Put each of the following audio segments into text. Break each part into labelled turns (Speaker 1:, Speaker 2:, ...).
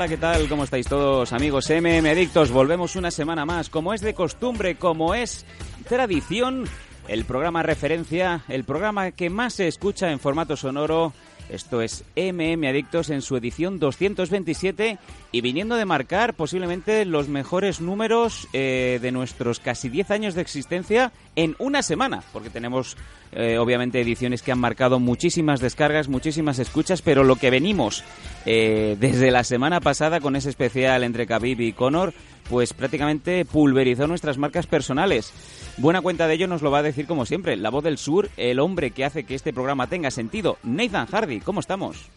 Speaker 1: Hola, ¿qué tal? ¿Cómo estáis todos, amigos MM Adictos? Volvemos una semana más, como es de costumbre, como es tradición, el programa referencia, el programa que más se escucha en formato sonoro. Esto es MM Adictos en su edición 227 y viniendo de marcar posiblemente los mejores números eh, de nuestros casi 10 años de existencia en una semana, porque tenemos eh, obviamente ediciones que han marcado muchísimas descargas, muchísimas escuchas, pero lo que venimos eh, desde la semana pasada con ese especial entre Khabib y Conor, pues prácticamente pulverizó nuestras marcas personales. Buena cuenta de ello nos lo va a decir como siempre, la voz del sur, el hombre que hace que este programa tenga sentido, Nathan Hardy, ¿cómo estamos?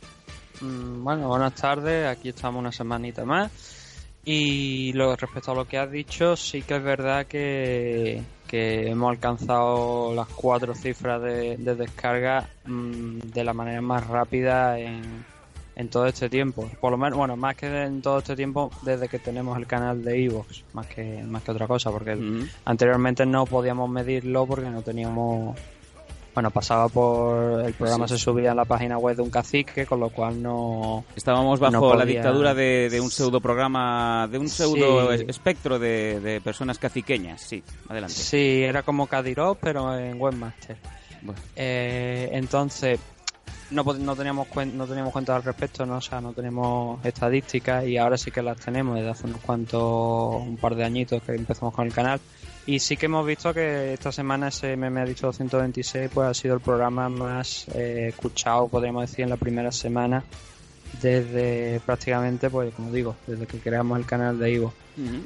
Speaker 2: Mm, Bueno, buenas tardes, aquí estamos una semanita más. Y lo, respecto a lo que has dicho, sí que es verdad que, que hemos alcanzado las cuatro cifras de, de descarga mm, de la manera más rápida en, en todo este tiempo. Por lo menos, bueno, más que en todo este tiempo desde que tenemos el canal de Evox, más que, más que otra cosa, porque anteriormente no podíamos medirlo porque no teníamos... Bueno, pasaba por... El programa
Speaker 1: Sí.
Speaker 2: se subía en la página web de un cacique, con lo cual no...
Speaker 1: Estábamos bajo
Speaker 2: No
Speaker 1: la dictadura de, de un pseudo programa, de un pseudo
Speaker 2: Sí.
Speaker 1: espectro de, de personas caciqueñas. Sí, adelante.
Speaker 2: Sí, era como Kadirov, pero en Webmaster.
Speaker 1: Bueno.
Speaker 2: Eh, entonces, no, no, teníamos no teníamos cuenta al respecto, ¿no? O sea, no tenemos estadísticas y ahora sí que las tenemos desde hace unos cuantos, un par de añitos que empezamos con el canal. Y sí que hemos visto que esta semana ese me ha dicho 226 pues ha sido el programa más eh, escuchado, podríamos decir, en la primera semana desde prácticamente, pues como digo, desde que creamos el canal de Ivo.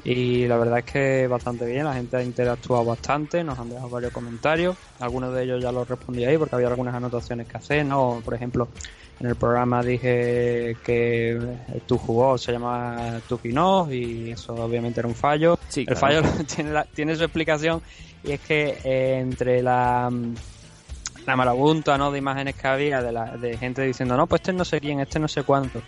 Speaker 2: Y la verdad es que bastante bien, la gente ha interactuado bastante, nos han dejado varios comentarios, algunos de ellos ya los respondí ahí porque había algunas anotaciones que hacer, ¿no? Por ejemplo, en el programa dije que tu jugó se llama Tukinov y eso obviamente era un fallo.
Speaker 1: Sí,
Speaker 2: el
Speaker 1: claro.
Speaker 2: fallo tiene, la- tiene su explicación y es que eh, entre la la marabunta ¿no? de imágenes que había de, la, de gente diciendo no pues este no sé quién este no sé cuánto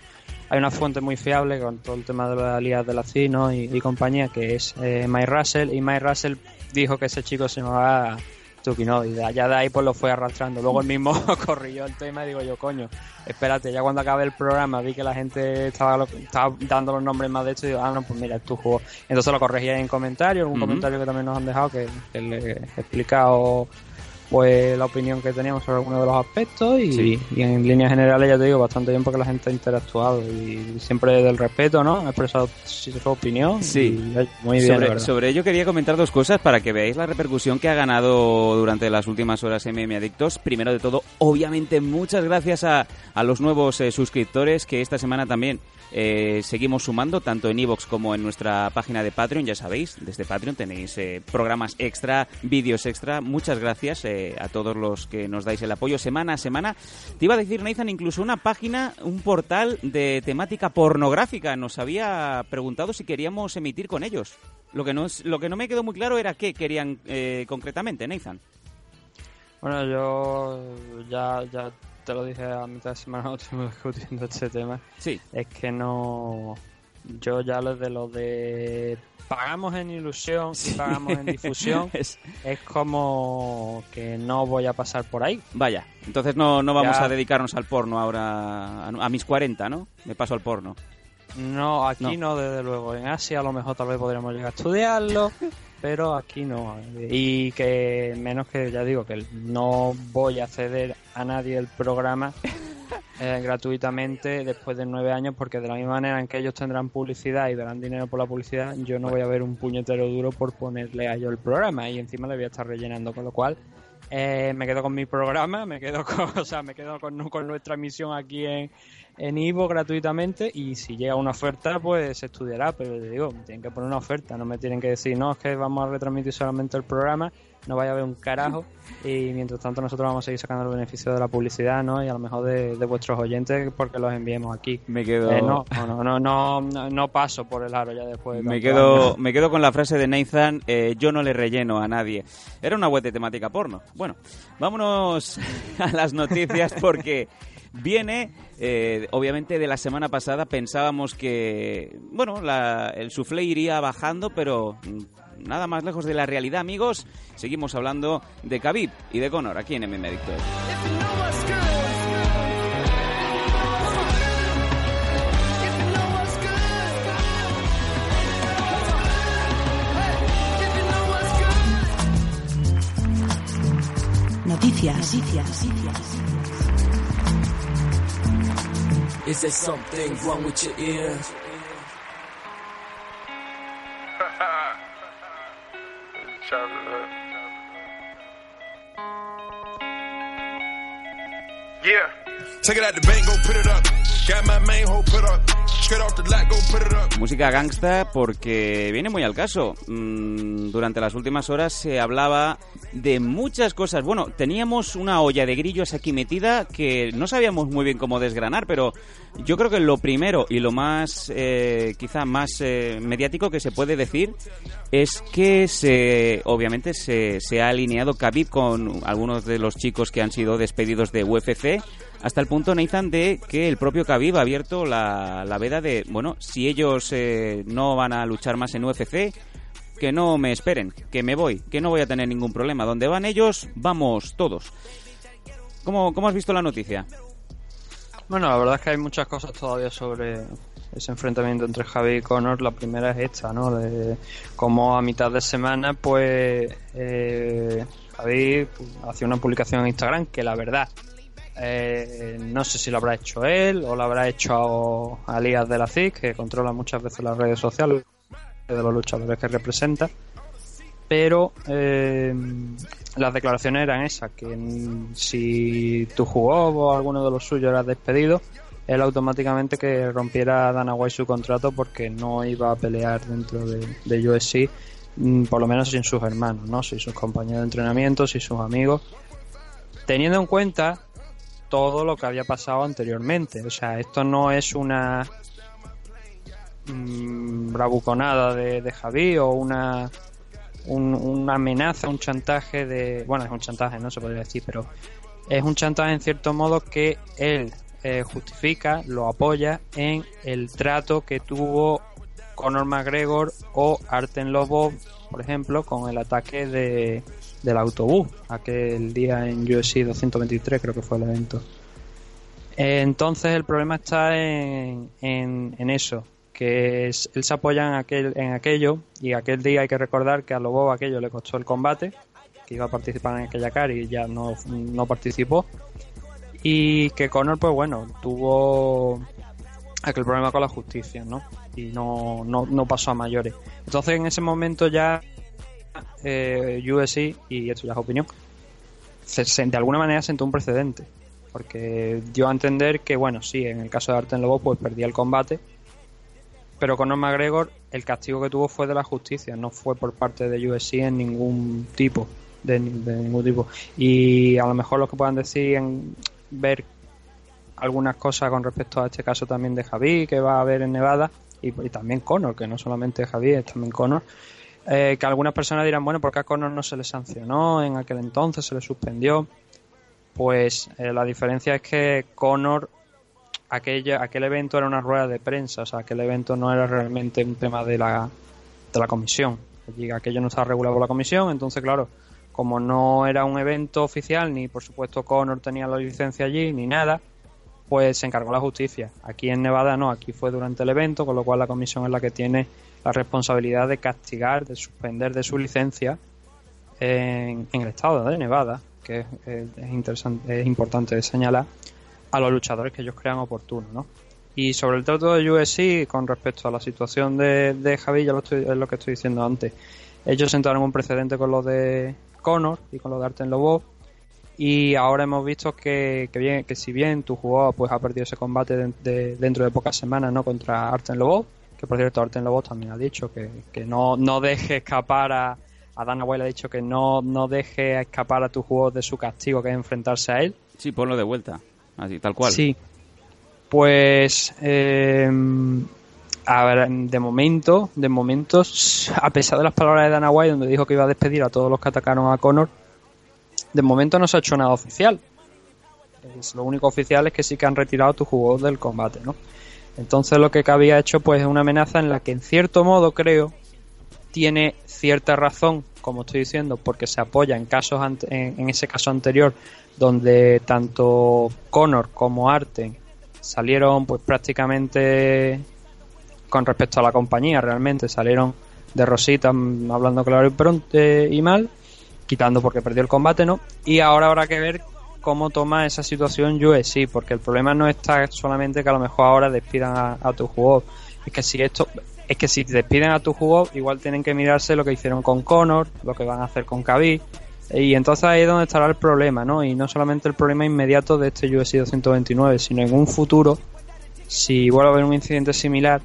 Speaker 2: hay una fuente muy fiable con todo el tema de las lías de la CI ¿no? y, y compañía que es eh, Mike Russell y Mike Russell dijo que ese chico se llamaba Tukinov y de allá de ahí pues lo fue arrastrando luego el mismo corrigió el tema y digo yo coño espérate ya cuando acabe el programa vi que la gente estaba, lo- estaba dando los nombres más de esto y digo ah no pues mira tu juego entonces lo corregí en comentarios un
Speaker 1: Ujú.
Speaker 2: comentario que también nos han dejado que, que le he explicado pues la opinión que teníamos sobre algunos de los aspectos y,
Speaker 1: Sí.
Speaker 2: y en líneas generales ya te digo bastante bien porque la gente ha interactuado y siempre desde el respeto no ha expresado su opinión
Speaker 1: Sí.
Speaker 2: y, muy bien
Speaker 1: sobre ello quería comentar dos cosas para que veáis la repercusión que ha ganado durante las últimas horas MM Adictos. Primero de todo, obviamente, muchas gracias a, a los nuevos eh, suscriptores que esta semana también eh, seguimos sumando, tanto en iVoox como en nuestra página de Patreon. Ya sabéis, desde Patreon tenéis eh, programas extra, vídeos extra. Muchas gracias eh, a todos los que nos dais el apoyo semana a semana. Te iba a decir, Nathan, incluso una página, un portal de temática pornográfica. Nos había preguntado si queríamos emitir con ellos. Lo que no, es, lo que no me quedó muy claro era qué querían concretamente, Nathan.
Speaker 2: Bueno, yo ya, ya te lo dije a mitad de semana, estuvimos discutiendo este tema.
Speaker 1: Sí.
Speaker 2: Es que no. Yo ya lo de lo de. Pagamos en ilusión y pagamos en difusión.
Speaker 1: Es-
Speaker 2: es como que no voy a pasar por ahí.
Speaker 1: vaya, entonces no, no vamos
Speaker 2: Ya.
Speaker 1: a dedicarnos al porno ahora, a, mis 40, ¿no? Me paso al porno.
Speaker 2: No, aquí
Speaker 1: No.
Speaker 2: no. desde luego. En Asia a lo mejor tal vez podríamos llegar a estudiarlo, pero aquí no. Y que menos que, ya digo, que no voy a ceder a nadie el programa eh, gratuitamente después de nueve años, porque de la misma manera en que ellos tendrán publicidad y darán dinero por la publicidad, yo no voy a ver un puñetero duro por ponerle a ellos el programa y encima le voy a estar rellenando, con lo cual eh, me quedo con mi programa, me quedo con, o sea, me quedo con, con nuestra emisión aquí en, en Ivo gratuitamente y si llega una oferta pues se estudiará, pero le digo, tienen que poner una oferta, no me tienen que decir, no, es que vamos a retransmitir solamente el programa, no vaya a haber un carajo y mientras tanto nosotros vamos a seguir sacando el beneficio de la publicidad, ¿no? Y a lo mejor de, de vuestros oyentes porque los enviemos aquí.
Speaker 1: Me quedo...
Speaker 2: Eh, no, no, no, no, no, no paso por el aro ya después. de
Speaker 1: Me quedo,
Speaker 2: años.
Speaker 1: me quedo con la frase de Nathan, eh, yo no le relleno a nadie. Era una web de temática porno. Bueno, vámonos a las noticias porque viene, eh, obviamente de la semana pasada pensábamos que, bueno, la- el soufflé iría bajando, pero nada más lejos de la realidad, amigos. Seguimos hablando de Khabib y de Conor aquí en MM Adictos.
Speaker 3: Noticias. Noticias.
Speaker 4: Is there something wrong with your ears?
Speaker 5: Yeah.
Speaker 1: Música gangsta porque viene muy al caso. Mm, durante las últimas horas se hablaba de muchas cosas. Bueno, teníamos una olla de grillos aquí metida que no sabíamos muy bien cómo desgranar, pero yo creo que lo primero y lo más, eh, quizá más eh, mediático que se puede decir es que se, obviamente se, se ha alineado Khabib con algunos de los chicos que han sido despedidos de UFC hasta el punto, Nathan, de que el propio Khabib ha abierto la, la veda de, bueno, si ellos eh, no van a luchar más en UFC, que no me esperen, que me voy, que no voy a tener ningún problema. Donde van ellos, vamos todos. ¿Cómo, cómo has visto la noticia?
Speaker 2: Bueno, la verdad es que hay muchas cosas todavía sobre ese enfrentamiento entre Javi y Conor. La primera es esta, ¿no? De cómo a mitad de semana, pues, eh, Javi hacía una publicación en Instagram que la verdad, eh, no sé si lo habrá hecho él o lo habrá hecho Alías de la CIC, que controla muchas veces las redes sociales de los luchadores que representa. Pero eh, las declaraciones eran esas, que si tu jugó o alguno de los suyos era despedido, él automáticamente que rompiera Dana White su contrato porque no iba a pelear dentro de, de por lo menos sin sus hermanos, ¿no? sin sus compañeros de entrenamiento, sin sus amigos, teniendo en cuenta todo lo que había pasado anteriormente. O sea, esto no es una mm, bravuconada de, de Javi o una un- una amenaza, un chantaje de... Bueno, es un chantaje, no se podría decir, pero es un chantaje en cierto modo que él eh, justifica, lo apoya en el trato que tuvo Conor McGregor o Arten Lobov, por ejemplo, con el ataque de, del autobús, aquel día en UFC 223 creo que fue el evento. Entonces el problema está en, en, eso, que él se apoya en, aquel, en aquello y aquel día hay que recordar que a Lobov aquello le costó el combate, que iba a participar en aquella car y ya no, no participó. Y que Conor, pues bueno, tuvo aquel problema con la justicia, ¿no? Y no, no, no pasó a mayores. Entonces en ese momento ya eh, UFC, y ya es opinión, de alguna manera sentó un precedente. Porque dio a entender que, bueno, sí, en el caso de Arten Lobo, pues perdía el combate. Pero Conor McGregor, el castigo que tuvo fue de la justicia, no fue por parte de UFC en ningún tipo. De, de ningún tipo. Y a lo mejor lo que puedan decir en ver algunas cosas con respecto a este caso también de Javi que va a haber en Nevada y también Conor, que no solamente Javi, es también Conor. Eh, que algunas personas dirán, bueno, ¿por qué a Conor no se le sancionó? En aquel entonces se le suspendió. Pues eh, la diferencia es que Conor, aquella, aquel evento era una rueda de prensa, o sea, aquel evento no era realmente un tema de la, de la comisión. Allí aquello no estaba regulado por la comisión, entonces, claro, como no era un evento oficial, ni por supuesto Conor tenía la licencia allí, ni nada, pues se encargó la justicia. Aquí en Nevada no, aquí fue durante el evento, con lo cual la comisión es la que tiene la responsabilidad de castigar, de suspender de su licencia en, en el estado de Nevada, que es, es- es interesante, es importante señalar, a los luchadores que ellos crean oportuno, ¿no? Y sobre el trato de UFC, con respecto a la situación de, de Javi, ya lo estoy, es lo que estoy diciendo antes. Ellos sentaron un precedente con lo de Conor y con lo de Arten Lobov. y ahora hemos visto que, que, bien, que si bien tu jugador pues ha perdido ese combate de- dentro de pocas semanas no contra Arten Lobov, que por cierto Arten Lobov también ha dicho que, que no, no deje escapar a, a Dana White le ha dicho que no, no deje escapar a tu jugador de su castigo que es enfrentarse a él.
Speaker 1: Sí, ponlo de vuelta. Así, tal cual.
Speaker 2: Sí. Pues eh, a ver, de momento, de momento, a pesar de las palabras de Dana White donde dijo que iba a despedir a todos los que atacaron a Conor, de momento no se ha hecho nada oficial. Es, lo único oficial es que sí que han retirado a tu jugador del combate, ¿no? Entonces lo que había hecho pues es una amenaza en la que en cierto modo creo tiene cierta razón, como estoy diciendo, porque se apoya en casos en, ese caso anterior donde tanto Conor como Arten salieron pues prácticamente con respecto a la compañía realmente salieron de rosita mm, hablando claro y pronto eh, y mal quitando porque perdió el combate no y ahora habrá que ver cómo toma esa situación UFC porque el problema no está solamente que a lo mejor ahora despidan a, tu jugador es que si esto es que si despiden a tu jugador igual tienen que mirarse lo que hicieron con Conor lo que van a hacer con Khabib y entonces ahí es donde estará el problema, ¿no? Y no solamente el problema inmediato de este UFC 229, sino en un futuro, si vuelve a haber un incidente similar,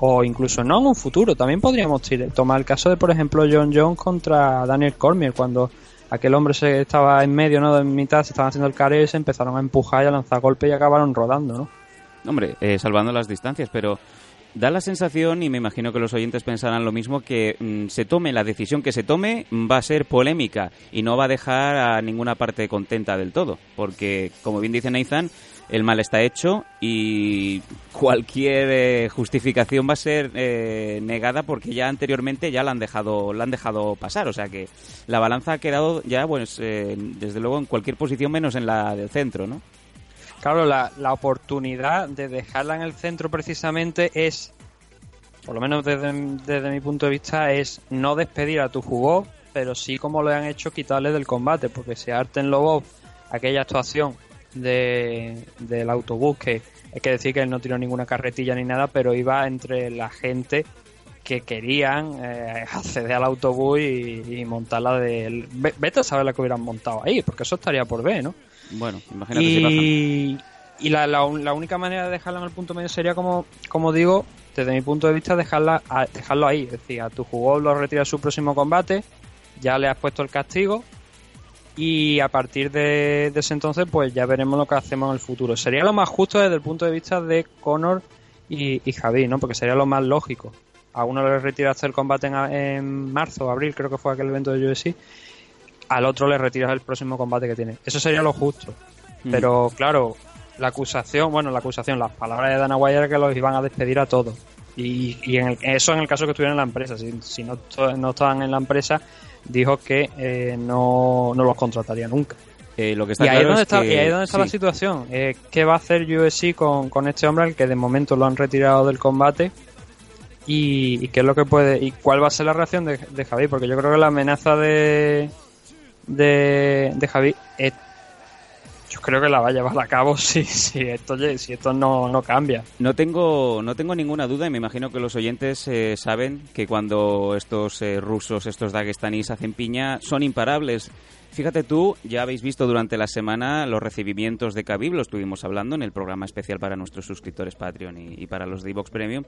Speaker 2: o incluso no en un futuro, también podríamos tomar el caso de, por ejemplo, John Jones contra Daniel Cormier, cuando aquel hombre se estaba en medio, ¿no? En mitad, se estaban haciendo el careo se empezaron a empujar y a lanzar golpes y acabaron rodando, ¿no?
Speaker 1: Hombre, eh, salvando las distancias, pero da la sensación, y me imagino que los oyentes pensarán lo mismo, que mm, se tome la decisión que se tome mm, va a ser polémica y no va a dejar a ninguna parte contenta del todo, porque, como bien dice Nathan, el mal está hecho y cualquier eh, justificación va a ser eh, negada porque ya anteriormente ya la han dejado la han dejado pasar, o sea que la balanza ha quedado ya, pues, eh, desde luego en cualquier posición menos en la del centro, ¿no?
Speaker 2: Claro, la, oportunidad de dejarla en el centro precisamente es, por lo menos desde, desde mi punto de vista, es no despedir a tu jugador, pero sí como lo han hecho quitarle del combate, porque si Arten Lobov, aquella actuación de, del autobús, que hay que decir que él no tiró ninguna carretilla ni nada, pero iba entre la gente que querían eh, acceder al autobús y, y montarla de... ve- Vete a saber la que hubieran montado ahí, porque eso estaría por ver, ¿no?
Speaker 1: Bueno, imagínate si bajan.
Speaker 2: Y, y la, la, la única manera de dejarla en el punto medio sería, como, como digo, desde mi punto de vista, dejarla a- dejarlo ahí. Es decir, a tu jugador lo retira su próximo combate, ya le has puesto el castigo y a partir de, de ese entonces, pues ya veremos lo que hacemos en el futuro. Sería lo más justo desde el punto de vista de Conor y, y Javi, ¿no? Porque sería lo más lógico. A uno le retiraste el combate en, en marzo, abril, creo que fue aquel evento de UFC. Al otro le retiras el próximo combate que tiene. Eso sería lo justo.
Speaker 1: Mm.
Speaker 2: Pero claro, la acusación, bueno, la acusación, las palabras de Dana White era que los iban a despedir a todos. Y, y en el- eso en el caso que estuvieran en la empresa. Si, si no, no estaban en la empresa, dijo que eh, no, no los contrataría nunca.
Speaker 1: Eh, lo que está
Speaker 2: Y ahí,
Speaker 1: claro es
Speaker 2: está,
Speaker 1: que-
Speaker 2: y ahí es donde está la situación. Eh, ¿Qué va a hacer UFC con, con este hombre al que de momento lo han retirado del combate? Y, y qué es lo que puede y cuál va a ser la reacción de, de Javi porque yo creo que la amenaza de de, de Javi es- yo creo que la va a llevar a cabo si, si esto si esto no, no cambia
Speaker 1: No tengo, no tengo ninguna duda y me imagino que los oyentes eh, saben que cuando estos eh, rusos, estos daguestanís hacen piña, son imparables. Fíjate tú, ya habéis visto durante la semana los recibimientos de Khabib, lo estuvimos hablando en el programa especial para nuestros suscriptores Patreon y, y para los de Evox Premium,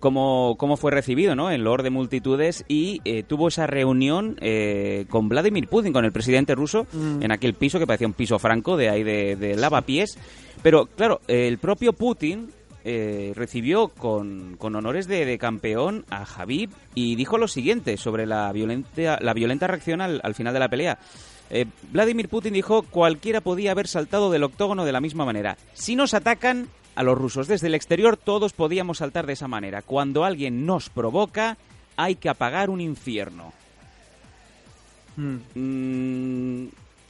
Speaker 1: cómo, cómo fue recibido ¿no? en Lord de Multitudes y eh, tuvo esa reunión eh, con Vladimir Putin, con el presidente ruso, en aquel piso que parecía un piso franco de ahí de, de lavapiés. Pero claro, el propio Putin eh, recibió con, con honores de, de campeón a Javib y dijo lo siguiente sobre la violenta, la violenta reacción al, al final de la pelea. Eh, Vladimir Putin dijo cualquiera podía haber saltado del octógono de la misma manera. Si nos atacan a los rusos desde el exterior, todos podíamos saltar de esa manera. Cuando alguien nos provoca, hay que apagar un infierno. Mm,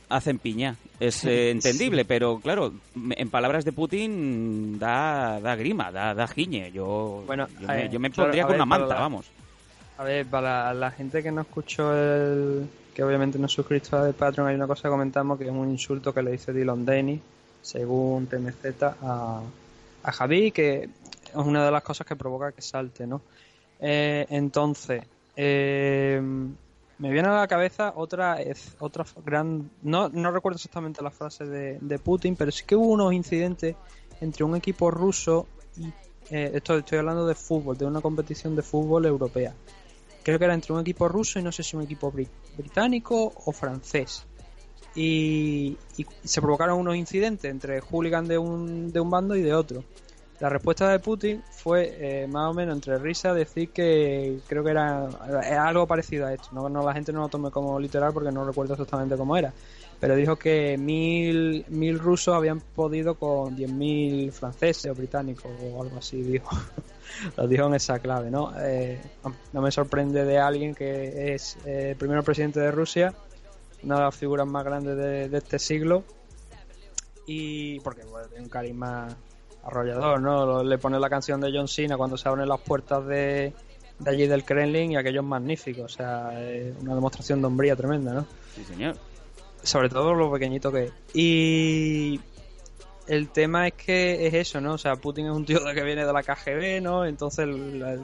Speaker 1: hacen piña. Es eh, entendible, pero claro, en palabras de Putin da, da grima, da, da giñe. Yo,
Speaker 2: Bueno,
Speaker 1: yo me, yo me
Speaker 2: claro,
Speaker 1: pondría con
Speaker 2: ver,
Speaker 1: una manta,
Speaker 2: la-
Speaker 1: vamos.
Speaker 2: a ver para la gente que no escuchó el que obviamente no es suscriptora de Patreon hay una cosa que comentamos que es un insulto que le dice Dylan Denny según TMZ a, a Javi que es una de las cosas que provoca que salte no Eh, entonces eh, me viene a la cabeza otra otra gran no, no recuerdo exactamente la frase de, de Putin, pero sí que hubo unos incidentes entre un equipo ruso y eh, esto estoy hablando de fútbol, de una competición de fútbol europea. Creo que era entre un equipo ruso y no sé si un equipo británico o francés. Y, y se provocaron unos incidentes entre hooligans de un, de un bando y de otro. La respuesta de Putin fue eh, más o menos entre risa decir que creo que era, algo parecido a esto. No, no, la gente no lo tome como literal porque no recuerdo exactamente cómo era. Pero dijo que mil, mil rusos habían podido con 10.000 franceses o británicos o algo así, dijo. lo dijo en esa clave, ¿no? Eh, no me sorprende de alguien que es eh, el primer presidente de Rusia, una de las figuras más grandes de, de este siglo. Y porque bueno, tiene un carisma arrollador, ¿no? Le pone la canción de John Cena cuando se abren las puertas de, de allí del Kremlin y aquello es magnífico, o sea, una demostración de hombría tremenda, ¿no?
Speaker 1: Sí, señor.
Speaker 2: Sobre todo lo pequeñito que es. Y el tema es que es eso, ¿no? O sea, Putin es un tío que viene de la KGB, ¿no? Entonces la,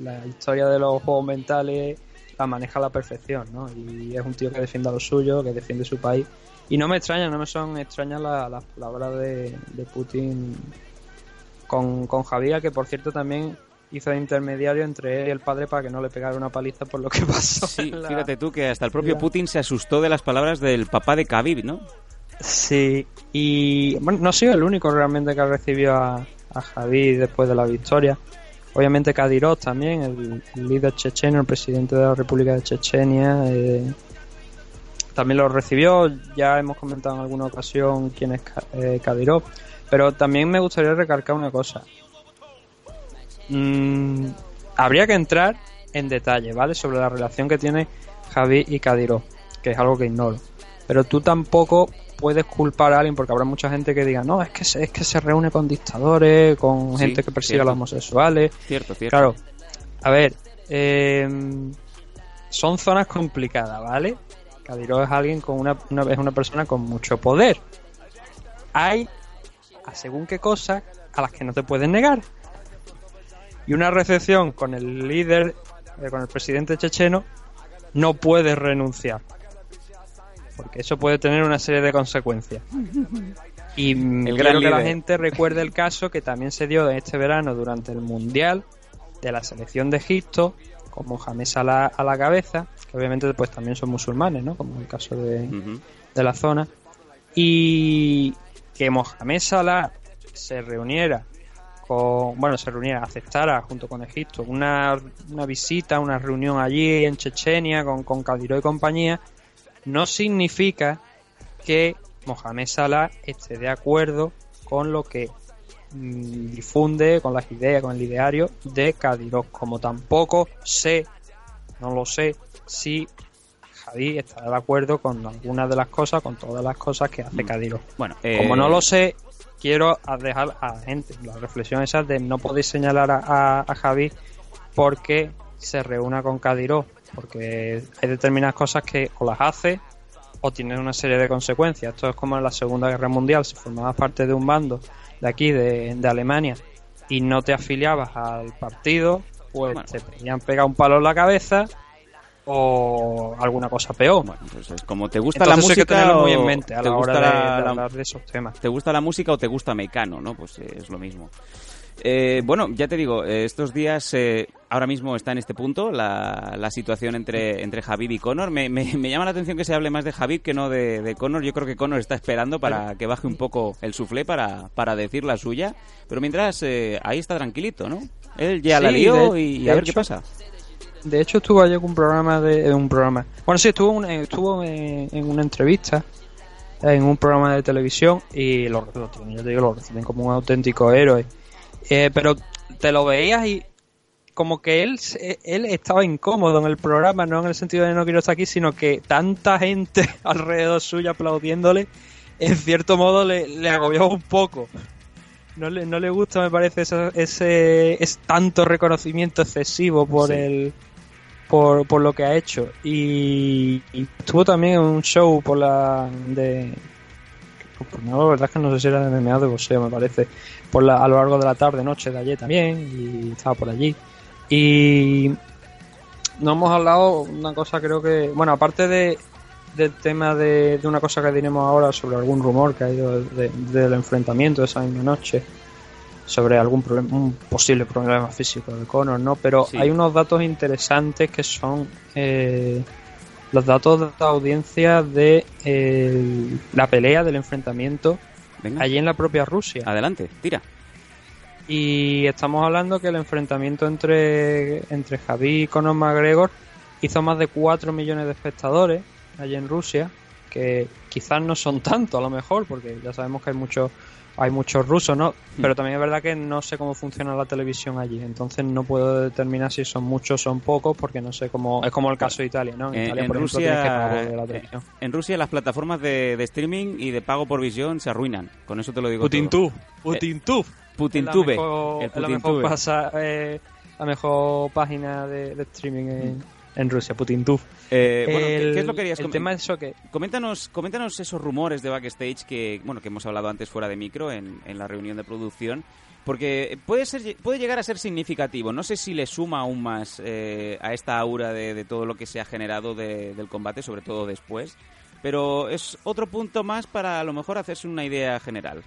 Speaker 2: la historia de los juegos mentales la maneja a la perfección, ¿no? Y es un tío que defiende a lo suyo, que defiende su país. Y no me extraña, no me son extrañas las la palabras de, de, Putin con, con Javier, que por cierto también hizo de intermediario entre él y el padre para que no le pegara una paliza por lo que pasó.
Speaker 1: Sí, la... fíjate tú que hasta el propio Putin se asustó de las palabras del papá de Khabib, ¿no?
Speaker 2: Sí, y bueno, no sido el único realmente que recibió a, a Javier después de la victoria. Obviamente Kadyrov también, el, el, líder checheno, el presidente de la República de Chechenia, eh, también lo recibió. Ya hemos comentado en alguna ocasión quién es eh, Kadyrov. Pero también me gustaría recalcar una cosa. Mm, habría que entrar en detalle, ¿vale? Sobre la relación que tiene Javi y Kadyrov, que es algo que ignoro. Pero tú tampoco puedes culpar a alguien porque habrá mucha gente que diga, no, es que se, es que se reúne con dictadores, con sí, gente que persigue
Speaker 1: cierto.
Speaker 2: a los homosexuales.
Speaker 1: Cierto, cierto.
Speaker 2: Claro, a ver, eh, son zonas complicadas, ¿vale? Kadyrov es alguien con una, una, es una persona con mucho poder. Hay, a según qué cosas, a las que no te puedes negar. Y una recepción con el líder, eh, con el presidente checheno, no puedes renunciar. Porque eso puede tener una serie de consecuencias. Y el quiero que la gente recuerde el caso que también se dio este verano durante el Mundial de la selección de Egipto, con Mohamed Salah a la cabeza, que obviamente pues también son musulmanes, ¿no? Como en el caso de, uh -huh. de la zona. Y que Mohamed Salah se reuniera con, bueno, se reuniera, aceptara junto con Egipto una, una visita, una reunión allí en Chechenia con, con y compañía, no significa que Mohamed Salah esté de acuerdo con lo que mmm, difunde, con las ideas, con el ideario de Kadyrov, como tampoco sé, no lo sé, si Javi estará de acuerdo con algunas de las cosas, con todas las cosas que hace Kadyrov.
Speaker 1: Bueno,
Speaker 2: eh... como no lo sé, quiero dejar a la gente la reflexión esa de no podéis señalar a, a, a Javi porque se reúna con Kadyrov, porque hay determinadas cosas que o las hace o tienen una serie de consecuencias. Esto es como en la Segunda Guerra Mundial, si formabas parte de un bando de aquí, de, de Alemania, y no te afiliabas al partido, pues bueno. te podían pegar un palo en la cabeza o alguna cosa peor.
Speaker 1: Bueno, pues es como te gusta
Speaker 2: Entonces
Speaker 1: la música
Speaker 2: hay que tenerlo muy en mente a la hora de,
Speaker 1: la,
Speaker 2: de, hablar de esos temas.
Speaker 1: Te gusta la música o te gusta Mecano, ¿no? Pues eh, es lo mismo. Eh, bueno, ya te digo, eh, estos días eh, ahora mismo está en este punto la, la situación entre, entre Javib y Conor. Me, me, me, llama la atención que se hable más de Javib que no de, de Conor. Yo creo que Conor está esperando para que baje un poco el suflé para, para decir la suya. Pero mientras eh, ahí está tranquilito, ¿no? Él ya
Speaker 2: sí,
Speaker 1: la lió
Speaker 2: de,
Speaker 1: y
Speaker 2: de
Speaker 1: a ver
Speaker 2: hecho,
Speaker 1: qué pasa.
Speaker 2: De hecho, estuvo ayer con un programa de, un programa. Bueno, sí, estuvo, un, estuvo en, en una entrevista en un programa de televisión y lo, lo, yo te digo, lo reciben como un auténtico héroe. Eh, pero te lo veías y como que él, él estaba incómodo en el programa, no en el sentido de no quiero estar aquí, sino que tanta gente alrededor suyo aplaudiéndole, en cierto modo le, le agobió un poco. No le, no le gusta, me parece, ese, ese es tanto reconocimiento excesivo por sí. el por, por lo que ha hecho. Y, y estuvo también un show por la de no, la verdad es que no sé si era de MMA de boxeo, me parece. Por la, a lo largo de la tarde, noche de ayer también, y estaba por allí. Y no hemos hablado una cosa creo que bueno aparte de del tema de, de una cosa que diremos ahora sobre algún rumor que ha ido de- del enfrentamiento esa misma noche sobre algún problema un posible problema físico de Conor no pero
Speaker 1: Sí.
Speaker 2: hay unos datos interesantes que son eh, los datos de la audiencia de eh, la pelea del enfrentamiento
Speaker 1: Venga,
Speaker 2: allí en la propia Rusia
Speaker 1: adelante, tira.
Speaker 2: y estamos hablando que el enfrentamiento entre, entre Javi y Conor McGregor hizo más de 4 millones de espectadores allí en Rusia, que quizás no son tanto a lo mejor, porque ya sabemos que hay muchos hay muchos rusos, ¿no? Pero también es verdad que no sé cómo funciona la televisión allí, entonces no puedo determinar si son muchos o son pocos, porque no sé cómo... Es como el caso de Italia, ¿no? En,
Speaker 1: Eh,
Speaker 2: Italia,
Speaker 1: en
Speaker 2: por ejemplo, tienes que
Speaker 1: Rusia,
Speaker 2: la
Speaker 1: eh,
Speaker 2: televisión.
Speaker 1: en Rusia las plataformas de, de streaming y de pago por visión se arruinan. Con eso te lo digo.
Speaker 2: Putintub, Putintub.
Speaker 1: Putintube. El
Speaker 2: la
Speaker 1: Putintube.
Speaker 2: mejor, pasa- eh, la mejor página de, de streaming en, en Rusia, Putintub.
Speaker 1: Eh, bueno, ¿qué,
Speaker 2: el,
Speaker 1: qué es lo que querías
Speaker 2: el tema es eso que
Speaker 1: Coméntanos, coméntanos esos rumores de backstage que, bueno, que hemos hablado antes fuera de micro en, en la reunión de producción, porque puede ser, puede llegar a ser significativo. No sé si le suma aún más eh, a esta aura de, de todo lo que se ha generado de- del combate, sobre todo después. Pero es otro punto más para a lo mejor hacerse una idea general.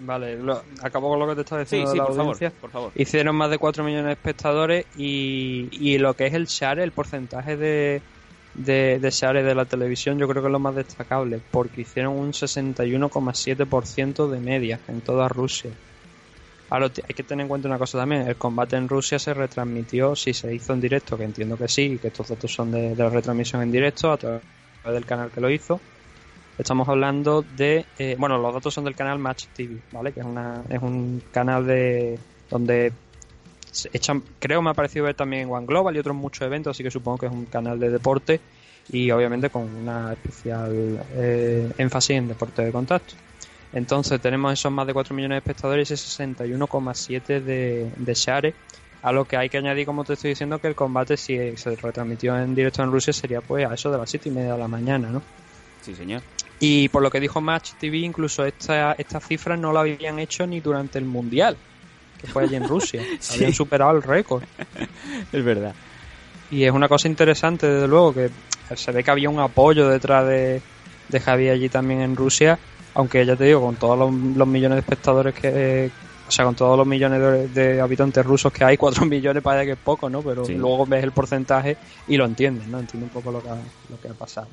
Speaker 2: Vale, lo- acabo con lo que te estaba diciendo
Speaker 1: sí,
Speaker 2: de la
Speaker 1: por favor, por favor.
Speaker 2: Hicieron más de 4 millones de espectadores y, y lo que es el share, el porcentaje de, de, de share de la televisión, yo creo que es lo más destacable, porque hicieron un 61,7% de media en toda Rusia. Ahora hay que tener en cuenta una cosa también, el combate en Rusia se retransmitió, si se hizo en directo, que entiendo que sí, que estos datos son de, de la retransmisión en directo a través del canal que lo hizo. Estamos hablando de, eh, bueno, los datos son del canal Match TV, ¿vale? Que es, una, es un canal de donde se echan, creo me ha parecido ver también One Global y otros muchos eventos, así que supongo que es un canal de deporte y obviamente con una especial eh, énfasis en deporte de contacto. Entonces tenemos esos más de 4 millones de espectadores y ese 61,7 de, de share. A lo que hay que añadir, como te estoy diciendo, que el combate, si se retransmitió en directo en Rusia, sería pues a eso de las 7 y media de la mañana, ¿no?
Speaker 1: Sí, señor.
Speaker 2: Y por lo que dijo Match TV, incluso esta, esta cifra no la habían hecho ni durante el Mundial, que fue allí en Rusia.
Speaker 1: Sí.
Speaker 2: Habían superado el récord.
Speaker 1: Es verdad.
Speaker 2: Y es una cosa interesante, desde luego, que se ve que había un apoyo detrás de, de Javi allí también en Rusia, aunque ya te digo, con todos los, los millones de espectadores que... O sea, con todos los millones de, de habitantes rusos que hay, 4 millones parece que es poco, ¿no? Pero
Speaker 1: Sí.
Speaker 2: luego ves el porcentaje y lo entiendes, ¿no? Entiendes un poco lo que ha, lo que ha pasado.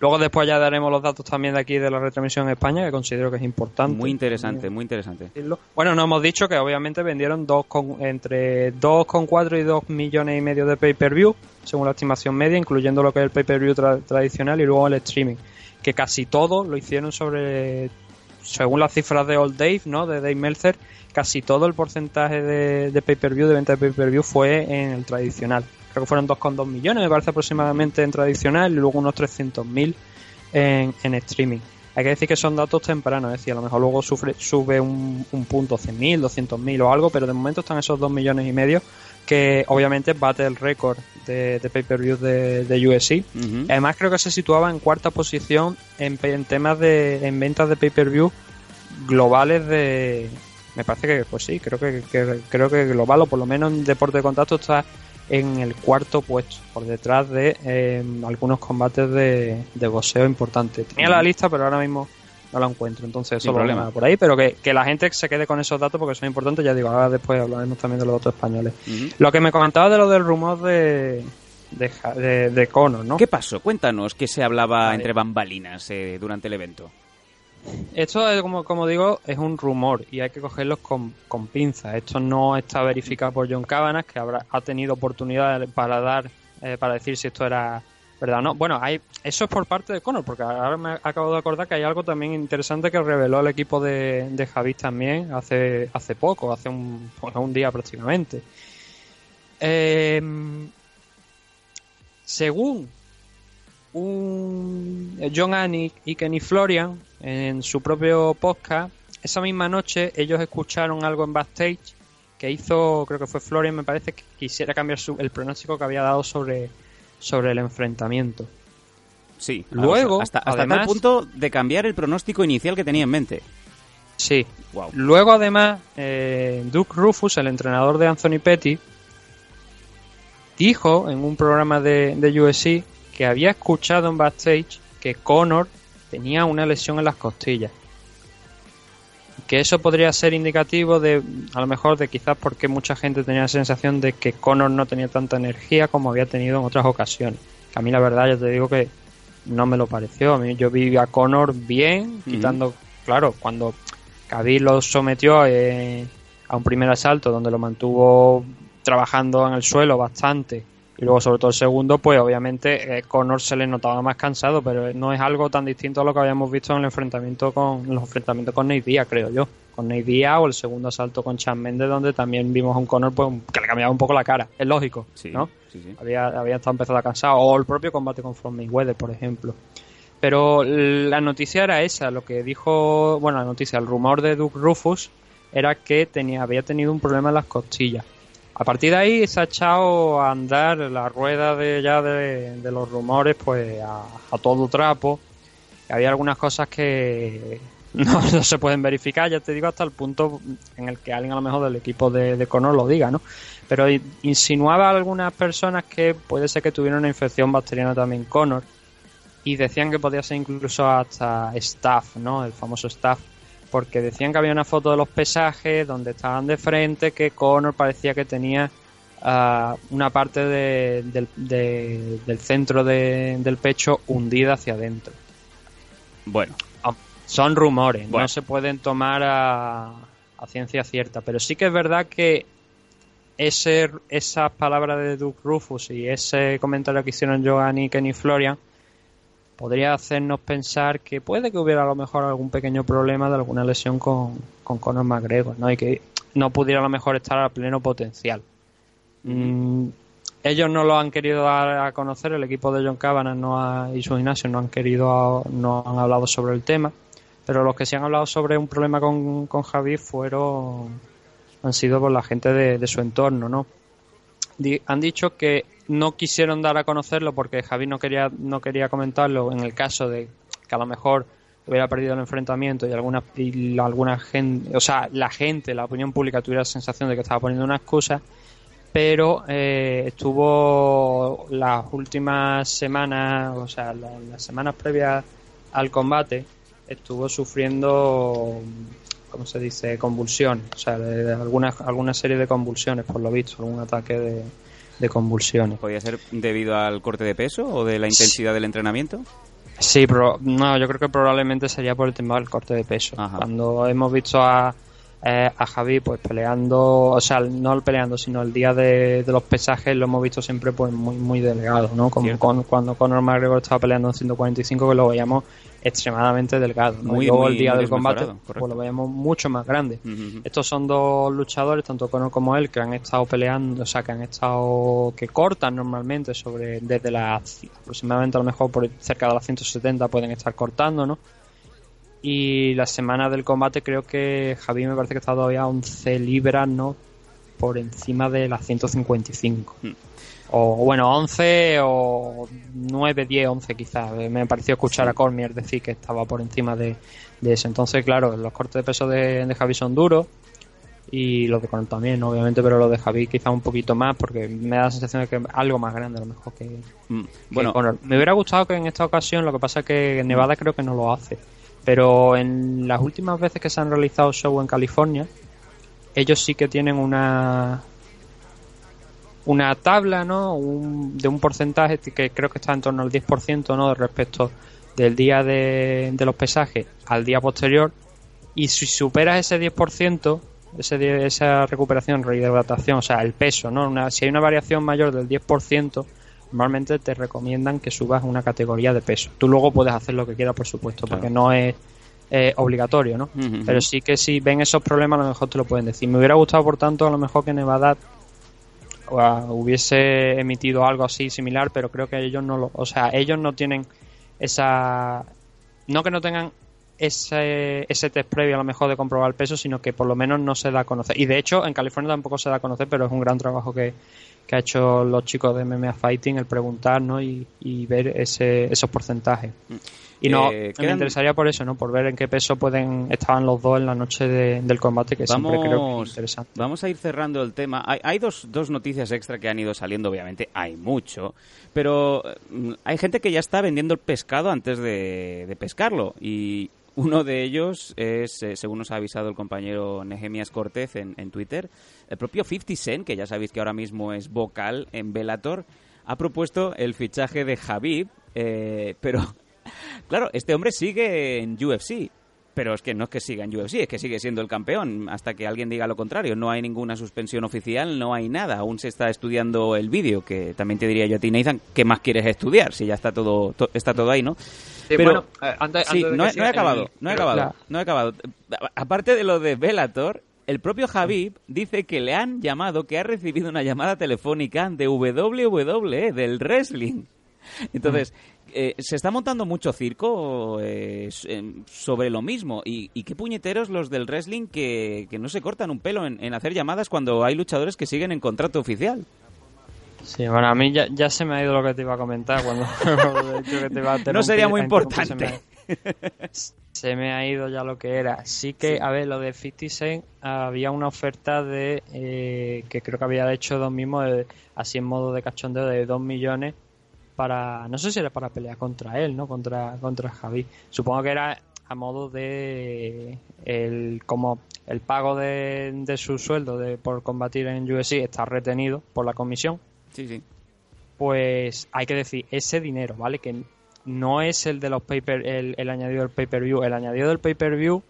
Speaker 2: Luego después ya daremos los datos también de aquí de la retransmisión en España, que considero que es importante.
Speaker 1: Muy interesante, muy interesante.
Speaker 2: Bueno, nos hemos dicho que obviamente vendieron dos con, entre 2,4 y 2 millones y medio de pay-per-view, según la estimación media, incluyendo lo que es el pay-per-view tra- tradicional y luego el streaming. Que casi todo lo hicieron sobre, según las cifras de Old Dave, ¿no? De Dave Meltzer, casi todo el porcentaje de, pay-per-view, de venta de pay-per-view fue en el tradicional. Creo que fueron 2,2 millones, me parece aproximadamente en tradicional y luego unos 300.000 en, en streaming. Hay que decir que son datos tempranos, es decir, a lo mejor luego sufre- sube un, un punto 100.000, 200.000 o algo, pero de momento están esos 2 millones y medio que obviamente bate el récord de, de pay-per-view de, de UFC. Además creo que se situaba en cuarta posición en, en temas de en ventas de pay-per-view globales de me parece que pues sí, creo que, que- creo que global o por lo menos en deporte de contacto está en el cuarto puesto, por detrás de eh, algunos combates de, de boxeo importantes. Tenía la lista, pero ahora mismo no la encuentro, entonces
Speaker 1: Sin
Speaker 2: eso lo
Speaker 1: problema.
Speaker 2: problema por ahí, pero que, que la gente se quede con esos datos porque son importantes, ya digo, ahora después hablaremos también de los datos españoles. Lo que me comentaba de lo del rumor de de, de, de Conor, ¿no?
Speaker 1: ¿Qué pasó? Cuéntanos qué se hablaba
Speaker 2: Vale.
Speaker 1: entre bambalinas eh, durante el evento.
Speaker 2: Esto, es, como, como digo, es un rumor y hay que cogerlos con, con pinzas. Esto no está verificado por John Cabanas, que habrá, ha tenido oportunidad para dar, eh, para decir si esto era verdad no. Bueno, hay, eso es por parte de Conor, porque ahora me acabo de acordar que hay algo también interesante que reveló el equipo de, de Javis también hace, hace poco, hace un, un día prácticamente. Eh, según un John Anik y Kenny Florian en su propio podcast, esa misma noche ellos escucharon algo en backstage que hizo, creo que fue Florian, me parece, que quisiera cambiar su- el pronóstico que había dado sobre, sobre el enfrentamiento.
Speaker 1: Sí.
Speaker 2: Luego,
Speaker 1: hasta, hasta
Speaker 2: además-
Speaker 1: punto de cambiar el pronóstico inicial que tenía en mente.
Speaker 2: Sí.
Speaker 1: Wow.
Speaker 2: Luego, además, eh, Duke Rufus, el entrenador de Anthony Petty, dijo en un programa de, de UFC que había escuchado en backstage que Conor tenía una lesión en las costillas. Que eso podría ser indicativo de, a lo mejor, de quizás porque mucha gente tenía la sensación de que Conor no tenía tanta energía como había tenido en otras ocasiones. Que a mí la verdad, yo te digo que no me lo pareció. A mí yo vi a Conor bien, quitando, claro, cuando Khabib lo sometió eh, a un primer asalto donde lo mantuvo trabajando en el suelo bastante y luego sobre todo el segundo pues obviamente eh, Conor se le notaba más cansado pero no es algo tan distinto a lo que habíamos visto en el enfrentamiento con en los enfrentamientos con Diaz creo yo con Diaz o el segundo asalto con Chan Mendes donde también vimos a un Conor pues, que le cambiaba un poco la cara es lógico
Speaker 1: Sí,
Speaker 2: ¿no?
Speaker 1: sí, sí.
Speaker 2: había, había estado empezado a cansar o el propio combate con Floyd Mayweather por ejemplo pero la noticia era esa, lo que dijo, bueno, la noticia, el rumor de Duke Rufus era que tenía, había tenido un problema en las costillas. A partir de ahí se ha echado a andar la rueda de ya de, los rumores, pues a, todo trapo. Había algunas cosas que no, se pueden verificar, ya te digo, hasta el punto en el que alguien a lo mejor del equipo de, de Conor lo diga, ¿no? Pero insinuaba a algunas personas que puede ser que tuviera una infección bacteriana también Conor y decían que podía ser incluso hasta staff, ¿no? El famoso staff, porque decían que había una foto de los pesajes donde estaban de frente, que Conor parecía que tenía uh, una parte de, del, de, del centro de, del pecho hundida hacia adentro.
Speaker 1: Bueno,
Speaker 2: Son rumores,
Speaker 1: Bueno.
Speaker 2: no se pueden tomar a, a ciencia cierta, pero sí que es verdad que ese, esas palabras de Duke Rufus y ese comentario que hicieron Johan y Kenny Florian podría hacernos pensar que puede que hubiera a lo mejor algún pequeño problema de alguna lesión con, con Conor McGregor, ¿no? Y que no pudiera a lo mejor estar a pleno potencial. Mm, ellos no lo han querido dar a conocer, el equipo de John Cavanagh no ha- y su gimnasio no han querido, no han hablado sobre el tema, pero los que sí han hablado sobre un problema con, con Javi fueron, han sido por la gente de, su entorno, ¿no? Han dicho que no quisieron dar a conocerlo porque Javi no quería, no quería comentarlo en el caso de que a lo mejor hubiera perdido el enfrentamiento y alguna, y la- alguna gente, o sea, la gente, la opinión pública tuviera la sensación de que estaba poniendo una excusa, pero eh, estuvo las últimas semanas, o sea, la- las semanas previas al combate, estuvo sufriendo, ¿cómo se dice?, convulsiones, o sea, de alguna, alguna serie de convulsiones, por lo visto, algún ataque de, de convulsiones.
Speaker 1: ¿podría ser debido al corte de peso o de la intensidad del entrenamiento?
Speaker 2: Sí, pero no, yo creo que probablemente sería por el tema del corte de peso.
Speaker 1: Ajá.
Speaker 2: Cuando hemos visto a, eh, a Javi pues peleando, o sea, no el peleando, sino el día de, de los pesajes lo hemos visto siempre pues muy muy delgado, ¿no? Como con- cuando Conor McGregor estaba peleando en 145 que lo veíamos extremadamente delgado, ¿no?
Speaker 1: Muy,
Speaker 2: y luego
Speaker 1: muy-
Speaker 2: el día del combate pues lo veíamos mucho más grande. Estos son dos luchadores, tanto Conor como él, que han estado peleando, o sea, que han estado, que cortan normalmente sobre, desde las, aproximadamente a lo mejor por cerca de las 170 pueden estar cortando, ¿no? Y la semana del combate creo que Javi me parece que está todavía a 11 libras, ¿no? Por encima de las 155.
Speaker 1: Mm.
Speaker 2: O bueno, 11 o 9, 10, 11 quizás. Eh, Me pareció escuchar a Cormier decir que estaba por encima de, de eso. Entonces, claro, los cortes de peso de, de Javi son duros y los de Conor también, obviamente, pero los de Javi quizá un poquito más porque me da la sensación de que algo más grande a lo mejor que,
Speaker 1: Mm,
Speaker 2: que
Speaker 1: Bueno,
Speaker 2: Conor. Me hubiera gustado que en esta ocasión, lo que pasa es que Nevada creo que no lo hace, pero en las últimas veces que se han realizado shows en California, ellos sí que tienen una una tabla, ¿no? Un- de un porcentaje que creo que está en torno al 10%, ¿no? Respecto del día de, de los pesajes al día posterior. Y si superas ese 10%, ese, esa recuperación, rehidratación, o sea, el peso, ¿no? Una- si hay una variación mayor del 10%, normalmente te recomiendan que subas una categoría de peso. Tú luego puedes hacer lo que quieras, por supuesto, porque no es eh, obligatorio, ¿no? Pero sí que si ven esos problemas, a lo mejor te lo pueden decir. Me hubiera gustado, por tanto, a lo mejor que Nevada hubiese emitido algo así similar, pero creo que ellos no lo, o sea, ellos no tienen esa, no que no tengan ese, ese test previo a lo mejor de comprobar el peso, sino que por lo menos no se da a conocer. Y de hecho, en California tampoco se da a conocer, pero es un gran trabajo que, que ha hecho los chicos de MMA Fighting el preguntar ¿no? y, ver ese, esos porcentajes. Y no,
Speaker 1: Eh,
Speaker 2: me
Speaker 1: quedan-
Speaker 2: interesaría por eso, ¿no? Por ver en qué peso pueden estaban los dos en la noche de- del combate, que siempre creo que es interesante.
Speaker 1: vamos a ir cerrando el tema. Hay, hay dos, dos noticias extra que han ido saliendo, obviamente, hay mucho, pero mm, hay gente que ya está vendiendo el pescado antes de, de pescarlo y uno de ellos es, eh, según nos ha avisado el compañero Nehemias Cortez en, en Twitter, el propio 50 Cent, que ya sabéis que ahora mismo es vocal en Bellator, ha propuesto el fichaje de Javib, eh, pero claro, este hombre sigue en UFC. Pero es que no es que siga en UFC, es que sigue siendo el campeón hasta que alguien diga lo contrario. No hay ninguna suspensión oficial, no hay nada. Aún se está estudiando el vídeo, que también te diría yo a ti, Nathan, ¿qué más quieres estudiar? Si ya está todo, to- está todo ahí, ¿no? Pero-
Speaker 2: bueno, eh, antes-
Speaker 1: sí,
Speaker 2: antes de
Speaker 1: no,
Speaker 2: que
Speaker 1: he, no he acabado,
Speaker 2: el-
Speaker 1: no he acabado, no he acabado. Aparte de lo de Bellator, el propio Javib dice que le han llamado, que ha recibido una llamada telefónica de WWE, del wrestling. Entonces, eh, se está montando mucho circo eh, em, sobre lo mismo. Y, y qué puñeteros los del wrestling que, que no se cortan un pelo en, en hacer llamadas cuando hay luchadores que siguen en contrato oficial.
Speaker 2: Sí, bueno, a mí ya, ya se me ha ido lo que te iba a comentar cuando que te iba a
Speaker 1: No sería muy importante.
Speaker 2: Se me, se me ha ido ya lo que era. Sí que,
Speaker 1: Sí.
Speaker 2: a ver, lo de 50 Cent, había una oferta de, eh, que creo que había hecho dos mismos, así en modo de cachondeo, de 2 millones para, no sé si era para pelear contra él, ¿no? Contra, contra Javi. Supongo que era a modo de el como el pago de, de su sueldo de por combatir en UFC está retenido por la comisión
Speaker 1: Sí, sí.
Speaker 2: pues hay que decir, ese dinero, ¿vale? Que no es el de los paper, el, el añadido del pay-per-view. El añadido del pay-per-view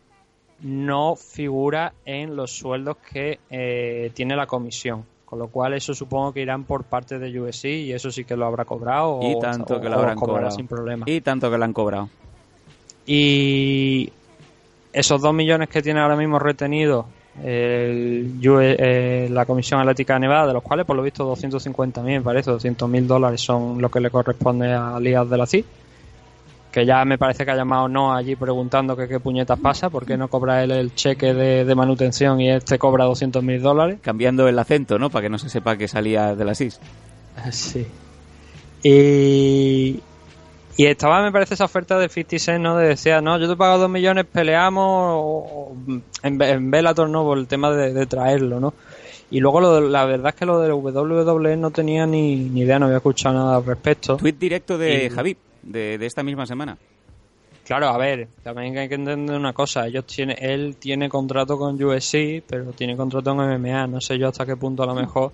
Speaker 2: no figura en los sueldos que eh, tiene la comisión. Con lo cual eso supongo que irán por parte de UFC y eso sí que lo habrá cobrado.
Speaker 1: Y
Speaker 2: o-
Speaker 1: tanto
Speaker 2: o-
Speaker 1: que lo habrán cobrado.
Speaker 2: sin problema.
Speaker 1: Y tanto que le han cobrado.
Speaker 2: Y esos dos millones que tiene ahora mismo retenidos el eh, la Comisión Atlética de Nevada, de los cuales por lo visto 250.000, me parece, 200.000 dólares son lo que le corresponde a Lías de la CID, que ya me parece que ha llamado no allí preguntando que qué puñetas pasa, por qué no cobra él el cheque de, de manutención y este cobra 200.000 dólares.
Speaker 1: Cambiando el acento, ¿no? Para que no se sepa que salía de la SIS.
Speaker 2: Sí. Y, y estaba, me parece, esa oferta de 50 Cent, ¿no? De decía, no, yo te pago dos millones, peleamos o- en, en Bellator, ¿no? Por el tema de, de traerlo, ¿no? Y luego lo de- la verdad es que lo del WWE no tenía ni, ni idea, no había escuchado nada al respecto.
Speaker 1: Tweet directo de
Speaker 2: Y-
Speaker 1: de, de esta misma semana.
Speaker 2: Claro, a ver, también hay que entender una cosa, ellos tiene, él tiene contrato con UFC, pero tiene contrato en MMA, no sé yo hasta qué punto a lo mejor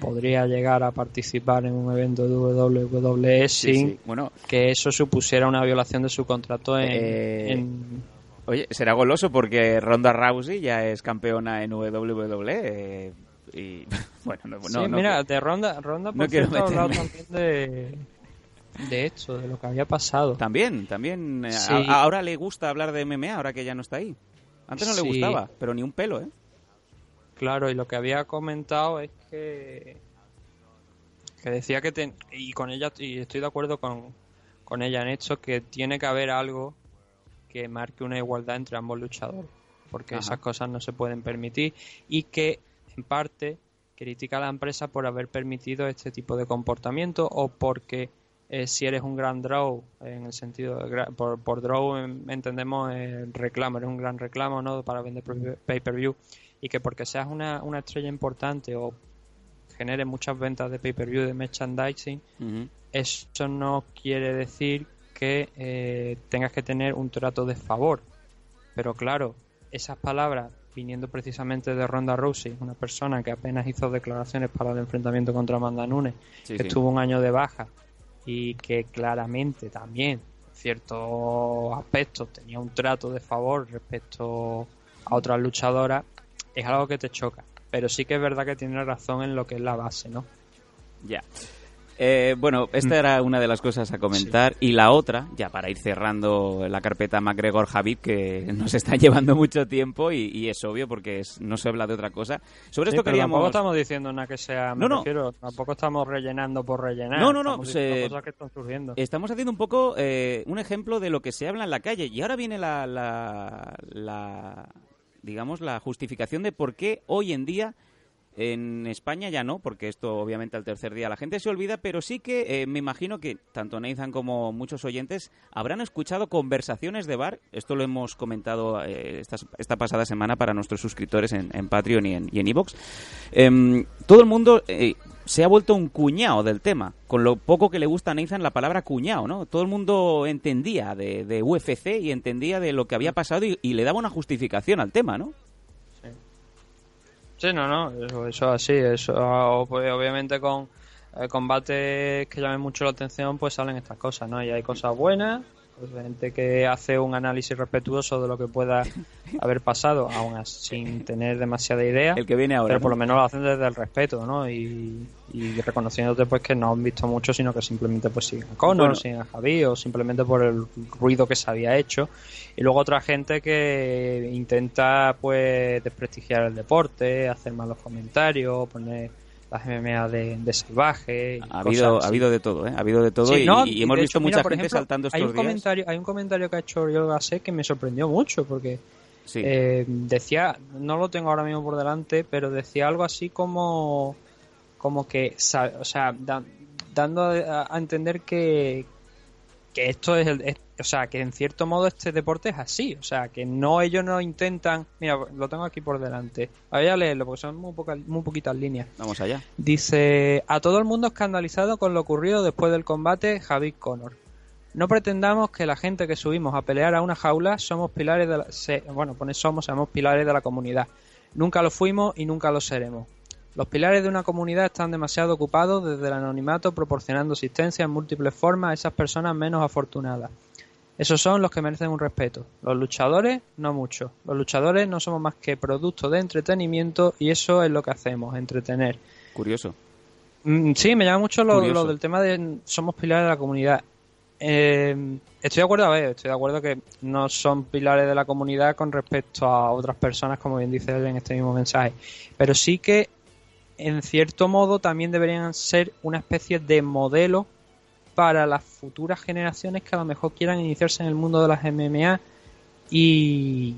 Speaker 2: podría llegar a participar en un evento de WWE
Speaker 1: Sí,
Speaker 2: sin
Speaker 1: sí. Bueno,
Speaker 2: que eso supusiera una violación de su contrato en,
Speaker 1: Eh,
Speaker 2: en-
Speaker 1: Oye, será goloso porque Ronda Rousey ya es campeona en WWE. eh, y bueno, no,
Speaker 2: Sí,
Speaker 1: no,
Speaker 2: mira, de Ronda, Ronda por
Speaker 1: no
Speaker 2: cierto, ha hablado también de, de esto, de lo que había pasado.
Speaker 1: También, también. eh,
Speaker 2: Sí.
Speaker 1: a- ahora le gusta hablar de MMA, ahora que ya no está ahí. Antes no le gustaba, pero ni un pelo, ¿eh?
Speaker 2: Claro, y lo que había comentado es que que decía que ten- y con ella y estoy de acuerdo con, con ella en esto que tiene que haber algo que marque una igualdad entre ambos luchadores, porque
Speaker 1: Ajá.
Speaker 2: esas cosas no se pueden permitir y que en parte critica a la empresa por haber permitido este tipo de comportamiento o porque eh, si eres un gran draw, en el sentido de por, por draw em, entendemos el reclamo, eres un gran reclamo ¿no? para vender pay-per-view y que porque seas una, una estrella importante o genere muchas ventas de pay-per-view de merchandising,
Speaker 1: Ujú.
Speaker 2: eso no quiere decir que eh, tengas que tener un trato de favor. Pero claro, esas palabras viniendo precisamente de Ronda Rousey, una persona que apenas hizo declaraciones para el enfrentamiento contra Amanda Nunes,
Speaker 1: Sí,
Speaker 2: que
Speaker 1: sí.
Speaker 2: estuvo un año de baja y que claramente también ciertos aspectos tenía un trato de favor respecto a otras luchadoras, es algo que te choca. Pero sí que es verdad que tiene razón en lo que es la base, ¿no?
Speaker 1: Ya. Eh, bueno, esta
Speaker 2: Mm.
Speaker 1: era una de las cosas a comentar. Y la otra, ya para ir cerrando la carpeta McGregor Javib, que nos está llevando mucho tiempo y, y es obvio porque es- no se habla de otra cosa. Sobre
Speaker 2: Sí,
Speaker 1: esto
Speaker 2: pero
Speaker 1: queríamos.
Speaker 2: tampoco estamos diciendo nada que sea,
Speaker 1: No, no.
Speaker 2: refiero, tampoco estamos rellenando por rellenar.
Speaker 1: No, no, no,
Speaker 2: estamos cosas que están surgiendo.
Speaker 1: Estamos haciendo un poco eh, un ejemplo de lo que se habla en la calle. Y ahora viene la, la, la- digamos, la justificación de por qué hoy en día En España ya no, porque esto obviamente al tercer día la gente se olvida, pero sí que eh, me imagino que tanto Nathan como muchos oyentes habrán escuchado conversaciones de bar. Esto lo hemos comentado eh, esta, pasada semana para nuestros suscriptores en, Patreon y en Evox. Em, todo el mundo eh, se ha vuelto un cuñado del tema, con lo poco que le gusta a Nathan la palabra cuñado, ¿no? Todo el mundo entendía de, UFC y entendía de lo que había pasado y le daba una justificación al tema, ¿no?
Speaker 2: Sí, no, no, eso, eso así, eso o- pues, obviamente con eh, combates que llamen mucho la atención pues salen estas cosas, ¿no? Y hay cosas buenas, pues, gente que hace un análisis respetuoso de lo que pueda haber pasado, aún así, sin tener demasiada idea,
Speaker 1: El que viene ahora.
Speaker 2: pero por lo menos lo hacen desde el respeto, ¿no? Y, y reconociéndote pues que no han visto mucho, sino que simplemente pues siguen a Conor,
Speaker 1: Bueno.
Speaker 2: siguen a Javi o simplemente por el ruido que se había hecho. Y luego otra gente que intenta pues desprestigiar el deporte, hacer malos comentarios, poner las MMA de, de salvaje. y
Speaker 1: Ha habido, ha habido de todo, ¿eh? Ha habido de todo
Speaker 2: Sí,
Speaker 1: y,
Speaker 2: no,
Speaker 1: y
Speaker 2: y
Speaker 1: hemos visto mucha
Speaker 2: por
Speaker 1: gente
Speaker 2: ejemplo,
Speaker 1: saltando
Speaker 2: hay
Speaker 1: estos
Speaker 2: un
Speaker 1: días.
Speaker 2: comentario Hay un comentario que ha hecho Yoga sé que me sorprendió mucho porque
Speaker 1: Sí.
Speaker 2: eh, decía, no lo tengo ahora mismo por delante, pero decía algo así como, como que, o sea, da- dando a, a entender que, que esto es el, es- o sea, que en cierto modo este deporte es así, o sea, que no ellos no intentan, mira, lo tengo aquí por delante, voy a leerlo porque son muy, pocas, muy poquitas líneas.
Speaker 1: Vamos allá.
Speaker 2: Dice, a todo el mundo escandalizado con lo ocurrido después del combate Javi Connor. No pretendamos que la gente que subimos a pelear a una jaula somos pilares de la, se- bueno, pone somos, somos pilares de la comunidad. Nunca lo fuimos y nunca lo seremos. Los pilares de una comunidad están demasiado ocupados desde el anonimato proporcionando asistencia en múltiples formas a esas personas menos afortunadas. Esos son los que merecen un respeto. Los luchadores, no mucho. Los luchadores no somos más que producto de entretenimiento y eso es lo que hacemos, entretener.
Speaker 1: Curioso.
Speaker 2: Mm, Sí, me llama mucho lo del tema de somos pilares de la comunidad. Eh, estoy de acuerdo, a ver, estoy de acuerdo que no son pilares de la comunidad con respecto a otras personas, como bien dice él en este mismo mensaje. Pero sí que, en cierto modo, también deberían ser una especie de modelo para las futuras generaciones que a lo mejor quieran iniciarse en el mundo de las MMA y,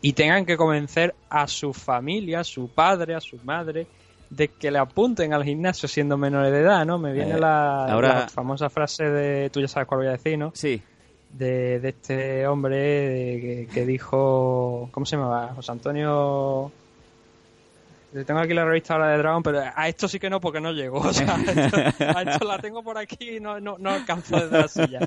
Speaker 2: y tengan que convencer a su familia, a su padre, a su madre, de que le apunten al gimnasio siendo menores de edad, ¿no? Me viene
Speaker 1: Eh,
Speaker 2: la,
Speaker 1: ahora-
Speaker 2: la famosa frase de, tú ya sabes cuál voy a decir, ¿no?
Speaker 1: Sí.
Speaker 2: De, de este hombre de- que, que dijo, ¿cómo se llamaba? José Antonio... Tengo aquí la revista ahora de Dragon, pero a esto sí que no, porque no llego. O sea, a esto, a esto la tengo por aquí y no, no, no alcanzo desde la silla.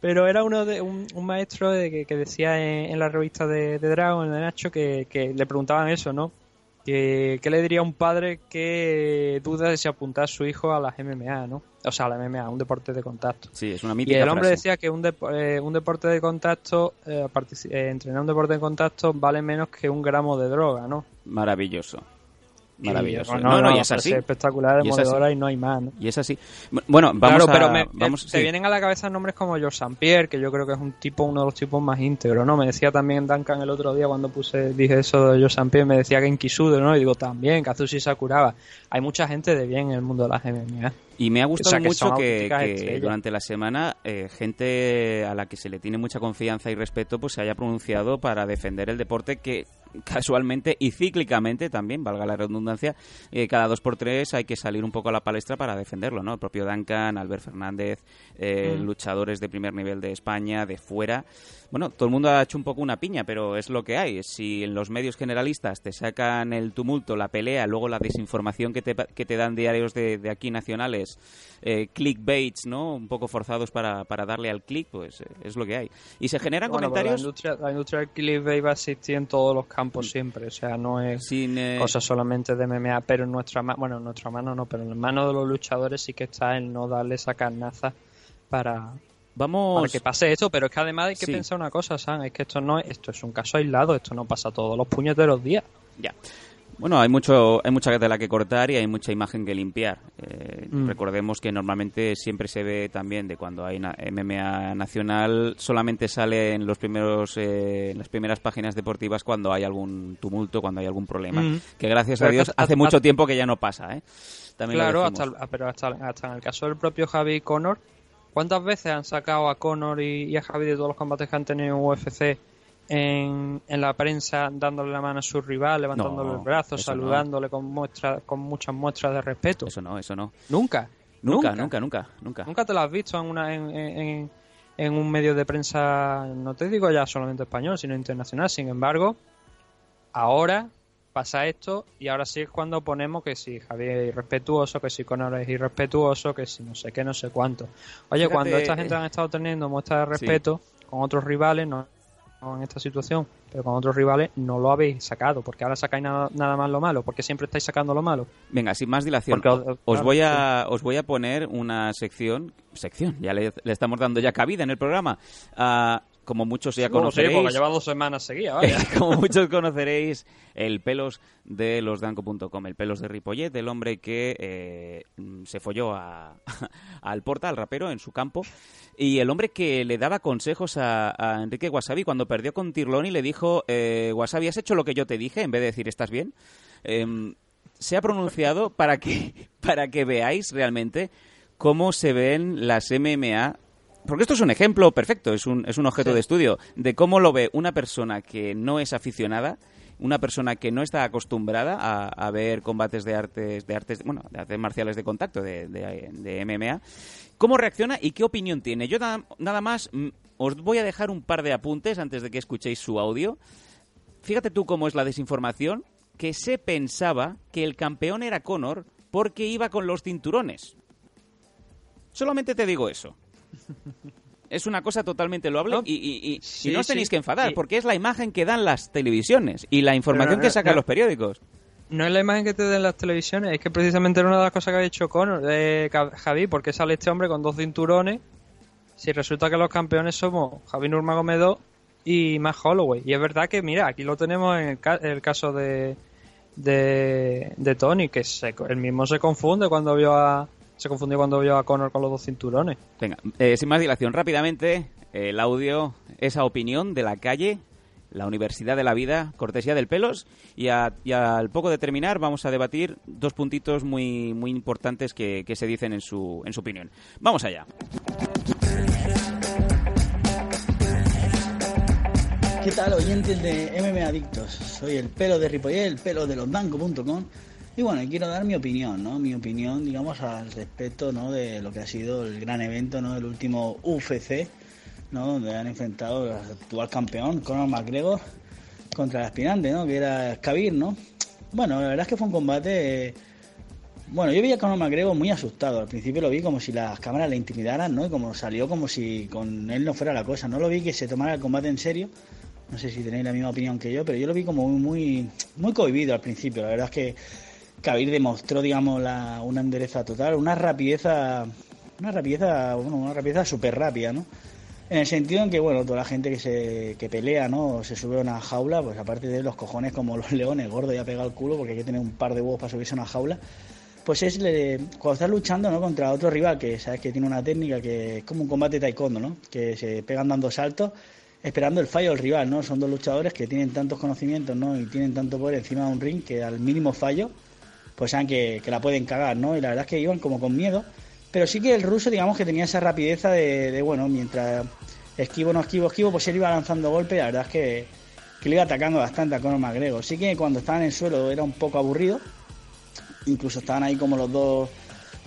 Speaker 2: Pero era uno de un, un maestro de que, que decía en, en la revista de, de Dragon, de Nacho, que, que le preguntaban eso, ¿no? Que, ¿Qué le diría a un padre que duda de si apuntar a su hijo a las MMA, ¿no? O sea, a la MMA, un deporte de contacto.
Speaker 1: Sí, es una
Speaker 2: Y
Speaker 1: mítica
Speaker 2: el hombre
Speaker 1: frase.
Speaker 2: decía que un, dep- eh, un deporte de contacto, eh, eh, entrenar un deporte de contacto vale menos que un gramo de droga, ¿no?
Speaker 1: Maravilloso. Maravilloso.
Speaker 2: Y,
Speaker 1: no, no, y es así.
Speaker 2: espectacular,
Speaker 1: Y es así.
Speaker 2: demoledora y no hay más, ¿no?
Speaker 1: Y es así. Bueno, vamos
Speaker 2: claro, pero
Speaker 1: a...
Speaker 2: me,
Speaker 1: vamos,
Speaker 2: te
Speaker 1: sí.
Speaker 2: vienen a la cabeza nombres como George St. Pierre, que yo creo que es un tipo, uno de los tipos más íntegros, ¿no? Me decía también Duncan el otro día cuando puse, dije eso de George St. Pierre, me decía que en Kisudo, ¿no? Y digo, también, Kazushi Sakuraba. Hay mucha gente de bien en el mundo de las MMA.
Speaker 1: Y me ha gustado
Speaker 2: O sea, que
Speaker 1: mucho que, durante la semana eh, gente a la que se le tiene mucha confianza y respeto pues se haya pronunciado para defender el deporte que casualmente y cíclicamente también, valga la redundancia, eh, cada dos por tres hay que salir un poco a la palestra para defenderlo, ¿no? El propio Duncan, Albert Fernández, eh,
Speaker 2: Mm.
Speaker 1: luchadores de primer nivel de España, de fuera. Bueno, todo el mundo ha hecho un poco una piña, pero es lo que hay. Si en los medios generalistas te sacan el tumulto, la pelea, luego la desinformación que te, que te dan diarios de, de aquí nacionales, eh, clickbaits, ¿no? Un poco forzados para, para darle al click, pues eh, es lo que hay. Y se generan
Speaker 2: Bueno,
Speaker 1: comentarios
Speaker 2: La industria, la industria del clickbait va a existir en todos los campos siempre, o sea, no es
Speaker 1: sin... eh,
Speaker 2: cosa solamente de MMA, pero en nuestra mano, bueno, en nuestra mano no, pero en la mano de los luchadores sí que está el no darle esa carnaza para,
Speaker 1: vamos...
Speaker 2: para que pase esto, pero es que además hay que
Speaker 1: Sí.
Speaker 2: pensar una cosa, Sam, es que esto no es, esto es un caso aislado, esto no pasa todos los puñeteros días.
Speaker 1: Ya. Bueno, hay mucho, hay mucha tela que cortar y hay mucha imagen que limpiar. Eh,
Speaker 2: Mm.
Speaker 1: Recordemos que normalmente siempre se ve también de cuando hay na- MMA nacional, solamente sale en los primeros, eh, en las primeras páginas deportivas cuando hay algún tumulto, cuando hay algún problema.
Speaker 2: Mm.
Speaker 1: Que gracias a Dios
Speaker 2: hasta-
Speaker 1: hace
Speaker 2: hasta-
Speaker 1: mucho tiempo que ya no pasa, ¿eh? También
Speaker 2: claro,
Speaker 1: decimos.
Speaker 2: hasta, el- ah, pero hasta, hasta en el caso del propio Javi Connor, ¿cuántas veces han sacado a Connor y, y a Javi de todos los combates que han tenido en UFC en, en la prensa dándole la mano a su rival, levantándole
Speaker 1: No,
Speaker 2: el brazo,
Speaker 1: no.
Speaker 2: saludándole con, muestra, con muchas muestras de respeto.
Speaker 1: Eso no, eso no.
Speaker 2: Nunca.
Speaker 1: Nunca, nunca, nunca, nunca.
Speaker 2: Nunca te lo has visto en, una, en, en- en un medio de prensa, no te digo ya solamente español, sino internacional. Sin embargo, ahora pasa esto y ahora sí es cuando ponemos que si Javier es irrespetuoso, que si Conor es irrespetuoso, que si no sé qué, no sé cuánto. Oye,
Speaker 1: Fíjate,
Speaker 2: cuando esta gente
Speaker 1: eh,
Speaker 2: han estado teniendo muestras de respeto con otros rivales, no en esta situación, pero con otros rivales no lo habéis sacado, porque ahora sacáis nada, nada más lo malo, porque siempre estáis sacando lo malo.
Speaker 1: Venga, sin más dilación,
Speaker 2: Porque,
Speaker 1: os
Speaker 2: claro,
Speaker 1: voy a os voy a poner una sección, sección, ya le, le estamos dando ya cabida en el programa. Ah, como muchos ya
Speaker 2: sí,
Speaker 1: conoceréis,
Speaker 2: porque lleva dos semanas seguidas, vaya.
Speaker 1: como muchos conoceréis, el pelos de losdanco.com, el pelos de Ripollet, el hombre que eh, se folló a, al Porta, al rapero, en su campo, y el hombre que le daba consejos a, a Enrique Wasabi cuando perdió con Tirloni le dijo, eh, Wasabi, ¿has hecho lo que yo te dije? En vez de decir, ¿estás bien? Em, se ha pronunciado para que, para que veáis realmente cómo se ven las MMA porque esto es un ejemplo perfecto, es un, es un objeto de estudio de cómo lo ve una persona que no es aficionada, una persona que no está acostumbrada a, a ver combates de artes, de artes, bueno, de artes marciales de contacto, de, de- de MMA, cómo reacciona y qué opinión tiene. Yo nada, nada más mm, os voy a dejar un par de apuntes antes de que escuchéis su audio. Fíjate tú cómo es la desinformación, que se pensaba que el campeón era Conor porque iba con los cinturones. Solamente te digo eso. Es una cosa totalmente loable
Speaker 2: No,
Speaker 1: y, y- y- y
Speaker 2: sí,
Speaker 1: no os tenéis
Speaker 2: sí,
Speaker 1: que enfadar, porque es la imagen que dan las televisiones y la información
Speaker 2: no,
Speaker 1: que sacan
Speaker 2: no.
Speaker 1: los periódicos.
Speaker 2: No es la imagen que te den las televisiones, es que precisamente era una de las cosas que ha dicho Conor, eh, Javi, porque sale este hombre con dos cinturones si resulta que los campeones somos Javi Nurmagomedov y Matt Holloway. Y es verdad que, mira, aquí lo tenemos en el, ca- el caso de, de, de Tony, que se, él mismo se confunde cuando vio a... Se confundió cuando vio a Conor con los dos cinturones.
Speaker 1: Venga, eh, sin más dilación, rápidamente, el audio, esa opinión de la calle, la Universidad de la Vida, cortesía del pelos, y, a- y al poco de terminar vamos a debatir dos puntitos muy, muy importantes que, que se dicen en su, en su opinión. Vamos allá.
Speaker 3: ¿Qué tal, oyentes de MM Adictos? Soy el pelo de Ripollet, el pelo de losdanco.com y bueno, quiero dar mi opinión, ¿no? Mi opinión, digamos, al respecto, ¿no? De lo que ha sido el gran evento, ¿no? El último UFC, ¿no? Donde han enfrentado al actual campeón, Conor McGregor, contra el aspirante, ¿no? Que era Khabib, ¿no? Bueno, la verdad es que fue un combate... Bueno, yo vi a Conor McGregor muy asustado. Al principio lo vi como si las cámaras le intimidaran, ¿no? Y como salió como si con él no fuera la cosa. No lo vi que se tomara el combate en serio. No sé si tenéis la misma opinión que yo, pero yo lo vi como muy, muy, muy cohibido al principio. La verdad es que Khabib demostró, digamos, una endereza total, una rapidez, una rapidez, bueno, una rapidez súper rápida, ¿no? En el sentido en que, bueno, toda la gente que se que pelea, ¿no? Se sube a una jaula, pues aparte de los cojones como los leones, gordo y a pegar el culo, porque hay que tener un par de huevos para subirse a una jaula, pues es cuando estás luchando, ¿no? Contra otro rival que sabes que tiene una técnica que es como un combate taekwondo, ¿no? Que se pegan dando saltos esperando el fallo del rival, ¿no? Son dos luchadores que tienen tantos conocimientos, ¿no? Y tienen tanto poder encima de un ring que al mínimo fallo, pues saben que, que la pueden cagar, ¿no? Y la verdad es que iban como con miedo. Pero sí que el ruso, digamos que tenía esa rapidez de, bueno, mientras esquivo, no esquivo, esquivo, pues él iba lanzando golpes. La verdad es que, que le iba atacando bastante a Conor McGregor. Sí que cuando estaban en el suelo era un poco aburrido. Incluso estaban ahí como los dos,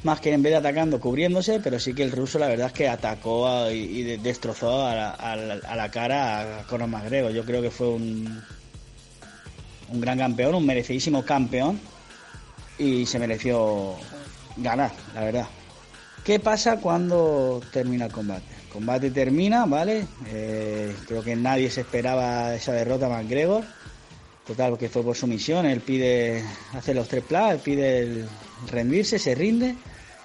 Speaker 3: más que en vez de atacando, cubriéndose. Pero sí que el ruso, la verdad es que atacó a- y, y de- destrozó a la, a la- a la cara a Conor McGregor. Yo creo que fue un, un gran campeón, un merecidísimo campeón y se mereció ganar, la verdad. ¿Qué pasa cuando termina el combate? El combate termina, ¿vale? Eh, creo que nadie se esperaba esa derrota a McGregor. Total, porque fue por sumisión. Él pide hacer los tres plas, él pide el rendirse, se rinde.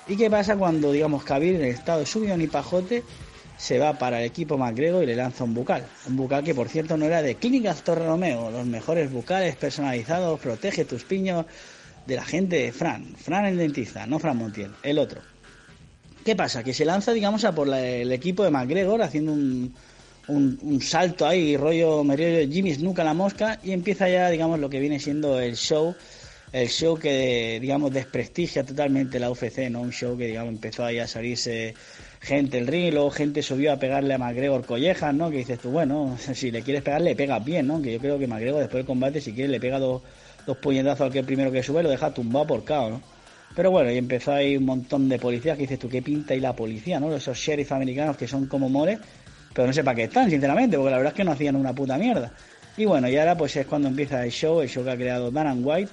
Speaker 3: ¿Y qué pasa cuando, digamos, Khabib, en el estado de subido ni pajote, se va para el equipo McGregor y le lanza un bucal? Un bucal que, por cierto, no era de Clínicas Torre Romeo, los mejores bucales personalizados, protege tus piños de la gente de Fran. Fran el dentista, no Fran Montiel, el otro. ¿Qué pasa? Que se lanza, digamos, a por la- el equipo de McGregor haciendo un, un, un salto ahí, rollo, me rollo Jimmy Snook a la mosca, y empieza ya, digamos, lo que viene siendo el show el show que, digamos, desprestigia totalmente la UFC, ¿no? Un show que, digamos, empezó ahí a salirse gente el ring, luego gente subió a pegarle a McGregor collejas, ¿no? Que dices tú, bueno, si le quieres pegar, le pegas bien, ¿no? Que yo creo que McGregor después del combate, si quiere, le pega dos, dos puñetazos al que primero que sube, lo deja tumbado por cao, ¿no? Pero bueno, y empezó ahí un montón de policías que dices tú, ¿qué pinta y la policía, ¿no? Esos sheriff americanos que son como mores, pero no sé para qué están, sinceramente, porque la verdad es que no hacían una puta mierda. Y bueno, y ahora pues es cuando empieza el show, el show que ha creado Dan White.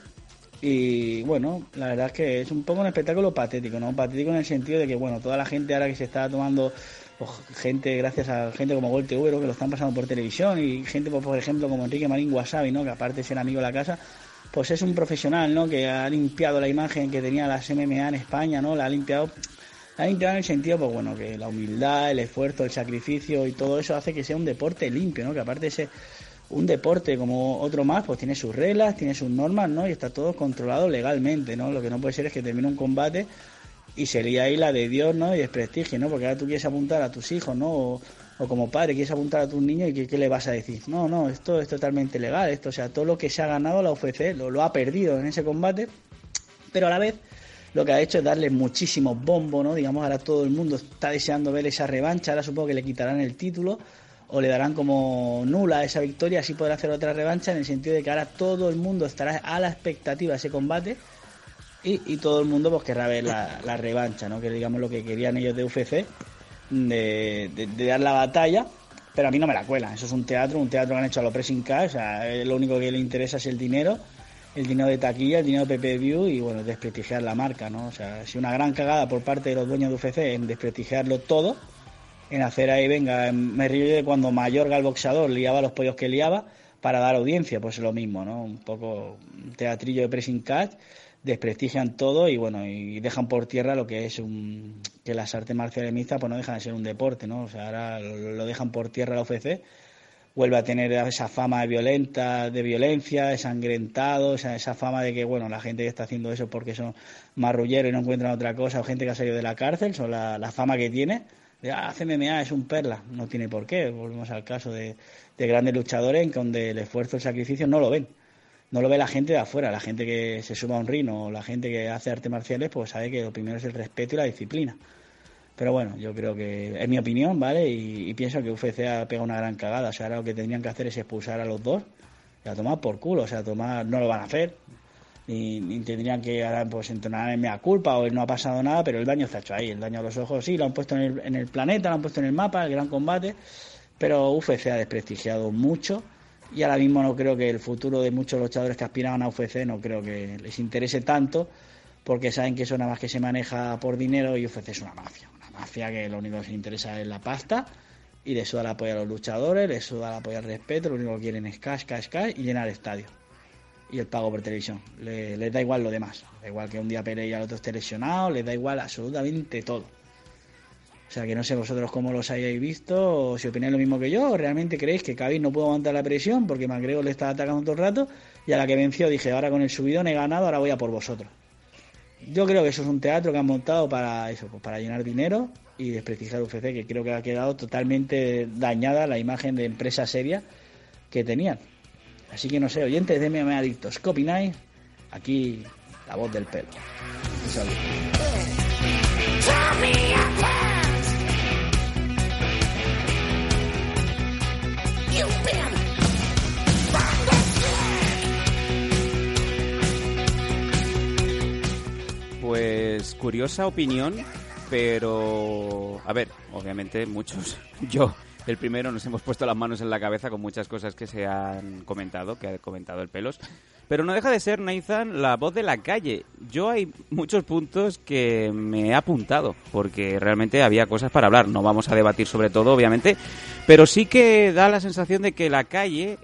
Speaker 3: Y bueno, la verdad es que es un poco un espectáculo patético, ¿no? Patético en el sentido de que, bueno, toda la gente ahora que se está tomando, pues, gente, gracias a gente como Gol TV, que lo están pasando por televisión, y gente, pues, por ejemplo, como Enrique Marín Wasabi, ¿no? Que aparte de ser amigo de la casa, pues es un profesional, ¿no? Que ha limpiado la imagen que tenía las MMA en España, ¿no? La ha limpiado, la ha limpiado en el sentido, pues bueno, que la humildad, el esfuerzo, el sacrificio y todo eso hace que sea un deporte limpio, ¿no? Que aparte de ser un deporte como otro más, pues tiene sus reglas, tiene sus normas, ¿no? Y está todo controlado legalmente, ¿no? Lo que no puede ser es que termine un combate y sería ahí la de Dios, ¿no? Y desprestigio, ¿no? Porque ahora tú quieres apuntar a tus hijos, ¿no? O como padre quieres apuntar a tus niños y ¿qué, ¿qué, le vas a decir? No, no, esto es totalmente legal, esto, o sea, todo lo que se ha ganado la UFC lo, lo ha perdido en ese combate, pero a la vez lo que ha hecho es darle muchísimo bombo, ¿no? Digamos, ahora todo el mundo está deseando ver esa revancha, ahora supongo que le quitarán el título o le darán como nula esa victoria, así podrá hacer otra revancha en el sentido de que ahora todo el mundo estará a la expectativa de ese combate y, y todo el mundo pues querrá ver la, la, revancha, ¿no? que digamos lo que querían ellos de UFC, de, dar la batalla, pero a mí no me la cuela, eso es un teatro, un teatro que han hecho a lo pressing cash, o sea, lo único que le interesa es el dinero, el dinero de taquilla, el dinero de PPV y bueno, desprestigiar la marca, ¿no? O sea, si una gran cagada por parte de los dueños de UFC en desprestigiarlo todo, en hacer ahí, venga, me río de cuando Mayorga el boxeador liaba los pollos que liaba para dar audiencia, pues es lo mismo, ¿no? Un poco teatrillo de pressing catch, desprestigian todo y bueno, y dejan por tierra lo que es un que las artes marciales mixtas pues no dejan de ser un deporte, ¿no? O sea, ahora lo, dejan por tierra la UFC, vuelve a tener esa fama de violenta, de violencia, de sangrentado, esa, esa fama de que bueno, la gente que está haciendo eso porque son marrulleros y no encuentran otra cosa, o gente que ha salido de la cárcel, son la, la fama que tiene de ah, MMA es un perla, no tiene por qué. Volvemos al caso de, de, grandes luchadores en donde el esfuerzo, el sacrificio no lo ven. No lo ve la gente de afuera, la gente que se suma a un rino o la gente que hace artes marciales, pues sabe que lo primero es el respeto y la disciplina. Pero bueno, yo creo que es mi opinión, ¿vale? Y, y pienso que UFC ha pegado una gran cagada. O sea, ahora lo que tendrían que hacer es expulsar a los dos y a tomar por culo. O sea, a tomar, no lo van a hacer, ni, ni, tendrían que ahora pues entonar en mea culpa o no ha pasado nada, pero el daño está hecho ahí, el daño a los ojos sí, lo han puesto en el, en el planeta, lo han puesto en el mapa, el gran combate, pero UFC ha desprestigiado mucho y ahora mismo no creo que el futuro de muchos luchadores que aspiraban a UFC no creo que les interese tanto porque saben que eso nada más que se maneja por dinero y UFC es una mafia, una mafia que lo único que les interesa es la pasta y les suda el apoyo a los luchadores, les suda el apoyo al respeto, lo único que quieren es cash, cash, cash y llenar el estadio y el pago por televisión. Les le da igual lo demás. Da igual que un día y al otro esté lesionado, les da igual absolutamente todo. O sea que no sé vosotros cómo los hayáis visto, o si opináis lo mismo que yo, o realmente creéis que Khabib no puede aguantar la presión porque McGregor le está atacando todo el rato y a la que venció dije, ahora con el subidón he ganado, ahora voy a por vosotros. Yo creo que eso es un teatro que han montado para eso, pues para llenar dinero y desprestigiar UFC, que creo que ha quedado totalmente dañada la imagen de empresa seria que tenían. Así que no sé, oyentes de MMA Adictos, ¿qué opináis? Aquí la voz del pelo. Un saludo.
Speaker 1: Pues curiosa opinión, pero a ver, obviamente muchos, yo el primero nos hemos puesto las manos en la cabeza con muchas cosas que se han comentado, que ha comentado el Pelos. Pero no deja de ser, Nathan, la voz de la calle. Yo hay muchos puntos que me he apuntado, porque realmente había cosas para hablar. No vamos a debatir sobre todo, obviamente, pero sí que da la sensación de que la calle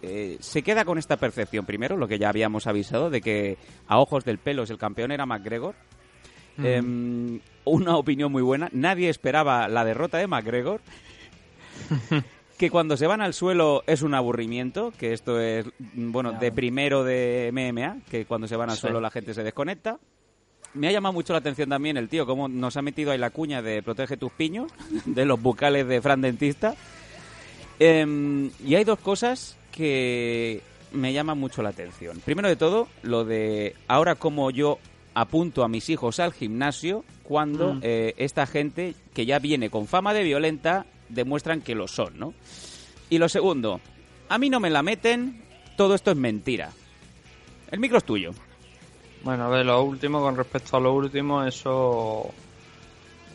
Speaker 1: eh, se queda con esta percepción. Primero, lo que ya habíamos avisado, de que a ojos del Pelos el campeón era McGregor. Mm. Eh, una opinión muy buena. Nadie esperaba la derrota de McGregor que cuando se van al suelo es un aburrimiento, que esto es, bueno, de primero de MMA, que cuando se van al sí. suelo la gente se desconecta. Me ha llamado mucho la atención también el tío, cómo nos ha metido ahí la cuña de protege tus piños, de los bucales de Fran Dentista. Eh, y hay dos cosas que me llama mucho la atención. Primero de todo, lo de ahora como yo apunto a mis hijos al gimnasio cuando
Speaker 2: Mm.
Speaker 1: eh, esta gente que ya viene con fama de violenta demuestran que lo son, ¿no? Y lo segundo, a mí no me la meten, todo esto es mentira. El micro es tuyo.
Speaker 2: Bueno, a ver, lo último, con respecto a lo último, eso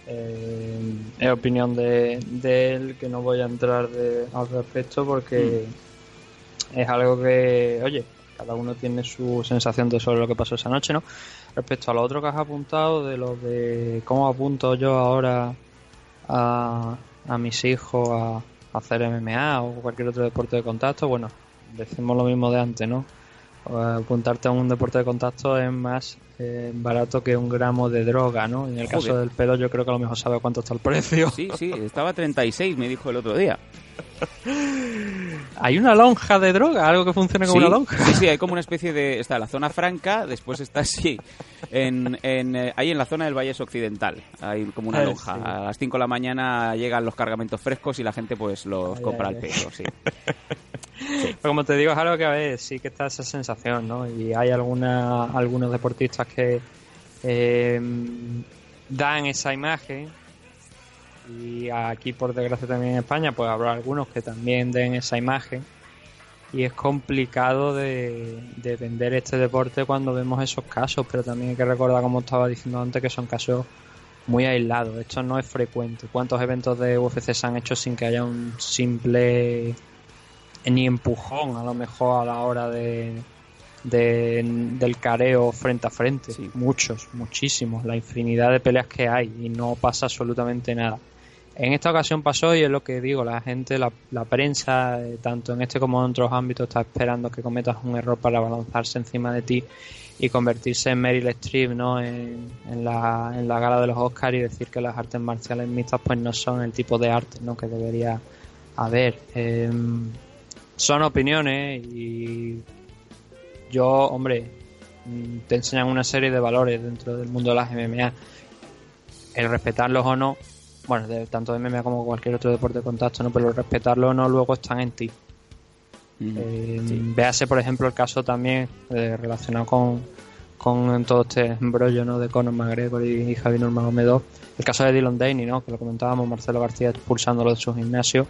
Speaker 2: eh, es opinión de, de él, que no voy a entrar de- al respecto porque es algo que, oye, cada uno tiene su sensación de sobre lo que pasó esa noche, ¿no? Respecto a lo otro que has apuntado, de lo de cómo apunto yo ahora a, a mis hijos a, a hacer MMA o cualquier otro deporte de contacto, bueno, decimos lo mismo de antes, ¿no? Eh, apuntarte a un deporte de contacto es más eh, barato que un gramo de droga, ¿no? En el caso del pelo yo creo que a lo mejor sabe cuánto está el precio.
Speaker 1: Sí, sí, estaba a 36, me dijo el otro día.
Speaker 2: Hay una lonja de droga, algo que funcione como
Speaker 1: sí,
Speaker 2: una lonja.
Speaker 1: Sí, sí, hay como una especie de... Está la zona franca, después está así, en, en, eh, ahí en la zona del Valles Occidental. Hay como una
Speaker 2: Eh,
Speaker 1: lonja.
Speaker 2: sí.
Speaker 1: A las 5 de la mañana llegan los cargamentos frescos y la gente pues los
Speaker 2: Ay,
Speaker 1: compra
Speaker 2: ay,
Speaker 1: al peso, sí.
Speaker 2: Pero como te digo, es algo que a ver, sí que está esa sensación, ¿no? Y hay alguna, algunos deportistas que eh, dan esa imagen. Y aquí, por desgracia, también en España, pues habrá algunos que también den esa imagen. Y es complicado de, de vender este deporte cuando vemos esos casos, pero también hay que recordar, como estaba diciendo antes, que son casos muy aislados. Esto no es frecuente. ¿Cuántos eventos de UFC se han hecho sin que haya un simple ni empujón a lo mejor a la hora de, de- del careo frente a frente.
Speaker 1: Sí.
Speaker 2: Muchos, muchísimos, la infinidad de peleas que hay y no pasa absolutamente nada. En esta ocasión pasó y es lo que digo, la gente, la, la prensa, eh, tanto en este como en otros ámbitos, está esperando que cometas un error para balanzarse encima de ti y convertirse en Meryl Streep ¿no? en, la, en la gala de los Oscars y decir que las artes marciales mixtas pues no son el tipo de arte ¿no? que debería haber. Em, son opiniones y yo, hombre, mm, te enseñan una serie de valores dentro del mundo de las MMA. El respetarlos o no, bueno, de, tanto de MMA como cualquier otro deporte de contacto, ¿no? Pero respetarlo o no luego están en ti.
Speaker 1: Ujú.
Speaker 2: Eh,
Speaker 1: Sí.
Speaker 2: Véase, por ejemplo, el caso también eh, relacionado con, con todo este embrollo ¿no? de Conor McGregor y, y Javi Nurmagomedov. El caso de Dylan Daney, ¿no? que lo comentábamos, Marcelo García expulsándolo de su gimnasio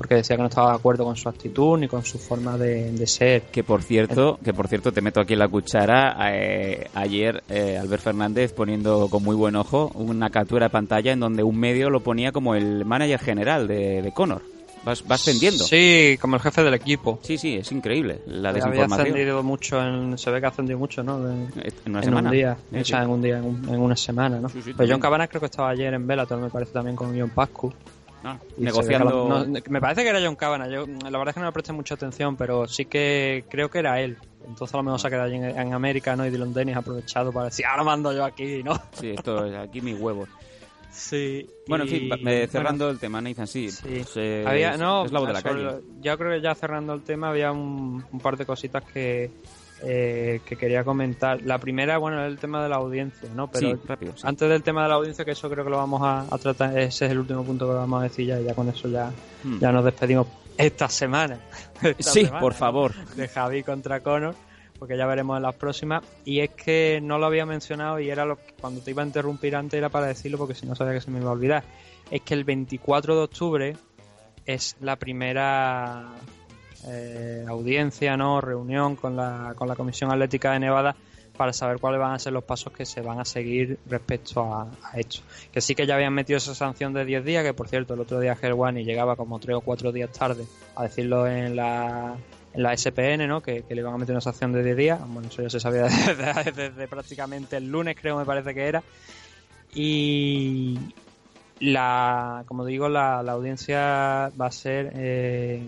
Speaker 2: porque decía que no estaba de acuerdo con su actitud ni con su forma de, de ser.
Speaker 1: Que por cierto, que por cierto te meto aquí en la cuchara. eh, ayer eh, Albert Fernández poniendo con muy buen ojo una captura de pantalla en donde un medio lo ponía como el manager general de, de Conor. Vas, va ascendiendo.
Speaker 2: Sí, como el jefe del equipo.
Speaker 1: sí, sí, es increíble la
Speaker 2: Había
Speaker 1: desinformación.
Speaker 2: ascendido mucho, en- se ve que ha ascendido mucho, ¿no? De-
Speaker 1: En una
Speaker 2: en
Speaker 1: semana.
Speaker 2: un día,
Speaker 1: Eh,
Speaker 2: o
Speaker 1: sí.
Speaker 2: sea, en un día, en, un- en una semana, ¿no?
Speaker 1: Sí, sí,
Speaker 2: Pero
Speaker 1: también.
Speaker 2: John Cabanas creo que estaba ayer en Bellator, me parece también con John Pascu.
Speaker 1: Ah, negociando.
Speaker 2: no, me parece que era John Cabanas, yo la verdad es que no le presté mucha atención, pero sí que creo que era él. Entonces a lo mejor se ha quedado en, en América, ¿no? Y Dylan Dennis ha aprovechado para decir, ahora mando yo aquí, ¿no?
Speaker 1: Sí, esto es aquí mis huevos.
Speaker 2: Sí.
Speaker 1: Bueno, en fin, cerrando el tema, Nathan, sí.
Speaker 2: Sí.
Speaker 1: pues, eh,
Speaker 2: había, no,
Speaker 1: es la voz de la
Speaker 2: sobre
Speaker 1: calle.
Speaker 2: lo- yo creo que ya cerrando el tema había un, un par de cositas que, eh, que quería comentar. La primera, bueno, es el tema de la audiencia, ¿no? Pero
Speaker 1: sí, rápido. sí.
Speaker 2: antes del tema de la audiencia, que eso creo que lo vamos a, a tratar, ese es el último punto que vamos a decir ya, y ya con eso ya,
Speaker 1: Hmm.
Speaker 2: ya nos despedimos esta semana. Esta
Speaker 1: Sí,
Speaker 2: semana,
Speaker 1: por favor.
Speaker 2: De Javi contra Conor, porque ya veremos en las próximas. Y es que no lo había mencionado y era lo que, cuando te iba a interrumpir antes era para decirlo, porque si no sabía que se me iba a olvidar. Es que el 24 de octubre es la primera eh, audiencia, no reunión con la, con la Comisión Atlética de Nevada para saber cuáles van a ser los pasos que se van a seguir respecto a, a esto. Que sí que ya habían metido esa sanción de 10 días, que por cierto el otro día Gerwani llegaba como 3 o 4 días tarde a decirlo en la, en la SPN, ¿no? Que, le iban a meter una sanción de 10 días. Bueno, eso ya se sabía desde, prácticamente el lunes, creo, me parece que era. Y la, como digo, la, la audiencia va a ser eh,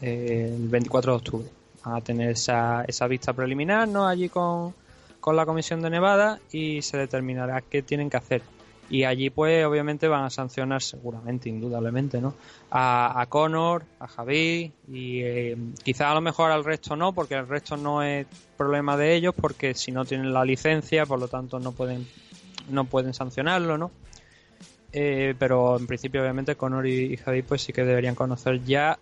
Speaker 2: eh, el 24 de octubre. Van a tener esa, esa vista preliminar, ¿no? Allí con, con la Comisión de Nevada y se determinará qué tienen que hacer. Y allí, pues, obviamente van a sancionar, seguramente, indudablemente, ¿no? A, a Conor, a Javi y eh, quizá a lo mejor al resto no, porque el resto no es problema de ellos, porque si no tienen la licencia, por lo tanto no pueden, no pueden sancionarlo, ¿no? Eh, pero en principio, obviamente, Conor y, y Javi, pues sí que deberían conocer ya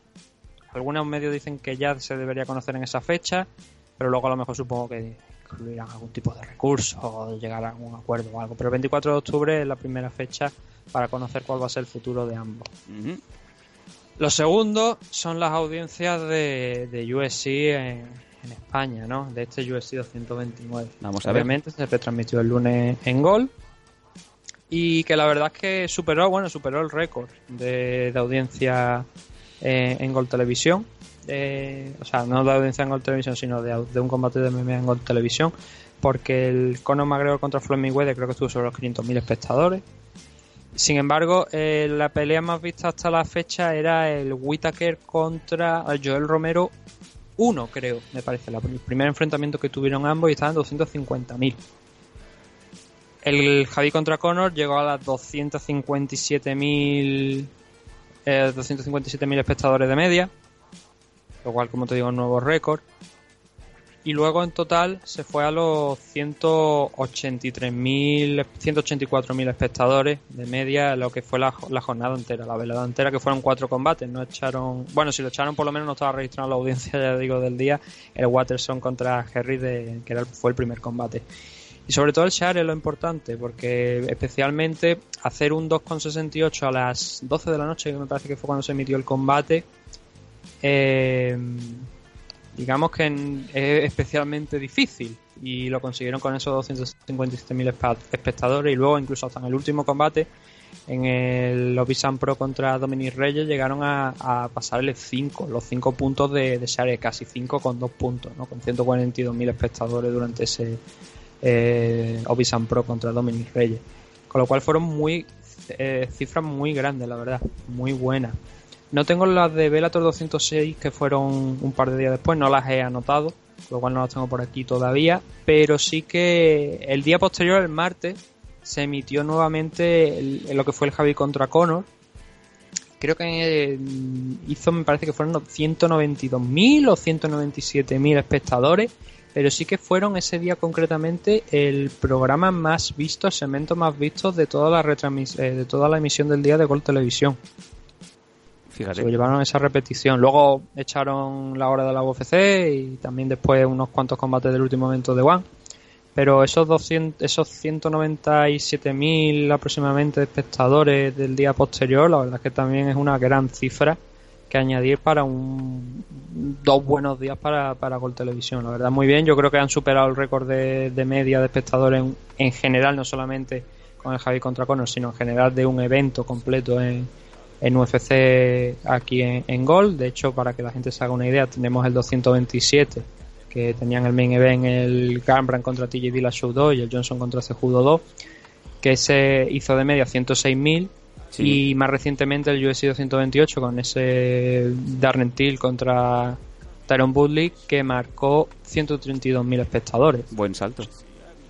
Speaker 2: Algunos medios dicen que ya se debería conocer en esa fecha, pero luego a lo mejor supongo que incluirán algún tipo de recurso o llegar a algún acuerdo o algo. Pero el 24 de octubre es la primera fecha para conocer cuál va a ser el futuro de ambos.
Speaker 1: Ujú.
Speaker 2: Lo segundo son las audiencias de, de USC en, en España, ¿no? De este USC 229.
Speaker 1: Vamos a ver.
Speaker 2: Obviamente se retransmitió el lunes en Gol y que la verdad es que superó, bueno, superó el récord de, de audiencia en Gol Televisión. O sea, no de audiencia en Gol Televisión, sino de, un combate de MMA en Gol Televisión. Porque el Conor McGregor contra Floyd Mayweather creo que estuvo sobre los 500.000 espectadores. Sin embargo, eh, la pelea más vista hasta la fecha era el Whitaker contra Joel Romero 1, creo, me parece. La- el primer enfrentamiento que tuvieron ambos y estaban 250.000. El Javi contra Conor llegó a las 257.000 eh, 257.000 espectadores de media, lo cual, como te digo, un nuevo récord. Y luego en total se fue a los 183.000, 184.000 espectadores de media, lo que fue la, la jornada entera, la velada entera, que fueron cuatro combates. No echaron, bueno, si lo echaron por lo menos no estaba registrado la audiencia, ya digo, del día, el Watterson contra Harry, de, que era, fue el primer combate. Y sobre todo el share es lo importante, porque especialmente hacer un 2,68 a las 12 de la noche, que me parece que fue cuando se emitió el combate, eh, digamos que es especialmente difícil y lo consiguieron con esos 257.000 espa- espectadores y luego incluso hasta en el último combate en el Obisan Pro contra Dominic Reyes llegaron a, a pasarle 5, los 5 puntos de, de share, casi 5 con 2 puntos, ¿no? con 142.000 espectadores durante ese eh, Obisan Pro contra Dominic Reyes. Con lo cual fueron muy eh, cifras muy grandes, la verdad, muy buenas. No tengo las de Bellator 206 que fueron un par de días después, no las he anotado, lo cual no las tengo por aquí todavía, pero sí que el día posterior, el martes, se emitió nuevamente lo que fue el Javi contra Conor. Creo que eh, hizo, me parece que fueron 192.000 o 197.000 espectadores, pero sí que fueron ese día concretamente el programa más visto, el segmento más visto de toda la eh, de toda la emisión del día de Gol Televisión. Llevaron esa repetición. Luego echaron la hora de la UFC y también después unos cuantos combates del último evento de One. Pero esos 200, esos 197.000 aproximadamente espectadores del día posterior, la verdad es que también es una gran cifra que añadir para un dos buenos días para, para Gol Televisión. La verdad, muy bien. Yo creo que han superado el récord de, de media de espectadores en, en general, no solamente con el Javi contra Conor, sino en general de un evento completo en, en UFC aquí en, en Gol. De hecho, para que la gente se haga una idea, tenemos el 227 que tenían el main event el Gambran contra TJ Dillashaw 2 y el Johnson contra Cejudo 2 que se hizo de media 106.000
Speaker 1: Sí.
Speaker 2: y más recientemente el UFC 228 con ese Darren Till contra Tyron Woodley que marcó 132.000 espectadores.
Speaker 1: Buen salto.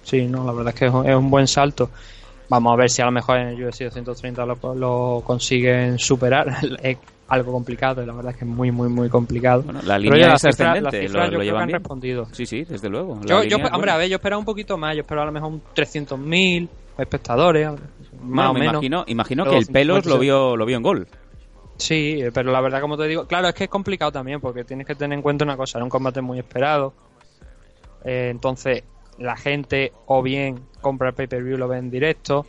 Speaker 2: Sí, no, la verdad es que es un buen salto. Vamos a ver si a lo mejor en el UFC 230 lo, lo consiguen superar. es algo complicado, y la verdad es que es muy, muy, muy complicado.
Speaker 1: Bueno, la línea
Speaker 2: oye,
Speaker 1: es
Speaker 2: las cifras-
Speaker 1: ascendente,
Speaker 2: las
Speaker 1: lo-
Speaker 2: yo
Speaker 1: lo
Speaker 2: creo que
Speaker 1: llevan
Speaker 2: han
Speaker 1: bien.
Speaker 2: respondido.
Speaker 1: Sí, sí, desde luego.
Speaker 2: Yo, hombre,
Speaker 1: buena.
Speaker 2: a ver, yo esperaba un poquito más, yo esperaba a lo mejor un 300.000 espectadores, más
Speaker 1: Bueno,
Speaker 2: o
Speaker 1: me
Speaker 2: menos.
Speaker 1: imagino, imagino
Speaker 2: Pero
Speaker 1: que el Pelos
Speaker 2: 50.
Speaker 1: lo vio, lo vio en gol.
Speaker 2: Sí, pero la verdad, como te digo, claro, es que es complicado también, porque tienes que tener en cuenta una cosa, era un combate muy esperado. Eh, entonces, la gente o bien compra el pay-per-view lo ve en directo,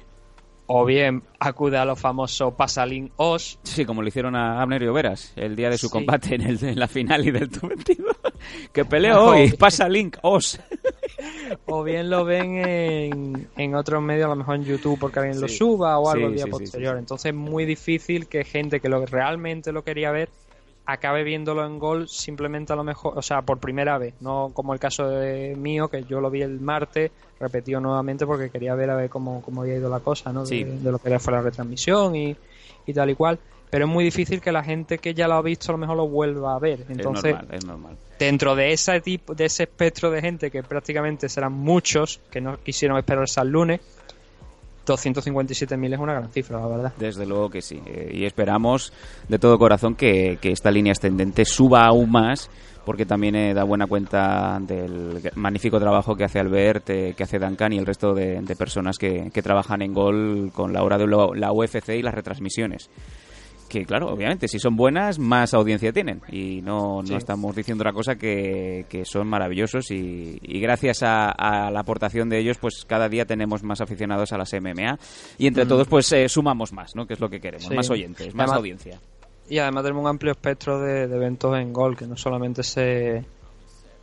Speaker 2: o bien acude a los famosos Pasalink OS,
Speaker 1: Sí, como lo hicieron a Abner y Overas el día de su
Speaker 2: Sí.
Speaker 1: combate en, el, en la final y del 22. que peleo
Speaker 2: No.
Speaker 1: hoy, pasa Link Os.
Speaker 2: o bien lo ven en, en otros medios, a lo mejor en YouTube porque alguien lo suba o algo
Speaker 1: Sí,
Speaker 2: el día posterior. Entonces es muy difícil que gente que lo realmente lo quería ver acabe viéndolo en gol simplemente a lo mejor, o sea, por primera vez, no como el caso de mío, que yo lo vi el martes, repetido nuevamente porque quería ver a ver cómo, cómo había ido la cosa, ¿no? De,
Speaker 1: Sí.
Speaker 2: de lo que fue la retransmisión y, y tal y cual. Pero es muy difícil que la gente que ya lo ha visto a lo mejor lo vuelva a ver. Entonces,
Speaker 1: es normal, es normal.
Speaker 2: dentro de ese tipo de ese espectro de gente que prácticamente serán muchos que no quisieron esperarse al lunes 257.000 es una gran cifra la verdad
Speaker 1: Desde luego que sí. Eh, y esperamos de todo corazón que, esta línea ascendente suba aún más, porque también eh, da buena cuenta del magnífico trabajo que hace Albert, eh, que hace Duncan y el resto de, personas que, que trabajan en Gol con la hora de la UFC y las retransmisiones. Que claro, obviamente, si son buenas, más audiencia tienen. Y no, no
Speaker 2: Sí.
Speaker 1: estamos diciendo otra cosa que, que son maravillosos y, y gracias a, a la aportación de ellos, pues cada día tenemos más aficionados a las MMA y entre todos pues eh, sumamos más, ¿no? Que es lo que queremos,
Speaker 2: Sí.
Speaker 1: más oyentes, más
Speaker 2: Además-
Speaker 1: audiencia.
Speaker 2: Y además tenemos un amplio espectro de, de eventos en Gol, que no solamente se,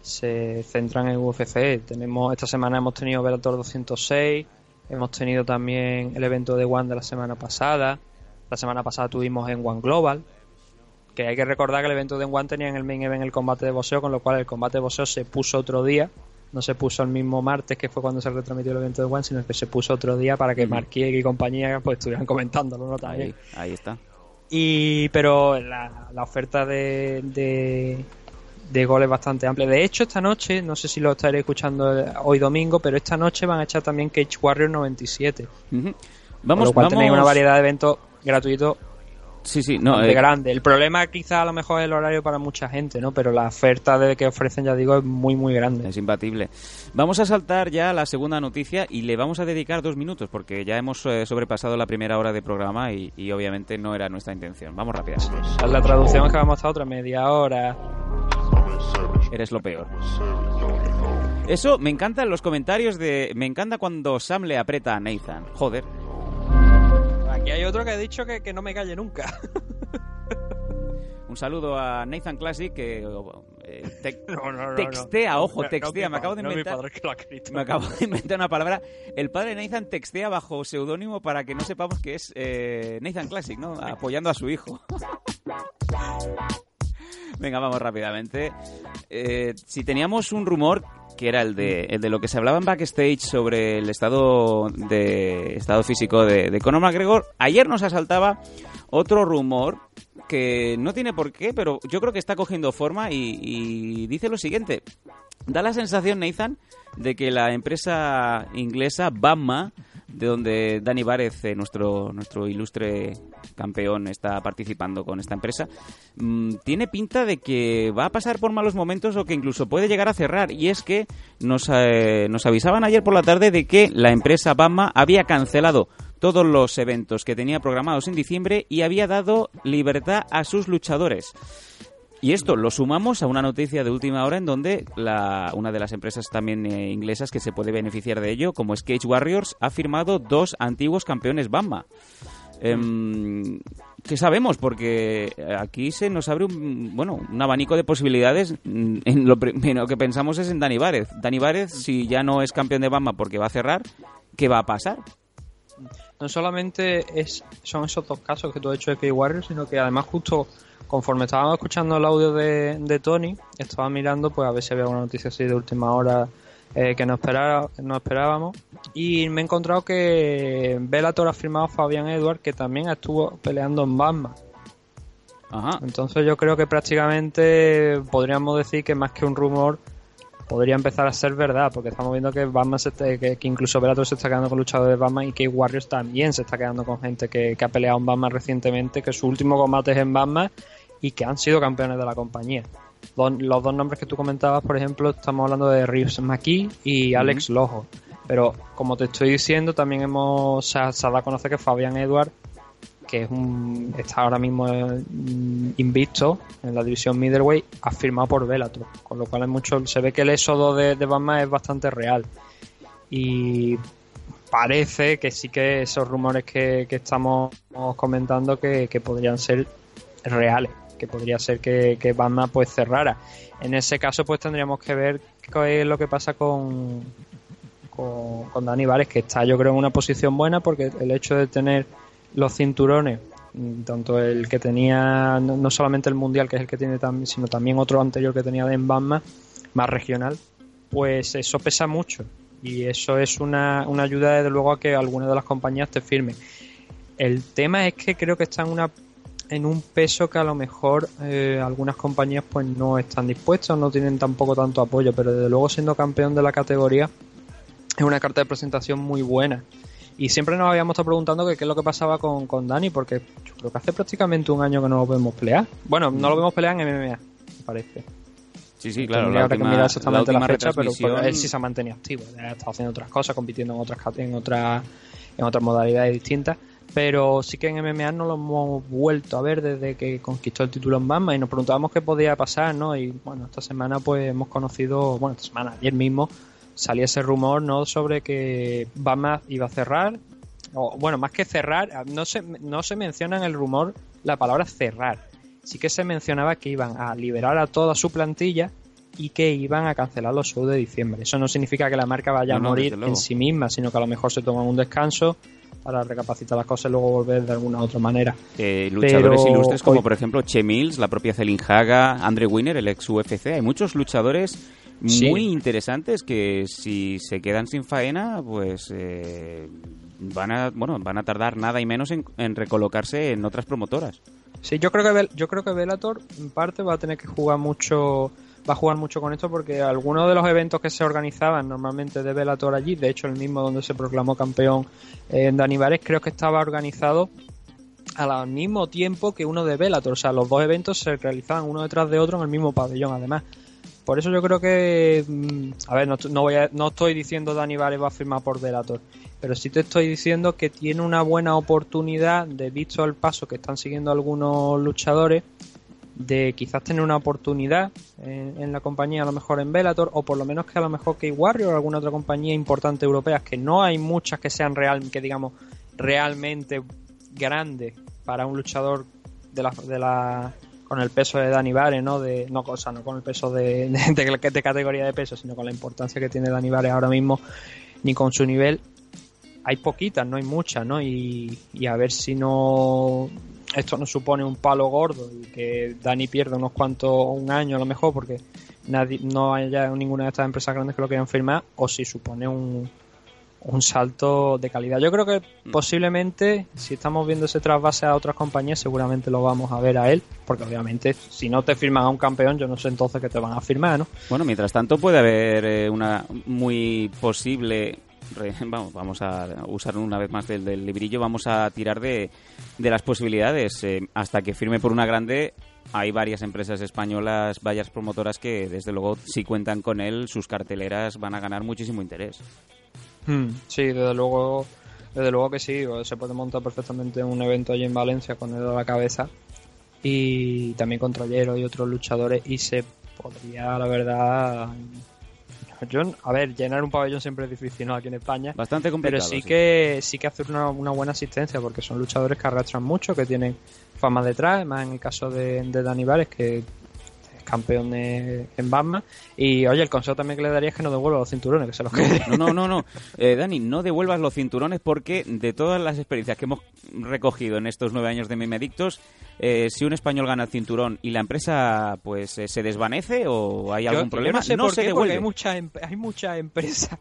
Speaker 2: se centran en UFC. Tenemos Esta semana hemos tenido Bellator 206, hemos tenido también el evento de One de la semana pasada. La semana pasada tuvimos en One Global, que hay que recordar que el evento de One tenía en el main event el combate de boxeo, con lo cual el combate de boxeo se puso otro día. No se puso el mismo martes, que fue cuando se retransmitió el evento de One, sino que se puso otro día para que. Marquín y compañía pues estuvieran comentándolo, ¿no? También.
Speaker 1: Ahí, ahí está.
Speaker 2: Y, pero la, la oferta de, de, de gol es bastante amplia. De hecho, esta noche, no sé si lo estaré escuchando hoy domingo, pero esta noche van a echar también Cage Warrior 97.
Speaker 1: Ujú.
Speaker 2: Con
Speaker 1: Vamos,
Speaker 2: lo cual
Speaker 1: vamos...
Speaker 2: tenéis una variedad de eventos gratuitos
Speaker 1: Sí, sí, no,
Speaker 2: bastante
Speaker 1: eh,
Speaker 2: grande. El problema quizá a lo mejor es el horario para mucha gente, ¿no? Pero la oferta de que ofrecen, ya digo, es muy, muy grande.
Speaker 1: Es imbatible. Vamos a saltar ya a la segunda noticia y le vamos a dedicar dos minutos porque ya hemos eh, sobrepasado la primera hora de programa y, y obviamente no era nuestra intención. Vamos rápidamente.
Speaker 2: La traducción es que vamos a otra media hora.
Speaker 1: Eres lo peor. Eso me encanta en los comentarios de... Me encanta cuando Sam le aprieta a Nathan. Joder.
Speaker 2: Aquí hay otro que ha dicho que, que no me calle nunca.
Speaker 1: Un saludo a Nathan Classic que... eh, te-
Speaker 2: No, no, no,
Speaker 1: Textea, ojo, textea, me acabo de inventar-. Me acabo de inventar una palabra. El padre de Nathan textea bajo seudónimo para que no sepamos que es eh, Nathan Classic, ¿no? Apoyando a su hijo. Venga, vamos rápidamente. Eh, si teníamos un rumor que era el de, el de lo que se hablaba en backstage sobre el estado de estado físico de, de Conor McGregor, ayer nos asaltaba otro rumor que no tiene por qué, pero yo creo que está cogiendo forma y, y dice lo siguiente. Da la sensación, Nathan, de que la empresa inglesa Bama, de donde Dani Várez, eh, nuestro, nuestro ilustre campeón, está participando con esta empresa, mm, tiene pinta de que va a pasar por malos momentos o que incluso puede llegar a cerrar. Y es que nos, eh, nos avisaban ayer por la tarde de que la empresa Bama había cancelado todos los eventos que tenía programados en diciembre y había dado libertad a sus luchadores. Y esto lo sumamos a una noticia de última hora en donde la, una de las empresas también eh, inglesas que se puede beneficiar de ello, como es Cage Warriors, ha firmado dos antiguos campeones Bamba. Em, ¿Qué sabemos? Porque aquí se nos abre un, bueno, un abanico de posibilidades. Mm, En lo primero que pensamos es en Dani Várez. Dani Várez, si ya no es campeón de Bamba porque va a cerrar, ¿qué va a pasar?
Speaker 2: No solamente es, son esos dos casos que tú has hecho de Key Warriors, sino que además justo conforme estábamos escuchando el audio de, de Tony, estaba mirando pues a ver si había alguna noticia así de última hora eh, que no, esperara, no esperábamos y me he encontrado que Bellator ha firmado a Fabián Edward que también estuvo peleando en Batman.
Speaker 1: Ajá.
Speaker 2: Entonces yo creo que prácticamente podríamos decir que más que un rumor podría empezar a ser verdad, porque estamos viendo que Batman se está- que, que incluso Bellator se está quedando con luchadores de Batman y que Warriors también se está quedando con gente que, que ha peleado en Batman recientemente, que su último combate es en Batman y que han sido campeones de la compañía. Los dos nombres que tú comentabas, por ejemplo, estamos hablando de Reeves McKee y Alex Lojo. Pero como te estoy diciendo, también hemos se ha, se ha dado a conocer que Fabián Edward que es un, está ahora mismo eh, invicto en la división middleweight, ha firmado por Bellator, con lo cual hay mucho, se ve que el éxodo de, de Batman es bastante real. Y parece que sí que esos rumores que, que estamos comentando que, que podrían ser reales, que podría ser que, que Batman pues cerrara. En ese caso pues tendríamos que ver qué es lo que pasa con, con, con Dani Vares, que está yo creo en una posición buena porque el hecho de tener los cinturones, mm, tanto el que tenía, no, solamente el mundial, que es el que tiene también, sino también otro anterior que tenía de Batman, más regional, pues eso pesa mucho. Y eso es una, una ayuda, desde luego, a que alguna de las compañías te firmen. El tema es que creo que está en, una, en un peso que a lo mejor eh, algunas compañías pues no están dispuestas, no tienen tampoco tanto apoyo, pero desde luego siendo campeón de la categoría es una carta de presentación muy buena. Y siempre nos habíamos estado preguntando que qué es lo que pasaba con, con Dani, porque yo creo que hace prácticamente un año que no lo vemos pelear. Bueno, no lo vemos pelear en MMA, me parece.
Speaker 1: Sí, sí, claro.
Speaker 2: Tendría
Speaker 1: La
Speaker 2: que
Speaker 1: última,
Speaker 2: mirar exactamente la,
Speaker 1: última
Speaker 2: fecha, pero porque él sí se ha mantenido activo. Ha estado haciendo otras cosas, compitiendo en otras en otras en otras modalidades distintas. pero sí que en MMA no lo hemos vuelto a ver desde que conquistó el título en Bama y nos preguntábamos qué podía pasar, ¿no? Y bueno, esta semana pues hemos conocido, bueno, esta semana, ayer mismo, salía ese rumor, ¿no? Sobre que Bama iba a cerrar, o bueno, más que cerrar, no se, no se menciona en el rumor la palabra cerrar. Sí que se mencionaba que iban a liberar a toda su plantilla y que iban a cancelar los shows de diciembre. Eso no significa que la marca vaya
Speaker 1: No,
Speaker 2: a morir en sí misma, sino que a lo mejor se toman un descanso para recapacitar las cosas y luego volver de alguna otra manera.
Speaker 1: Eh, luchadores
Speaker 2: Pero
Speaker 1: ilustres como
Speaker 2: hoy-
Speaker 1: por ejemplo Che Mills, la propia Celine Haga, Andre Winner, el ex UFC. Hay muchos luchadores
Speaker 2: Sí.
Speaker 1: muy interesantes que si se quedan sin faena, pues eh, van a bueno van a tardar nada y menos en, en recolocarse en otras promotoras.
Speaker 2: Sí, yo creo que yo creo que Bellator en parte va a tener que jugar mucho va a jugar mucho con esto porque algunos de los eventos que se organizaban normalmente de Bellator allí, de hecho el mismo donde se proclamó campeón eh, Vares, creo que estaba organizado al mismo tiempo que uno de Bellator, o sea, los dos eventos se realizaban uno detrás de otro en el mismo pabellón además. Por eso yo creo que mm, a ver, no, no voy a- no estoy diciendo Dani Vares va a firmar por Bellator, pero sí te estoy diciendo que tiene una buena oportunidad de visto el paso que están siguiendo algunos luchadores de quizás tener una oportunidad en, en la compañía, a lo mejor en Bellator, o por lo menos que a lo mejor que Warrior o alguna otra compañía importante europea, que no hay muchas que sean real, que digamos realmente grandes para un luchador de la, de la con el peso de Dani Vares, ¿no? De, no, o sea, no con el peso de, de, categoría de peso, sino con la importancia que tiene Dani Vares ahora mismo, ni con su nivel. Hay poquitas, no hay muchas, ¿no? Y, y a ver si no esto no supone un palo gordo y que Dani pierda unos cuantos, un año a lo mejor, porque nadie, no haya ninguna de estas empresas grandes que lo quieran firmar, o si supone un, un salto de calidad. Yo creo que posiblemente, si estamos viendo ese trasvase a otras compañías, seguramente lo vamos a ver a él, porque obviamente si no te firman a un campeón, yo no sé entonces qué te van a firmar, ¿no?
Speaker 1: Bueno, mientras tanto puede haber eh, una muy posible re- vamos, vamos a usar una vez más del, del librillo, vamos a tirar de, de las posibilidades. Eh, hasta que firme por una grande, hay varias empresas españolas, varias promotoras que desde luego si cuentan con él, sus carteleras van a ganar muchísimo interés.
Speaker 2: Hmm, Sí, desde luego, desde luego que sí, se puede montar perfectamente un evento allí en Valencia con él a la cabeza y también con Troyero y otros luchadores y se podría, la verdad, yo, a ver, llenar un pabellón siempre es difícil, ¿no? Aquí en España.
Speaker 1: Bastante
Speaker 2: Pero
Speaker 1: complicado.
Speaker 2: sí que sí que hacer una, una buena asistencia porque son luchadores que arrastran mucho, que tienen fama detrás, más en el caso de, de Dani Vares, que campeón de- en Batman. Y oye, el consejo también que le daría es que no devuelva los cinturones, que se los quede.
Speaker 1: No, no, no, no. Eh, Dani, no devuelvas los cinturones porque de todas las experiencias que hemos recogido en estos nueve años de Memedictos, eh, si un español gana el cinturón y la empresa pues eh, se desvanece o hay algún
Speaker 2: yo
Speaker 1: problema,
Speaker 2: no sé
Speaker 1: no
Speaker 2: por
Speaker 1: se
Speaker 2: qué,
Speaker 1: devuelve.
Speaker 2: hay muchas em- hay muchas empresas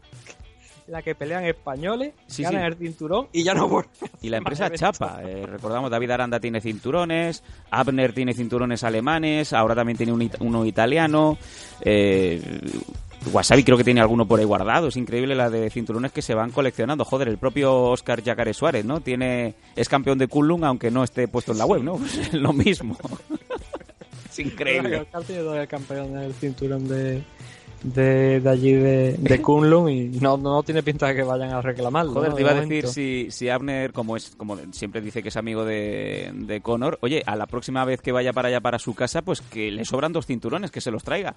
Speaker 2: en las que pelean españoles,
Speaker 1: Sí,
Speaker 2: ganan
Speaker 1: sí.
Speaker 2: el cinturón y ya no vuelven.
Speaker 1: Y la empresa chapa. Eh, recordamos, David Aranda tiene cinturones, Abner tiene cinturones alemanes, ahora también tiene un it- uno italiano. Eh, Wasabi creo que tiene alguno por ahí guardado. Es increíble la de cinturones que se van coleccionando. Joder, el propio Oscar Yacaré Suárez, ¿no? Tiene, es campeón de Kunlun aunque no esté puesto en la web, ¿no? Pues es lo mismo. es increíble.
Speaker 2: Oscar tiene todavía el campeón del cinturón de, de, de allí de, de Kunlun y no, no tiene pinta de que vayan a reclamarlo.
Speaker 1: Joder,
Speaker 2: ¿no?
Speaker 1: te
Speaker 2: De
Speaker 1: iba a decir si, si Abner, como es como siempre dice que es amigo de, de Conor, oye, a la próxima vez que vaya para allá para su casa, pues que le sobran dos cinturones, que se los traiga.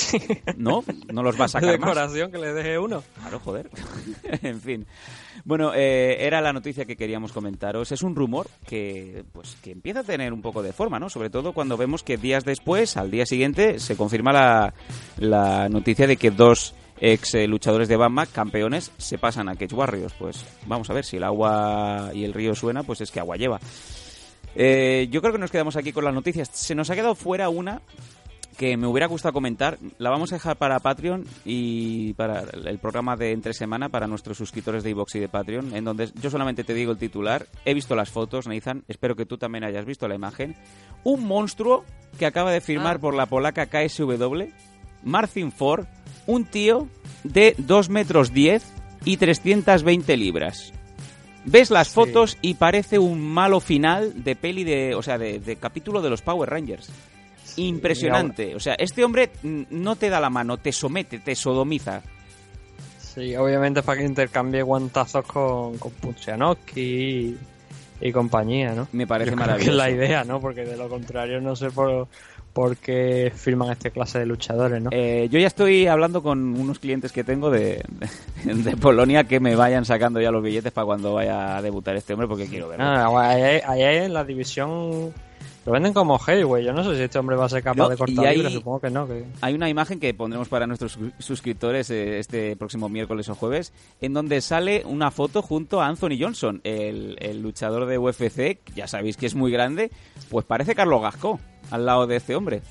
Speaker 1: ¿No? No los va a
Speaker 2: de
Speaker 1: sacar más.
Speaker 2: decoración que le deje uno.
Speaker 1: Claro, joder. en fin. Bueno, eh, era la noticia que queríamos comentaros. Es un rumor que, pues, que empieza a tener un poco de forma, ¿no? Sobre todo cuando vemos que días después, al día siguiente, se confirma la, la noticia de que dos ex eh, luchadores de Bamba, campeones, se pasan a Cage Warriors. Pues vamos a ver, si el agua y el río suena, pues es que agua lleva. Eh, yo creo que nos quedamos aquí con las noticias. Se nos ha quedado fuera una que me hubiera gustado comentar. La vamos a dejar para Patreon y para el programa de entre semana para nuestros suscriptores de iVox y de Patreon, en donde yo solamente te digo el titular. He visto las fotos, Nathan. Espero que tú también hayas visto la imagen. Un monstruo que acaba de firmar
Speaker 2: Ah.
Speaker 1: por la polaca KSW, Marcin Ford, un tío de 2 metros 10 y 320 libras. Ves las
Speaker 2: Sí.
Speaker 1: fotos y parece un malo final de peli de, o sea, de, de capítulo de los Power Rangers. Impresionante. O sea, este hombre no te da la mano, te somete, te sodomiza.
Speaker 2: Sí, obviamente para que intercambie guantazos con, con y, y compañía, ¿no?
Speaker 1: Me parece
Speaker 2: Yo creo
Speaker 1: maravilloso.
Speaker 2: Que es la idea, ¿no? Porque de lo contrario no sé por, por qué firman esta clase de luchadores, ¿no?
Speaker 1: Eh, yo ya estoy hablando con unos clientes que tengo de, de, de Polonia que me vayan sacando ya los billetes para cuando vaya a debutar este hombre porque quiero verlo.
Speaker 2: Ah, ahí, ahí en la división lo venden como heavyweight. Yo no sé si este hombre va a ser capaz
Speaker 1: No,
Speaker 2: de cortar
Speaker 1: hay-
Speaker 2: libras, supongo que no. Que...
Speaker 1: Hay una imagen que pondremos para nuestros sus- suscriptores eh, este próximo miércoles o jueves, en donde sale una foto junto a Anthony Johnson, el, el luchador de UFC, ya sabéis que es muy grande, pues parece Carlos Gasco al lado de este hombre.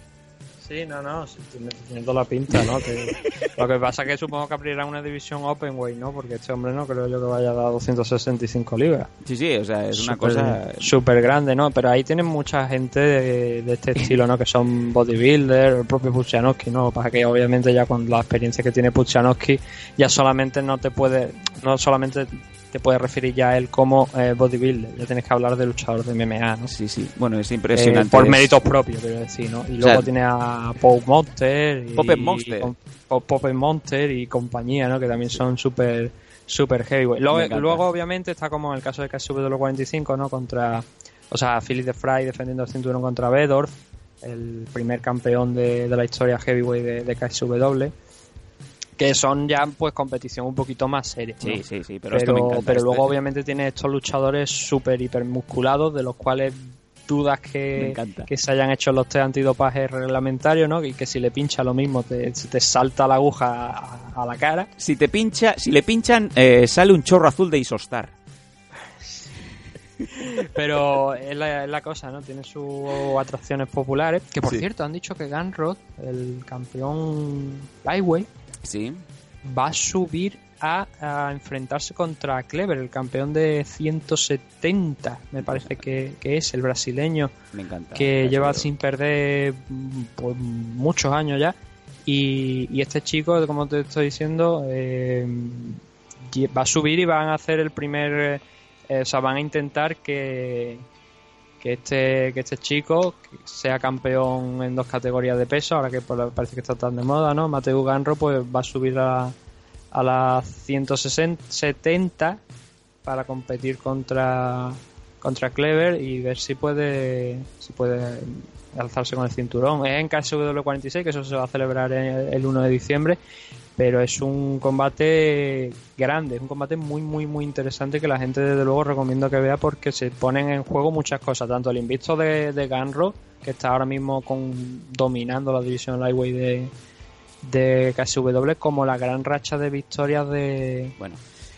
Speaker 2: Sí, no, no, sí, tiene, toda la pinta, ¿no? Que- lo que pasa es que supongo que abrirá una división openweight, ¿no? Porque este hombre no creo yo que vaya a dar 265 libras.
Speaker 1: Sí, sí, o sea, es una cosa...
Speaker 2: súper grande, ¿no? Pero ahí tienen mucha gente de, de este estilo, ¿no? Que son bodybuilder, el propio Puchanowski, ¿no? Para que obviamente ya con la experiencia que tiene Puchanowski ya solamente no te puede, no solamente te puede referir ya a él como eh, bodybuilder, ya tienes que hablar de luchador de MMA, ¿no?
Speaker 1: Sí, sí, bueno, es
Speaker 2: Eh,
Speaker 1: impresionante.
Speaker 2: por méritos propios, quiero decir, ¿no? Y
Speaker 1: O sea,
Speaker 2: luego tiene a Paul Monster y,
Speaker 1: Pope Monster.
Speaker 2: Monster y compañía, ¿no? Que también son súper super heavy.
Speaker 1: Me
Speaker 2: Luego, luego, obviamente, está como en el caso de KSW45, ¿no? Contra, o sea, Philip de Fry defendiendo el cinturón contra Bedorf, el primer campeón de, de la historia heavyweight de, de KSW. Que son ya, pues, competición un poquito más seria. ¿no?
Speaker 1: Sí, sí, sí, pero, esto
Speaker 2: pero,
Speaker 1: me encanta.
Speaker 2: pero
Speaker 1: esto
Speaker 2: luego obviamente tiene estos luchadores súper hipermusculados de los cuales dudas
Speaker 1: Me
Speaker 2: que, que se hayan hecho los test antidopaje reglamentarios, ¿no? Y que si le pincha lo mismo te, te salta la aguja a, a la cara.
Speaker 1: Si te pincha, si le pinchan, eh, sale un chorro azul de Isostar.
Speaker 2: Pero es la, es la cosa, ¿no? Tiene sus atracciones populares. Que por
Speaker 1: Sí.
Speaker 2: cierto, han dicho que Ganrod, el campeón lightweight,
Speaker 1: Sí,
Speaker 2: va a subir a, a enfrentarse contra Clever, el campeón de 170, me parece que, que es el brasileño.
Speaker 1: me encanta.
Speaker 2: que lleva sin perder pues, muchos años ya. Y, y este chico, como te estoy diciendo, eh, va a subir y van a hacer el primer. eh, o sea, van a intentar que, que, este, que este chico sea campeón en dos categorías de peso, ahora que parece que está tan de moda, ¿no? Mateo Ganro pues va a subir a, a las 170 para competir contra contra Clever y ver si puede si puede alzarse con el cinturón. Es en KSW46, que eso se va a celebrar el 1 de diciembre, pero es un combate grande, es un combate muy, muy, muy interesante que la gente desde luego recomiendo que vea porque se ponen en juego muchas cosas, tanto el invicto de, de Ganro, que está ahora mismo con, dominando la división lightweight de, de KSW, como la gran racha de victorias de,
Speaker 1: Bueno,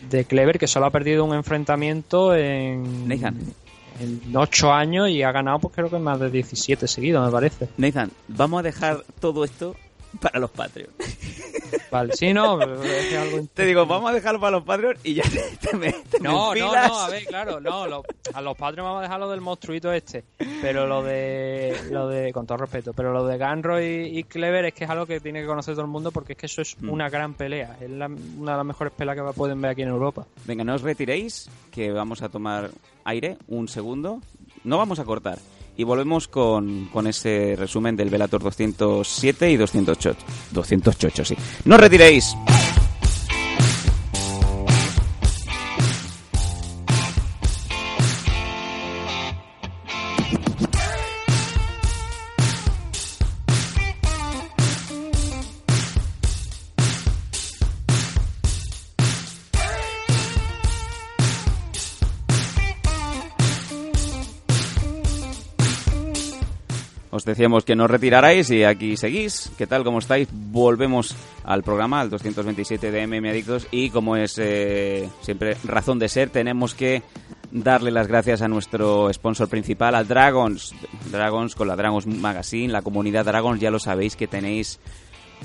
Speaker 2: de Clever, que solo ha perdido un enfrentamiento en,
Speaker 1: Nathan.
Speaker 2: en 8 años y ha ganado, pues creo que más de 17 seguidos, me parece.
Speaker 1: Nathan, vamos a dejar todo esto para los Patreons.
Speaker 2: Vale, sí, no, algo
Speaker 1: Te digo, vamos a dejarlo para los Patreons y ya te, te me, te me
Speaker 2: No, no, no, a ver, claro, no, lo- a los padres vamos a dejar lo del monstruito este, pero lo de, lo de, con todo respeto, pero lo de Ganro y, y Clever es que es algo que tiene que conocer todo el mundo porque es que eso es
Speaker 1: Mm.
Speaker 2: una gran pelea, es la- una de las mejores peleas que pueden ver aquí en Europa.
Speaker 1: Venga, no os retiréis, que vamos a tomar aire un segundo. No vamos a cortar. Y volvemos con, con ese resumen del Velator 207 y 208. 208, sí. No retiréis. Os decíamos que no os retirarais y aquí seguís. ¿Qué tal? ¿Cómo estáis? Volvemos al programa, al 227 de MM Adictos y como es eh, siempre razón de ser, tenemos que darle las gracias a nuestro sponsor principal, a Dragons. Dragons con la Dragons Magazine, la comunidad Dragons, ya lo sabéis que tenéis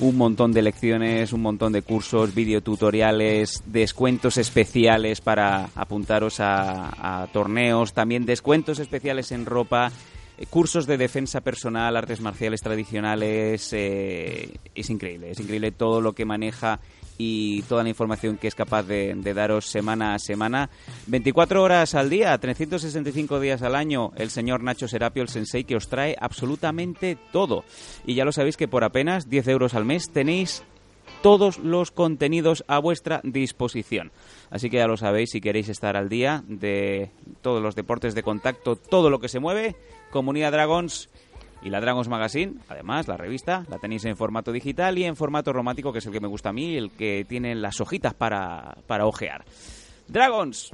Speaker 1: un montón de lecciones, un montón de cursos, videotutoriales, descuentos especiales para apuntaros a, torneos, también descuentos especiales en ropa, cursos de defensa personal, artes marciales tradicionales. eh, es increíble, es increíble todo lo que maneja y toda la información que es capaz de, de daros semana a semana. 24 horas al día, 365 días al año, el señor Nacho Serapio, el sensei, que os trae absolutamente todo. Y ya lo sabéis que por apenas 10 euros al mes tenéis todos los contenidos a vuestra disposición. Así que ya lo sabéis, si queréis estar al día de todos los deportes de contacto, todo lo que se mueve, Comunidad Dragons y la Dragons Magazine, además la revista, la tenéis en formato digital y en formato romántico, que es el que me gusta a mí, el que tiene las hojitas para, para ojear. Dragons,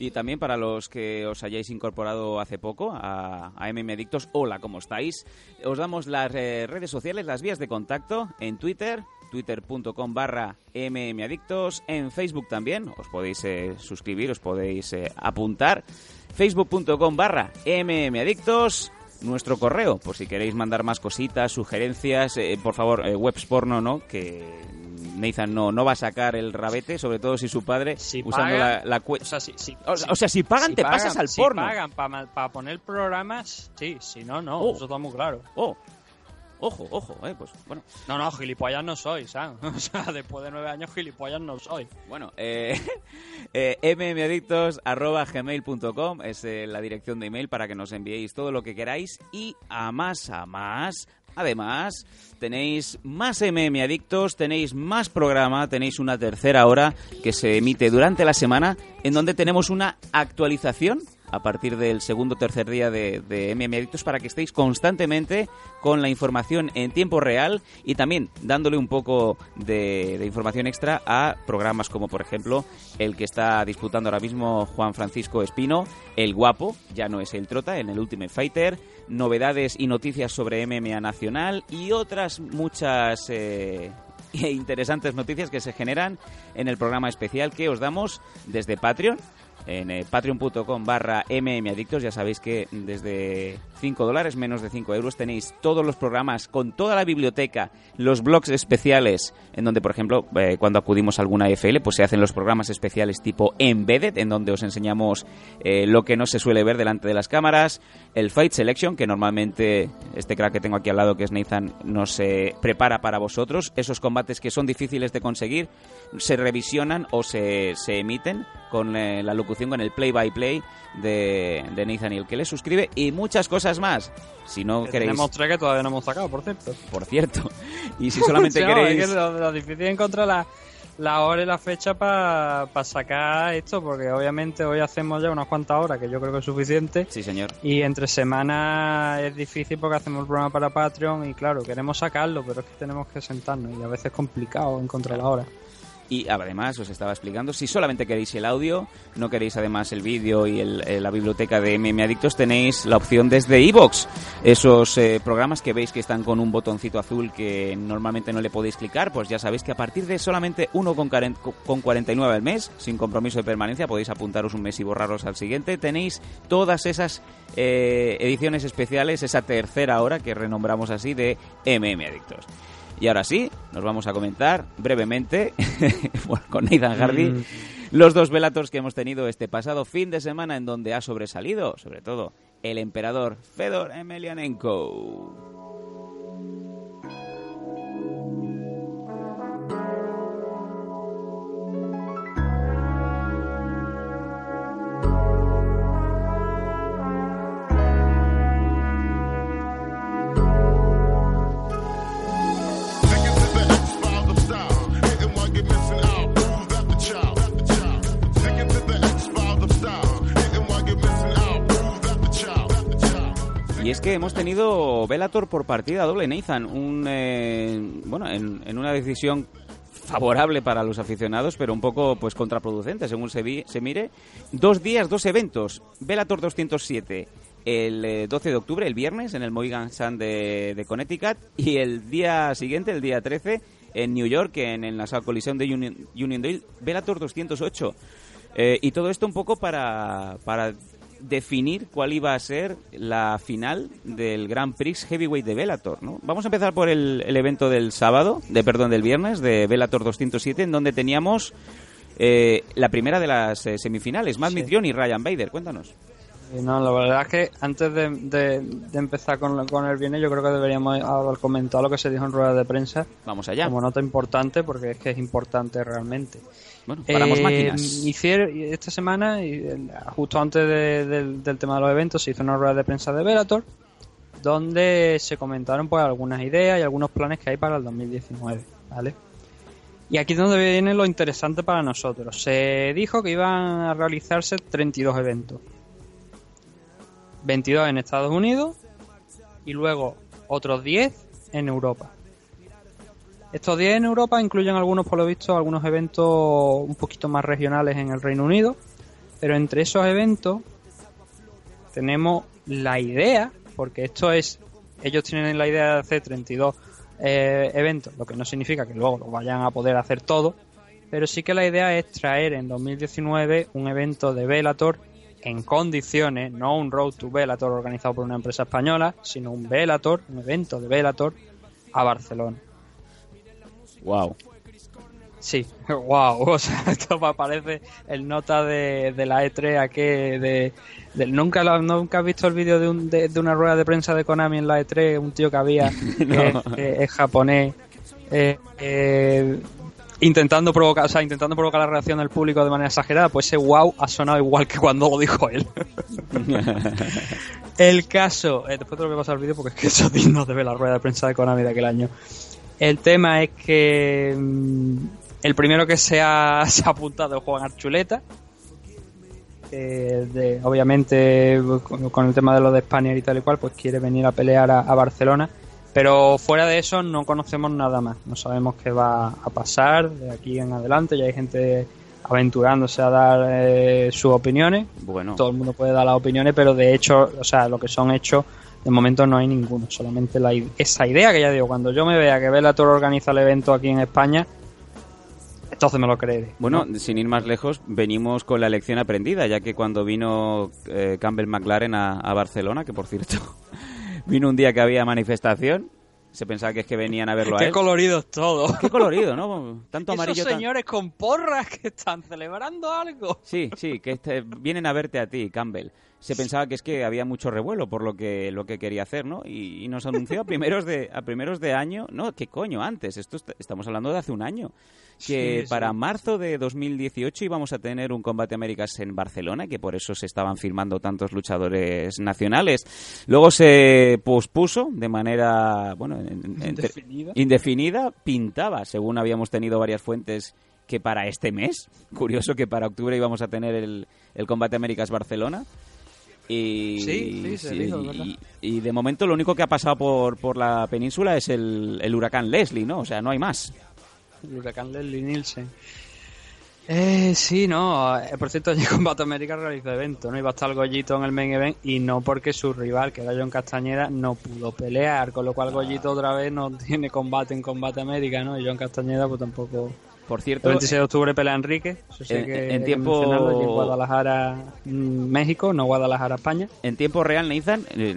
Speaker 1: Y también para los que os hayáis incorporado hace poco a, a MM Adictos, hola, ¿cómo estáis? Os damos las eh, redes sociales, las vías de contacto en Twitter, twitter.com barra mmadictos, en Facebook también, os podéis eh, suscribir, os podéis eh, apuntar, facebook.com barra mmadictos, nuestro correo, por si queréis mandar más cositas, sugerencias, por favor, webs porno, ¿no? Que Nathan no, no va a sacar el rabete, sobre todo si su padre,
Speaker 2: Si
Speaker 1: usando
Speaker 2: pagan-
Speaker 1: la, la
Speaker 2: O sea, si, si-
Speaker 1: o, o sea, si pagan,
Speaker 2: si
Speaker 1: te
Speaker 2: pagan-
Speaker 1: pasas al
Speaker 2: si
Speaker 1: porno.
Speaker 2: pagan para poner programas, sí, si no, no,
Speaker 1: Oh.
Speaker 2: eso está muy claro.
Speaker 1: Oh, ojo, ojo, eh, pues bueno.
Speaker 2: No, no, gilipollas no soy, Sam. O sea, después de nueve años gilipollas no soy.
Speaker 1: Bueno, eh, eh, mmadictos.gmail.com es eh, la dirección de email para que nos enviéis todo lo que queráis y a más, a más. Además, tenéis más MM Adictos, tenéis más programa, tenéis una tercera hora que se emite durante la semana en donde tenemos una actualización a partir del segundo o tercer día de, de MM para que estéis constantemente con la información en tiempo real y también dándole un poco de, de información extra a programas como por ejemplo el que está disputando ahora mismo Juan Francisco Espino, El Guapo, ya no es el Trota en el Ultimate Fighter, novedades y noticias sobre MMA Nacional y otras muchas... eh, interesantes noticias que se generan en el programa especial que os damos desde Patreon en eh, patreon.com barra mmadictos. Ya sabéis que desde 5 dólares, menos de 5 euros, tenéis todos los programas con toda la biblioteca, los blogs especiales, en donde, por ejemplo, eh, cuando acudimos a alguna FL, pues se hacen los programas especiales tipo Embedded, en donde os enseñamos eh, lo que no se suele ver delante de las cámaras, el Fight Selection, que normalmente este crack que tengo aquí al lado, que es Nathan, nos prepara para vosotros, esos combates que son difíciles de conseguir, se revisionan o se, se emiten con eh, la locución, con el play-by-play de, de Nathan y el que le suscribe y muchas cosas más. Si no
Speaker 2: Que
Speaker 1: queréis,
Speaker 2: Tenemos tres que todavía no hemos sacado, por cierto.
Speaker 1: por cierto, y si solamente
Speaker 2: Sí,
Speaker 1: queréis...
Speaker 2: es que lo, lo difícil es encontrar la, la hora y la fecha para sacar esto, porque obviamente hoy hacemos ya unas cuantas horas, que yo creo que es suficiente.
Speaker 1: Sí, señor.
Speaker 2: Y entre semanas es difícil porque hacemos el programa para Patreon y claro, queremos sacarlo, pero es que tenemos que sentarnos y a veces es complicado encontrar la hora.
Speaker 1: Y además os estaba explicando, si solamente queréis el audio, no queréis además el vídeo y el- eh, la biblioteca de MM Adictos, tenéis la opción desde iVoox. Esos eh, programas que veis que están con un botoncito azul que normalmente no le podéis clicar, pues ya sabéis que a partir de solamente 1,49 al mes, sin compromiso de permanencia, podéis apuntaros un mes y borraros al siguiente. Tenéis todas esas eh, ediciones especiales, esa tercera hora que renombramos así de MM Adictos. Y ahora sí, nos vamos a comentar brevemente con Nathan Hardy
Speaker 2: Mm.
Speaker 1: los dos Velators que hemos tenido este pasado fin de semana en donde ha sobresalido, sobre todo, el emperador Fedor Emelianenko. Es que hemos tenido Velator por partida doble, Nathan. Un, eh, bueno, en, en una decisión favorable para los aficionados, pero un poco pues contraproducente, según se, vi- se mire. Dos días, dos eventos. Velator 207 el eh, 12 de octubre, el viernes, en el Mohegan Sun de, Connecticut, y el día siguiente, el día 13, en New York, en, en la Coliseum de Union, Uniondale, Velator 208. Eh, y todo esto un poco para, para definir cuál iba a ser la final del Grand Prix Heavyweight de Bellator, ¿no? Vamos a empezar por el, el evento del sábado, de perdón, del viernes, de Bellator 207, en donde teníamos eh, la primera de las eh, semifinales, Matt
Speaker 2: Sí.
Speaker 1: Mitrione y Ryan Bader. Cuéntanos.
Speaker 2: No, la verdad es que antes de, de- de empezar con, con el viernes, yo creo que deberíamos haber comentado lo que se dijo en rueda de prensa
Speaker 1: Vamos allá.
Speaker 2: como nota importante, porque es que es importante realmente.
Speaker 1: Bueno, paramos
Speaker 2: Eh,
Speaker 1: máquinas.
Speaker 2: hicieron- esta semana, justo antes de- del, del tema de los eventos, se hizo una rueda de prensa de Velator, donde se comentaron pues algunas ideas y algunos planes que hay para el 2019, ¿vale? Y aquí es donde viene lo interesante para nosotros. Se dijo que iban a realizarse 32 eventos. 22 en Estados Unidos y luego otros 10 en Europa. Estos 10 en Europa incluyen algunos, por lo visto, algunos eventos un poquito más regionales en el Reino Unido, pero entre esos eventos tenemos la idea, porque esto es, ellos tienen la idea de hacer 32 eh, eventos, lo que no significa que luego lo vayan a poder hacer todo, pero sí que la idea es traer en 2019 un evento de Velator en condiciones, no un Road to Velator organizado por una empresa española, sino un Velator, un evento de Velator a Barcelona.
Speaker 1: Wow.
Speaker 2: Sí, wow, o sea, esto me parece el nota de, de la E3 aquí de, de- nunca lo- nunca has visto el vídeo de, un- de, de una rueda de prensa de Konami en la E3, un tío que había que,
Speaker 1: No.
Speaker 2: que es japonés eh, eh, intentando provocar, o sea, intentando provocar la reacción del público de manera exagerada, pues ese wow ha sonado igual que cuando lo dijo él. El caso, eh, después te lo voy a pasar el vídeo porque es que eso es digno de ver la rueda de prensa de Konami de aquel año. El tema es que mm, el primero que se ha, se ha apuntado es Juan Archuleta. de- obviamente, con, con el tema de lo de España y tal y cual, pues quiere venir a pelear a, a Barcelona. Pero fuera de eso no conocemos nada más. No sabemos qué va a pasar de aquí en adelante. Ya hay gente aventurándose a dar eh, sus opiniones
Speaker 1: Bueno,
Speaker 2: todo el mundo puede dar las opiniones, pero de hecho, o sea, lo que son hechos, de momento no hay ninguno, solamente la, i- esa idea que ya digo, cuando yo me vea que Bellator organiza el evento aquí en España, entonces me lo creeré.
Speaker 1: Bueno, sin ir más lejos, venimos con la lección aprendida, ya que cuando vino eh, Campbell McLaren a, a Barcelona, que por cierto vino un día que había manifestación, se pensaba que es que venían a verlo a
Speaker 2: Qué
Speaker 1: él.
Speaker 2: coloridos todos.
Speaker 1: Qué colorido, ¿no? Tanto amarillo.
Speaker 2: Esos
Speaker 1: tan-
Speaker 2: señores con porras que están celebrando algo.
Speaker 1: Sí, sí, que este- vienen a verte a ti, Campbell. Se pensaba que es que había mucho revuelo por lo que lo que quería hacer, ¿no? Y, y nos anunció a primeros de a primeros de año, no, qué coño, antes, esto est- estamos hablando de hace un año, que
Speaker 2: Sí, sí.
Speaker 1: para marzo de 2018 íbamos a tener un combate Américas en Barcelona, que por eso se estaban filmando tantos luchadores nacionales. Luego se pospuso de manera, bueno, en- en-
Speaker 2: Indefinida.
Speaker 1: indefinida, pintaba, según habíamos tenido varias fuentes que para este mes, curioso que para octubre íbamos a tener el, el Combate Américas Barcelona. Y,
Speaker 2: Sí, sí, se dijo, ¿verdad?
Speaker 1: y, y de momento lo único que ha pasado por, por la península es el, el huracán Leslie, ¿no? O sea, no hay más.
Speaker 2: El huracán Leslie Nielsen. Eh, sí, no. eh, por cierto, allí Combate América realizó evento, ¿no? Iba a estar Gollito en el main event y no porque su rival, que era John Castañeda, no pudo pelear, con lo cual Gollito otra vez no tiene combate en Combate América, ¿no? Y John Castañeda, pues tampoco.
Speaker 1: Por
Speaker 2: El
Speaker 1: cierto,
Speaker 2: 26 de octubre pelea Enrique, eso sí
Speaker 1: En-
Speaker 2: que
Speaker 1: en tiempo-
Speaker 2: en Guadalajara, mm, México, no Guadalajara, España.
Speaker 1: En tiempo real, Nathan, eh,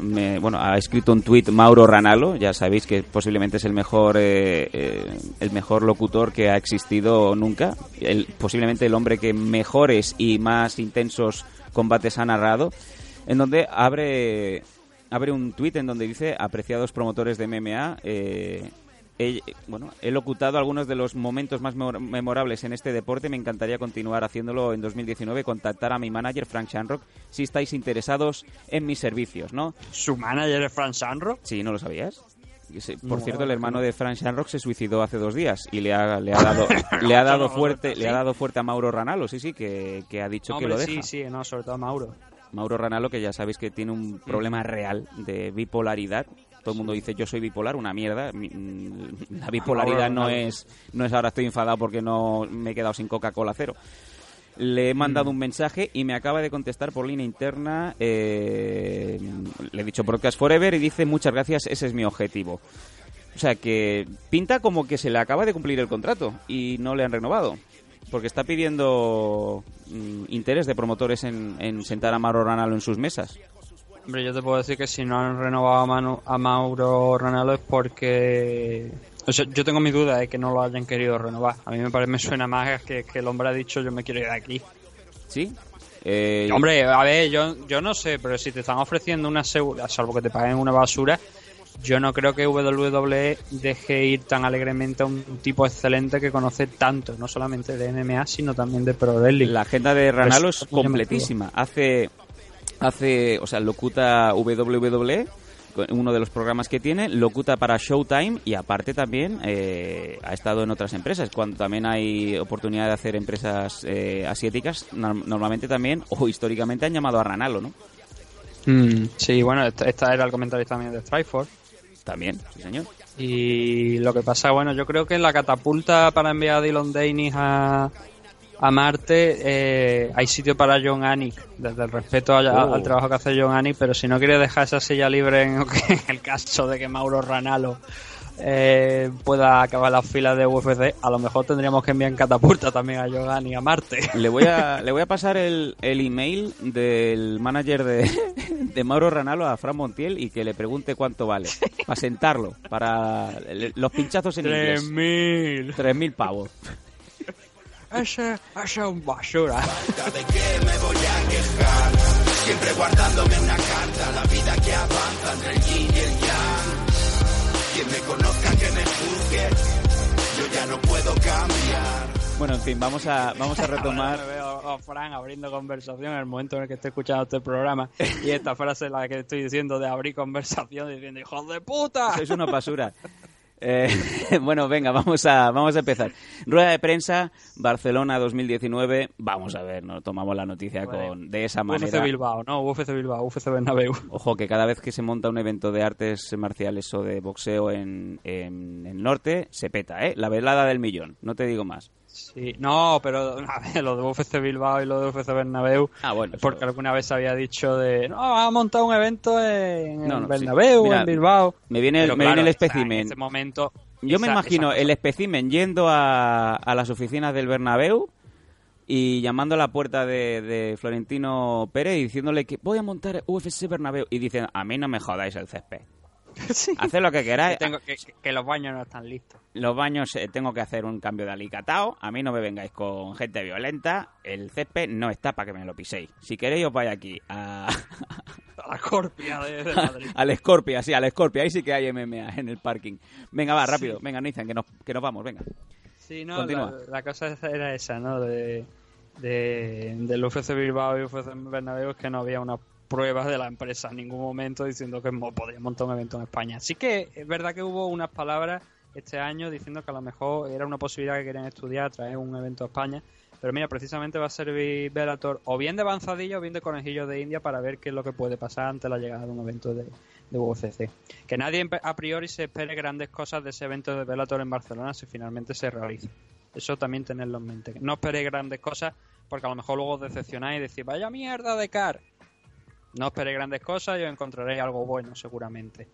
Speaker 1: me- bueno, ha escrito un tuit Mauro Ranalo, ya sabéis que posiblemente es el mejor, eh, eh, el mejor locutor que ha existido nunca, el, posiblemente el hombre que mejores y más intensos combates ha narrado, en donde abre, abre un tuit en donde dice, apreciados promotores de MMA, eh, he, bueno, he locutado algunos de los momentos más memor- memorables en este deporte. Me encantaría continuar haciéndolo en 2019. Contactar a mi manager, Frank Shanrock, si estáis interesados en mis servicios, ¿no?
Speaker 2: Su manager es Fran Sanro.
Speaker 1: Sí, ¿no lo sabías? Por
Speaker 2: No,
Speaker 1: cierto, el
Speaker 2: no.
Speaker 1: hermano de Frank Shanrock se suicidó hace dos días y le ha, le ha dado, le ha dado fuerte, le ha dado fuerte a Mauro Ranalo, sí, sí, que, que ha dicho que lo deja.
Speaker 2: sí, sí, no, sobre todo a Mauro.
Speaker 1: Mauro Ranalo, que ya sabéis que tiene un problema real de bipolaridad. Todo el mundo dice yo soy bipolar, una mierda. Mi- mm, La bipolaridad no es, no es ahora estoy enfadado porque no me he quedado sin Coca-Cola cero. Le he mandado un mensaje y me acaba de contestar por línea interna. eh, le he dicho Broadcast Forever y dice muchas gracias, ese es mi objetivo. O sea que pinta como que se le acaba de cumplir el contrato y no le han renovado. Porque está pidiendo mm, interés de promotores en, en sentar a Mauro Ranalo en sus mesas.
Speaker 2: Hombre, yo te puedo decir que si no han renovado a, Manu- a Mauro Ronaldo es porque... O sea, yo tengo mi duda de que no lo hayan querido renovar. A mí me parece, me suena más que, que el hombre ha dicho yo me quiero ir de aquí.
Speaker 1: ¿Sí? Eh,
Speaker 2: Hombre, a ver, yo, yo no sé, pero si te están ofreciendo una segura, salvo que te paguen una basura, yo no creo que WWE deje ir tan alegremente a un tipo excelente que conoce tanto, no solamente de MMA, sino también de Pro Wrestling.
Speaker 1: La agenda de Ranalo
Speaker 2: Pues,
Speaker 1: es
Speaker 2: muy
Speaker 1: completísima. Hace, hace, o sea, locuta WWE, uno de los programas que tiene, locuta para Showtime y aparte también eh, ha estado en otras empresas. Cuando también hay oportunidad de hacer empresas eh, asiáticas, norm- normalmente también o históricamente han llamado a Ranalo, ¿no?
Speaker 2: Mm, sí, bueno, esta, esta era el comentario también de Strikeforce.
Speaker 1: También, sí señor.
Speaker 2: Y lo que pasa, bueno, yo creo que la catapulta para enviar a Dylan Danis a, a Marte eh, hay sitio para John Anik, desde el respeto al,
Speaker 1: Oh.
Speaker 2: al trabajo que hace John Anik, pero si no quiere dejar esa silla libre en, en el caso de que Mauro Ranalo eh, pueda acabar las filas de UFC, a lo mejor tendríamos que enviar en catapulta también a John Anik a Marte.
Speaker 1: Le voy a, le voy a pasar el, el email del manager de, de Mauro Ranalo a Fran Montiel y que le pregunte cuánto vale. Para sentarlo, para los pinchazos en inglés.
Speaker 2: 3.000.
Speaker 1: 3.000 pavos.
Speaker 2: Ese, ese es un basura.
Speaker 1: Bueno, en fin, vamos a, vamos a retomar.
Speaker 2: Ahora me veo a Fran abriendo conversación en el momento en el que estoy escuchando este programa y esta frase la que estoy diciendo de abrir conversación diciendo hijos de puta
Speaker 1: Sois una basura. Eh, bueno, venga, vamos a, vamos a empezar. Rueda de prensa, Barcelona 2019. Vamos a ver, nos tomamos la noticia con, de esa
Speaker 2: UFC
Speaker 1: manera.
Speaker 2: Bilbao no UFC Bilbao UFC Bernabéu
Speaker 1: Ojo, que cada vez que se monta un evento de artes marciales o de boxeo en, en el norte, se peta, ¿eh? La velada del millón, no te digo más.
Speaker 2: Sí no pero a ver, lo de UFC Bilbao y lo de UFC Bernabéu
Speaker 1: Ah, bueno.
Speaker 2: porque alguna vez había dicho de no vamos a montar un evento en,
Speaker 1: No, no,
Speaker 2: Bernabéu
Speaker 1: sí. Mira,
Speaker 2: en Bilbao
Speaker 1: me viene el-
Speaker 2: Pero
Speaker 1: me viene el
Speaker 2: o sea,
Speaker 1: espécimen.
Speaker 2: en ese momento
Speaker 1: Yo me imagino el espécimen yendo a, a las oficinas del Bernabéu y llamando a la puerta de, de Florentino Pérez y diciéndole que voy a montar UFC Bernabéu y dicen, a mí no me jodáis el césped.
Speaker 2: Sí.
Speaker 1: Haced lo que queráis.
Speaker 2: que, tengo- que- que- que los baños no están listos
Speaker 1: Los baños eh, tengo que hacer un cambio de alicatado. A mí no me vengáis con gente violenta. El césped no está para que me lo piséis. Si queréis os vais aquí a,
Speaker 2: a la corpia de, de Madrid
Speaker 1: al Scorpia, sí, al Scorpia. Ahí sí que hay MMA en el parking. Venga, va, rápido. Venga, Nathan, que nos, que nos vamos, venga.
Speaker 2: Sí, no,
Speaker 1: Continúa.
Speaker 2: la, la cosa era esa, ¿no? De, de, del UFC Bilbao y UFC Bernabéu es que no había una pruebas de la empresa en ningún momento diciendo que podía montar un evento en España. Sí que es verdad que hubo unas palabras este año diciendo que a lo mejor era una posibilidad que querían estudiar traer un evento a España. Pero mira, precisamente va a servir Bellator o bien de avanzadillo o bien de conejillo de India para ver qué es lo que puede pasar ante la llegada de un evento de, de UFC. Que nadie a priori se espere grandes cosas de ese evento de Bellator en Barcelona si finalmente se realiza. Eso también tenerlo en mente. No esperéis grandes cosas porque a lo mejor luego os decepcionáis y decís, vaya mierda de car. No esperéis grandes cosas y os encontraréis algo bueno seguramente.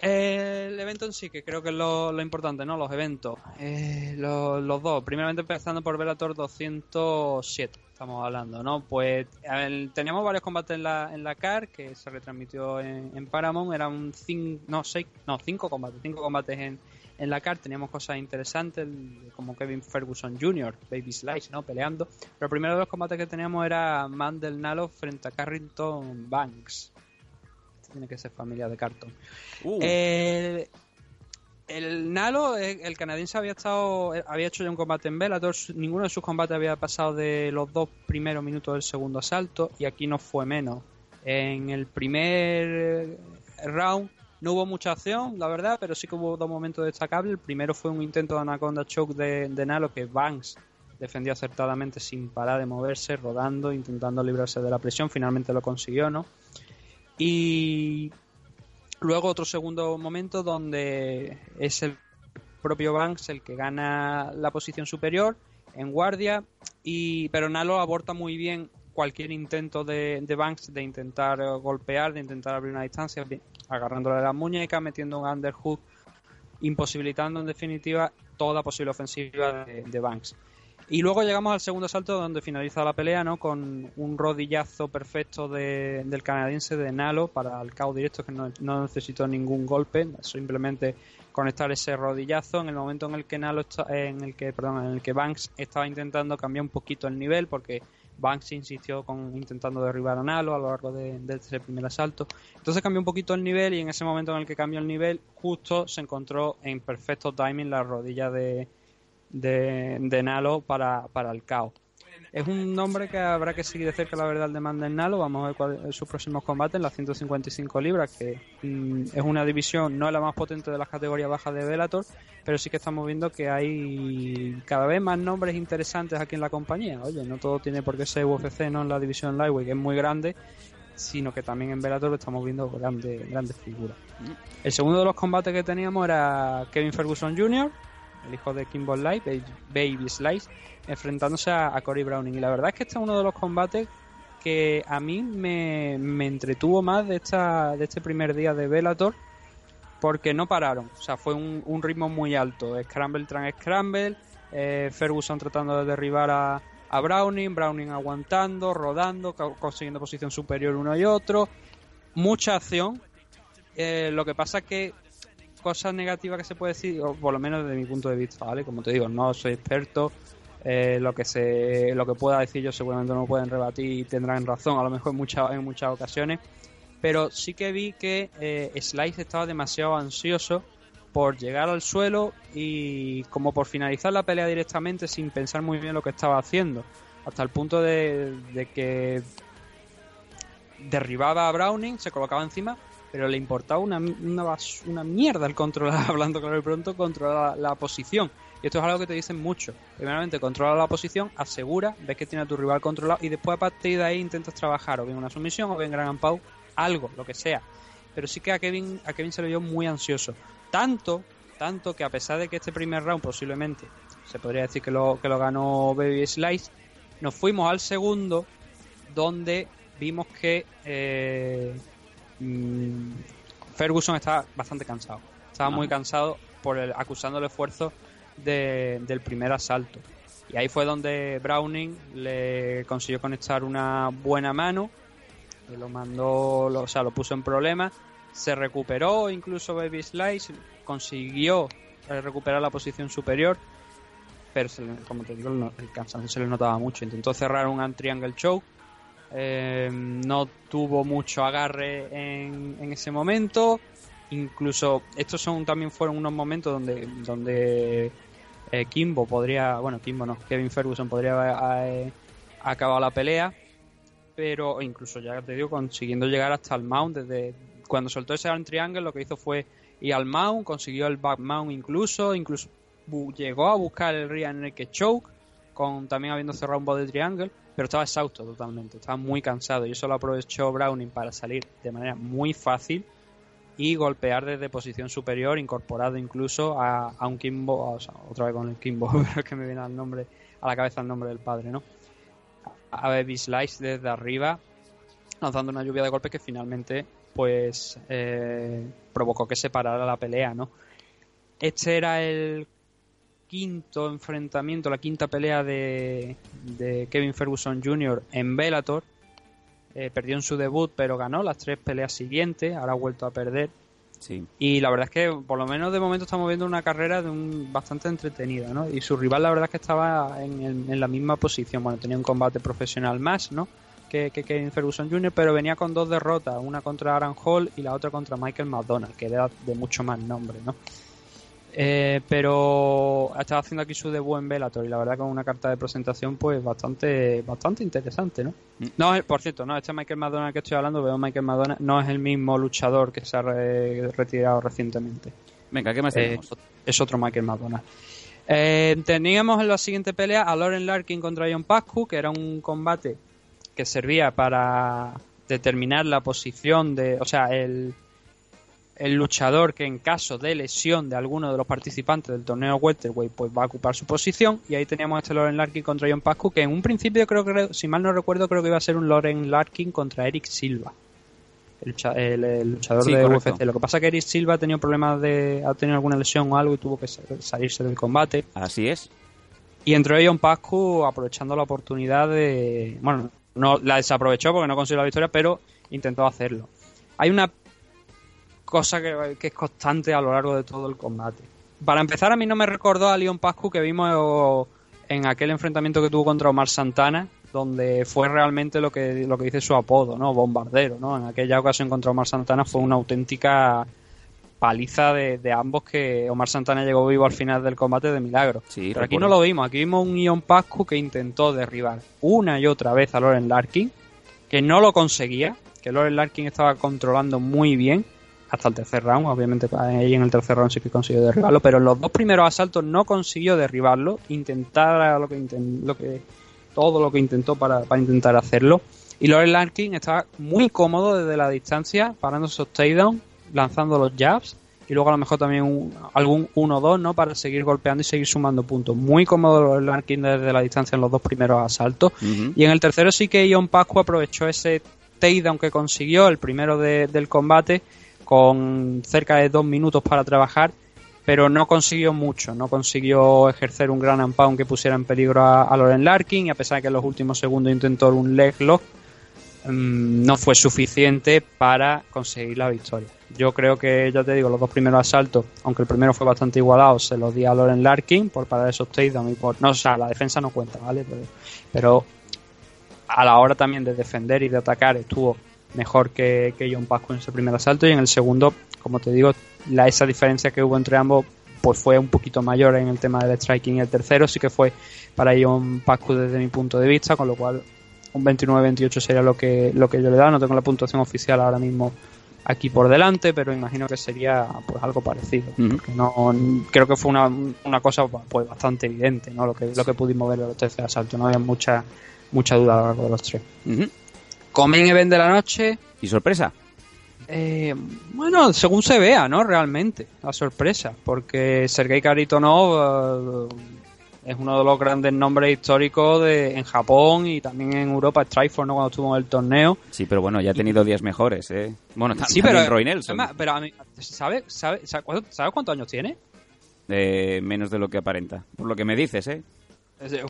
Speaker 2: Eh, el evento en sí, que creo que es lo, importante, ¿no? Los eventos. Eh, lo- los dos. Primeramente empezando por Bellator 207, estamos hablando, ¿no? Pues teníamos varios combates en la, en la CAR que se retransmitió en, en Paramount. Eran cinco, no, seis, no, cinco combates. Cinco combates en, en la CAR. Teníamos cosas interesantes, como Kevin Ferguson Jr., Baby Slice, ¿no? Peleando. Pero el primero de los combates que teníamos era Mandel Nalo frente a Carrington Banks. Este tiene que ser familia de Carton.
Speaker 1: Uh,
Speaker 2: Eh, el Nalo, eh, el canadiense había estado, eh, había hecho ya un combate en Bellator, ninguno de sus combates había pasado de los dos primeros minutos del segundo asalto y aquí no fue menos. En el primer round no hubo mucha acción, la verdad, pero sí que hubo dos momentos destacables. El primero fue un intento de Anaconda Choke de, Nalo que Banks defendió acertadamente sin parar de moverse, rodando, intentando librarse de la presión. Finalmente lo consiguió, ¿no? Y Luego otro segundo momento donde es el propio Banks el que gana la posición superior en guardia, y pero Nalo aborta muy bien cualquier intento de, de Banks de intentar golpear, de intentar abrir una distancia, agarrándole la muñeca, metiendo un underhook, imposibilitando en definitiva toda posible ofensiva de, Banks. Y luego llegamos al segundo asalto donde finaliza la pelea, ¿no? Con un rodillazo perfecto de- del canadiense de Nalo para el KO directo que no, no necesitó ningún golpe, simplemente conectar ese rodillazo en el momento en el que Nalo está- en el que perdón, en el que Banks estaba intentando cambiar un poquito el nivel porque Banks insistió con intentando derribar a Nalo a lo largo de, ese primer asalto. Entonces cambió un poquito el nivel y en ese momento en el que cambió el nivel, justo se encontró en perfecto timing la rodilla de, de, de Nalo para, para el caos. Es un nombre que habrá que seguir de cerca la verdad de Manden Nalo. Vamos a ver cuáles son sus próximos combates en las 155 libras, que mm, es una división, no es la más potente de las categorías bajas de Bellator, pero sí que estamos viendo que hay cada vez más nombres interesantes aquí en la compañía. Oye, no todo tiene por qué ser UFC, no en la división Lightweight, que es muy grande, sino que también en Bellator estamos viendo grandes, grandes figuras. El segundo de los combates que teníamos era Kevin Ferguson Jr., el hijo de Kimball Light, Baby- Slice, enfrentándose a, Cory Browning. Y la verdad es que este es uno de los combates que a mí me, entretuvo más de, esta, de este primer día de Bellator porque no pararon. O sea, fue un, ritmo muy alto. Scramble tras Scramble, eh, Ferguson tratando de derribar a, a Browning, Browning aguantando, rodando, co- consiguiendo posición superior uno y otro. Mucha acción. Eh, lo que pasa que cosas negativas que se puede decir, o por lo menos desde mi punto de vista, ¿vale? Como te digo, no soy experto. eh, lo que se lo que pueda decir yo seguramente no pueden rebatir y tendrán razón a lo mejor en muchas en muchas ocasiones pero sí que vi que eh, Slice estaba demasiado ansioso por llegar al suelo y como por finalizar la pelea directamente sin pensar muy bien lo que estaba haciendo hasta el punto de, de que derribaba a Browning se colocaba encima pero le importaba una, una, una mierda el controlar, hablando claro y pronto, controlar la, posición. Y esto es algo que te dicen mucho. Primeramente, controla la posición, asegura, ves que tiene a tu rival controlado y después a partir de ahí intentas trabajar o bien una sumisión o bien Gran Pau, algo, lo que sea. Pero sí que a Kevin, a Kevin se lo vio muy ansioso. Tanto, tanto que a pesar de que este primer round posiblemente se podría decir que lo, que lo ganó Baby Slice, nos fuimos al segundo donde vimos que eh, mm, Ferguson estaba bastante cansado. Estaba muy
Speaker 1: Ajá.
Speaker 2: cansado por el, acusando el esfuerzo de- del primer asalto. Y ahí fue donde Browning le consiguió conectar una buena mano, y lo mandó, lo- o sea, lo puso en problemas, se recuperó incluso Baby Slice, consiguió eh, recuperar la posición superior, pero se le- como te digo, el cansancio se le notaba mucho. Intentó cerrar un triangle choke, eh, no tuvo mucho agarre en, ese momento. Incluso estos son también fueron unos momentos donde donde eh, Kimbo podría, bueno Kimbo no, Kevin Ferguson podría haber eh, acabado la pelea, pero incluso ya te digo consiguiendo llegar hasta el mount desde cuando soltó ese arm triangle lo que hizo fue ir al mount, consiguió el back mount incluso, incluso llegó a buscar el rear naked choke con también habiendo cerrado un body triangle, pero estaba exhausto totalmente, estaba muy cansado y eso lo aprovechó Browning para salir de manera muy fácil y golpear desde posición superior, incorporado incluso a, a un Kimbo, o sea, otra vez con el Kimbo, pero es que me viene al nombre, a la cabeza el nombre del padre, ¿no? A Baby Slice desde arriba, lanzando una lluvia de golpes que finalmente, pues, eh, provocó que se parara la pelea, ¿no? Este era el quinto enfrentamiento, la quinta pelea de, de Kevin Ferguson Jr. en Bellator. Eh, perdió en su debut, pero ganó las tres peleas siguientes. Ahora ha vuelto a perder.
Speaker 1: Sí.
Speaker 2: Y la verdad es que, por lo menos de momento, estamos viendo una carrera de un, bastante entretenida, ¿no? Y su rival, la verdad es que estaba en, la misma posición. Bueno, tenía un combate profesional más, ¿no? Que, que Kevin Ferguson Jr., pero venía con dos derrotas, una contra Aaron Hall y la otra contra Michael McDonald, que era de mucho más nombre, ¿no? Eh, pero estaba haciendo aquí su debut en Bellator y la verdad con una carta de presentación pues bastante bastante interesante, ¿no? No, es- por cierto, no, este Michael McDonald que estoy hablando, veo Michael McDonald, no es el mismo luchador que se ha re- retirado recientemente.
Speaker 1: Venga, ¿qué más
Speaker 2: Eh,
Speaker 1: tenemos?
Speaker 2: es otro Michael McDonald. Eh, teníamos en la siguiente pelea a Lauren Larkin contra John Pascu, que era un combate que servía para determinar la posición de, o sea, el, el luchador que en caso de lesión de alguno de los participantes del torneo welterweight pues va a ocupar su posición y ahí teníamos este Lauren Larkin contra John Pascu que en un principio creo que si mal no recuerdo creo que iba a ser un Lauren Larkin contra Eric Silva el, lucha- el- el luchador
Speaker 1: Sí,
Speaker 2: de
Speaker 1: correcto.
Speaker 2: UFC lo que pasa es que Eric Silva ha tenido problemas de ha tenido alguna lesión o algo y tuvo que sa- salirse del combate
Speaker 1: Así es.
Speaker 2: y entró John Pascu aprovechando la oportunidad de. Bueno, no la desaprovechó porque no consiguió la victoria, pero intentó hacerlo. Hay una cosa que, que es constante a lo largo de todo el combate. Para empezar, a mí no me recordó a Leon Pascu que vimos en aquel enfrentamiento que tuvo contra Omar Santana donde fue realmente lo que, lo que dice su apodo, ¿no? Bombardero, ¿no? En aquella ocasión contra Omar Santana fue una auténtica paliza de, de ambos que Omar Santana llegó vivo al final del combate de milagro.
Speaker 1: Sí,
Speaker 2: Pero aquí no lo vimos, aquí vimos un Ion Pascu que intentó derribar una y otra vez a Loren Larkin, que no lo conseguía, que Loren Larkin estaba controlando muy bien hasta el tercer round, obviamente ahí en el tercer round sí que consiguió derribarlo, pero en los dos primeros asaltos no consiguió derribarlo, intentar lo que, inten- lo que todo lo que intentó para, para intentar hacerlo. Y Loren Larkin estaba muy cómodo desde la distancia, parando esos takedowns, lanzando los jabs y luego a lo mejor también un- algún 1-2, ¿no? Para seguir golpeando y seguir sumando puntos. Muy cómodo Loren Larkin desde la distancia en los dos primeros asaltos. Y en el tercero sí que Ion Pascu aprovechó ese takedown que consiguió, el primero de- del combate, con cerca de dos minutos para trabajar, pero no consiguió mucho, no consiguió ejercer un gran pound que pusiera en peligro a, a Loren Larkin, y a pesar de que en los últimos segundos intentó un leg lock, mm, no fue suficiente para conseguir la victoria. Yo creo que, ya te digo, los dos primeros asaltos, aunque el primero fue bastante igualado, se los di a Loren Larkin por parar esos takedowns y por... No, o sea, la defensa no cuenta, ¿vale? Pero, pero a la hora también de defender y de atacar estuvo mejor que, que John Pascu en ese primer asalto y en el segundo, como te digo, la, esa diferencia que hubo entre ambos pues fue un poquito mayor en el tema del striking y el tercero sí que fue para John Pascu desde mi punto de vista, con lo cual un 29-28 sería lo que, lo que yo le da, no tengo la puntuación oficial ahora mismo aquí por delante, pero imagino que sería pues algo parecido. Porque no creo que fue una, una cosa pues bastante evidente, ¿no? Lo que, lo que pudimos ver en los tercer asaltos, no había mucha mucha duda a lo largo de los tres. Comen event de la noche,
Speaker 1: ¿Y sorpresa?
Speaker 2: eh, bueno, según se vea, ¿no? Realmente, la sorpresa, porque Sergei Karitonov eh, es uno de los grandes nombres históricos de, en Japón y también en Europa, Strikeforce, ¿no? Cuando estuvo en el torneo.
Speaker 1: Sí, pero bueno, ya ha tenido días mejores, ¿eh? Bueno, tam-
Speaker 2: Sí,
Speaker 1: también
Speaker 2: pero,
Speaker 1: Roy Nelson.
Speaker 2: además, pero a mí, ¿sabe, sabe, sabe, ¿sabes cuántos años tiene?
Speaker 1: Eh, menos de lo que aparenta. Por lo que me dices, ¿eh?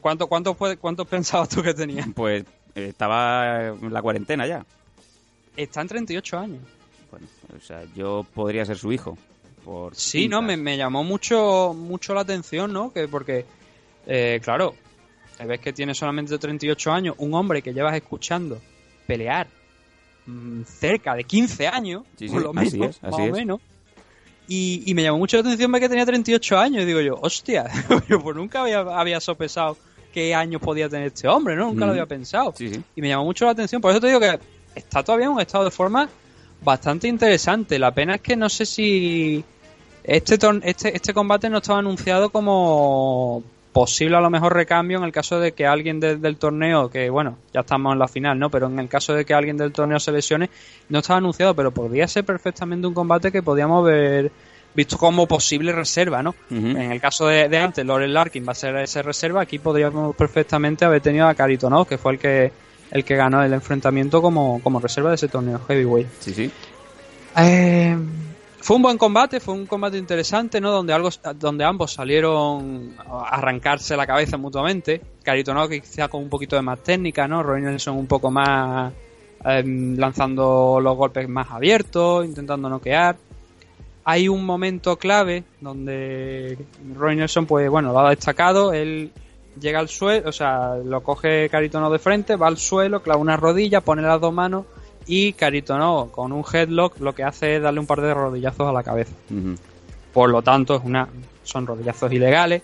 Speaker 2: ¿Cuánto, ¿Cuántos pensabas tú que tenía?
Speaker 1: Pues estaba en la cuarentena ya.
Speaker 2: Está en 38 años.
Speaker 1: Bueno, o sea, yo podría ser su hijo. Por
Speaker 2: Sí, no, me, me llamó mucho, mucho la atención, ¿no? Que porque, eh, claro, te ves que tiene solamente 38 años, un hombre que llevas escuchando pelear mm, cerca de 15 años,
Speaker 1: Sí, sí,
Speaker 2: por lo
Speaker 1: así
Speaker 2: menos,
Speaker 1: es, así
Speaker 2: más o menos. Y, y me llamó mucho la atención ver que tenía 38 años. Y digo yo, hostia, yo pues nunca había, había sopesado qué años podía tener este hombre, ¿no? Nunca
Speaker 1: Mm.
Speaker 2: lo había pensado.
Speaker 1: Sí, sí.
Speaker 2: Y me llamó mucho la atención. Por eso te digo que está todavía en un estado de forma bastante interesante. La pena es que no sé si este, este, este combate no estaba anunciado como posible a lo mejor recambio en el caso de que alguien de- del torneo, que bueno, ya estamos en la final, ¿no? Pero en el caso de que alguien del torneo se lesione, no estaba anunciado, pero podría ser perfectamente un combate que podíamos ver visto como posible reserva, ¿no? En el caso de, de antes, Loren Larkin va a ser esa reserva, aquí podríamos perfectamente haber tenido a Caritonov, que fue el que el que ganó el enfrentamiento como, como reserva de ese torneo heavyweight.
Speaker 1: Sí, sí.
Speaker 2: Eh, fue un buen combate, fue un combate interesante, ¿no? Donde, algo, donde ambos salieron a arrancarse la cabeza mutuamente. Caritonov quizá con un poquito de más técnica, ¿no? Roy Nelson un poco más em, lanzando los golpes más abiertos, intentando noquear. Hay un momento clave donde Roy Nelson, pues bueno, lo ha destacado, él llega al suelo, o sea, lo coge Caritonov de frente, va al suelo, clava una rodilla, pone las dos manos y Caritonov con un headlock lo que hace es darle un par de rodillazos a la cabeza. Por lo tanto, es una, son rodillazos ilegales.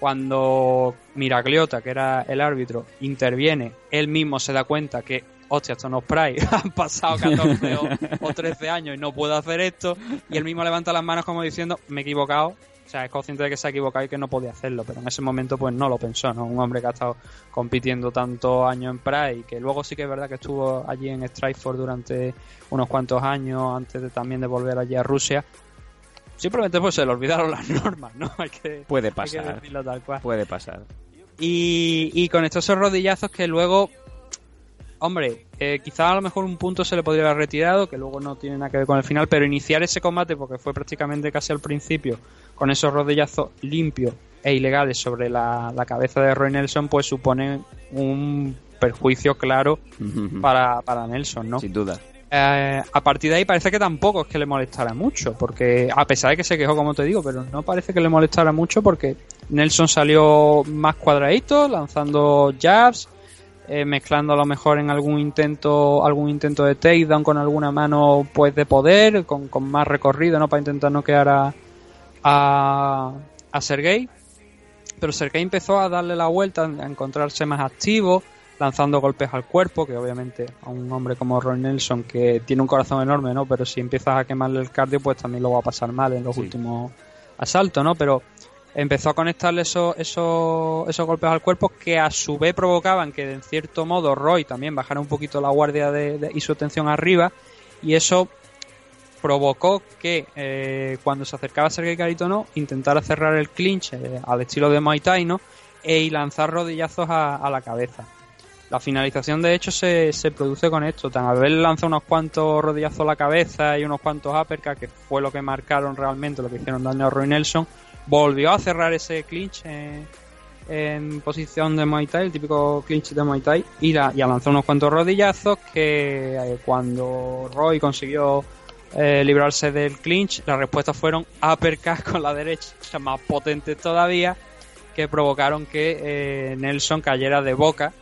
Speaker 2: Cuando Miragliota, que era el árbitro, interviene, él mismo se da cuenta que, hostia, esto no es Pride, han pasado 14 o, o 13 años y no puedo hacer esto, y él mismo levanta las manos como diciendo, me he equivocado, o sea, es consciente de que se ha equivocado y que no podía hacerlo, pero en ese momento pues no lo pensó, ¿no? Un hombre que ha estado compitiendo tantos años en Pride y que luego sí que es verdad que estuvo allí en Strikeforce durante unos cuantos años antes de también de volver allí a Rusia. Simplemente pues se le olvidaron las normas, ¿no? Hay que,
Speaker 1: Puede
Speaker 2: hay que
Speaker 1: pasar.
Speaker 2: decirlo tal cual.
Speaker 1: Puede pasar.
Speaker 2: Y, y con estos rodillazos que luego, hombre, eh, quizá a lo mejor un punto se le podría haber retirado, que luego no tiene nada que ver con el final, pero iniciar ese combate, porque fue prácticamente casi al principio, con esos rodillazos limpios e ilegales sobre la, la cabeza de Roy Nelson, pues supone un perjuicio claro para, para Nelson, ¿no?
Speaker 1: Sin duda.
Speaker 2: Eh, a partir de ahí parece que tampoco es que le molestara mucho, porque a pesar de que se quejó, como te digo, pero no parece que le molestara mucho porque Nelson salió más cuadradito, lanzando jabs, eh, mezclando a lo mejor en algún intento algún intento de takedown con alguna mano pues de poder, con, con más recorrido, ¿no? Para intentar noquear a, a, a Sergei. Pero Sergei empezó a darle la vuelta, a encontrarse más activo, lanzando golpes al cuerpo, que obviamente a un hombre como Roy Nelson, que tiene un corazón enorme, ¿no? Pero si empiezas a quemarle el cardio, pues también lo va a pasar mal en los
Speaker 1: Sí.
Speaker 2: últimos asaltos, ¿no? Pero empezó a conectarle esos, golpes al cuerpo que a su vez provocaban que en cierto modo Roy también bajara un poquito la guardia de- y su atención arriba y eso provocó que eh, cuando se acercaba a Sergei Kharitonov intentara cerrar el clinch eh, al estilo de Muay e y lanzar rodillazos a, a la cabeza. La finalización de hecho se, se produce con esto. Tan al lanza unos cuantos rodillazos a la cabeza y unos cuantos uppercuts, que fue lo que marcaron realmente, lo que hicieron daño a Roy Nelson, volvió a cerrar ese clinch en posición de Muay Thai, el típico clinch de Muay Thai, y, la, y lanzó unos cuantos rodillazos que eh, cuando Roy consiguió eh, librarse del clinch, las respuestas fueron uppercuts con la derecha, más potentes todavía, que provocaron que eh, Nelson cayera de boca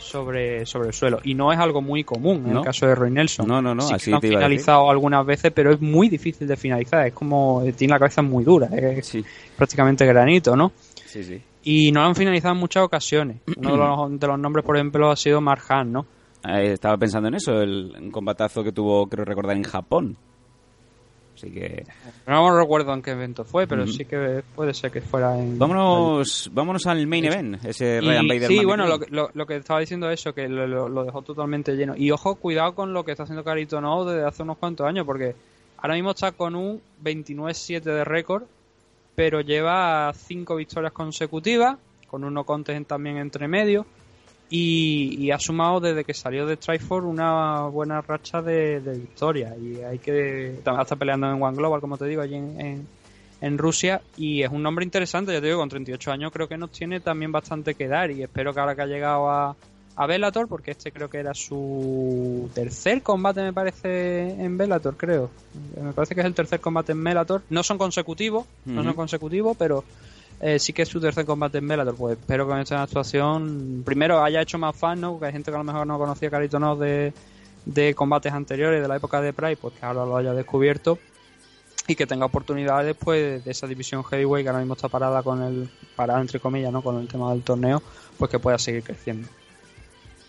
Speaker 2: sobre, sobre el suelo. Y no es algo muy común en
Speaker 1: ¿No?
Speaker 2: el caso de Roy Nelson.
Speaker 1: No, no, no,
Speaker 2: Sí que
Speaker 1: así
Speaker 2: lo han
Speaker 1: te
Speaker 2: finalizado algunas veces, pero es muy difícil de finalizar. Es como, eh, tiene la cabeza muy dura, es
Speaker 1: Sí,
Speaker 2: prácticamente granito, ¿no?
Speaker 1: sí, sí.
Speaker 2: Y no lo han finalizado en muchas ocasiones. Uno de los, de los nombres, por ejemplo, ha sido Mark Hunt, ¿no?
Speaker 1: Eh, estaba pensando en eso, el un combatazo que tuvo, creo recordar, en Japón. Así que
Speaker 2: No recuerdo en qué evento fue, pero
Speaker 1: Ujú.
Speaker 2: sí que puede ser que fuera en...
Speaker 1: vámonos, vámonos al main event, ese Bader.
Speaker 2: sí, bueno, lo, que- lo, lo que estaba diciendo es eso, que lo, lo- dejó totalmente lleno. Y ojo, cuidado con lo que está haciendo Carito No desde hace unos cuantos años, porque ahora mismo está con un 29-7 de récord, pero lleva 5 victorias consecutivas, con uno contest también entre medio, y, y ha sumado desde que salió de Strikeforce una buena racha de, de victorias. Y hay que. También está peleando en One Global, como te digo, allí en, en, en Rusia. Y es un nombre interesante, ya te digo, con 38 años creo que nos tiene también bastante que dar. Y espero que ahora que ha llegado a, a Bellator, porque este creo que era su tercer combate, me parece, en Bellator, creo. Me parece que es el tercer combate en Bellator. No son consecutivos, no son consecutivos, pero eh, sí que es su tercer combate en Bellator. Pues espero que con esta actuación, primero haya hecho más fan, ¿no? Porque hay gente que a lo mejor no conocía Carito No de, de combates anteriores, de la época de Pride, pues que ahora lo haya descubierto y que tenga oportunidades pues de esa división heavyweight que ahora mismo está parada con el parada entre comillas no con el tema del torneo pues que pueda seguir creciendo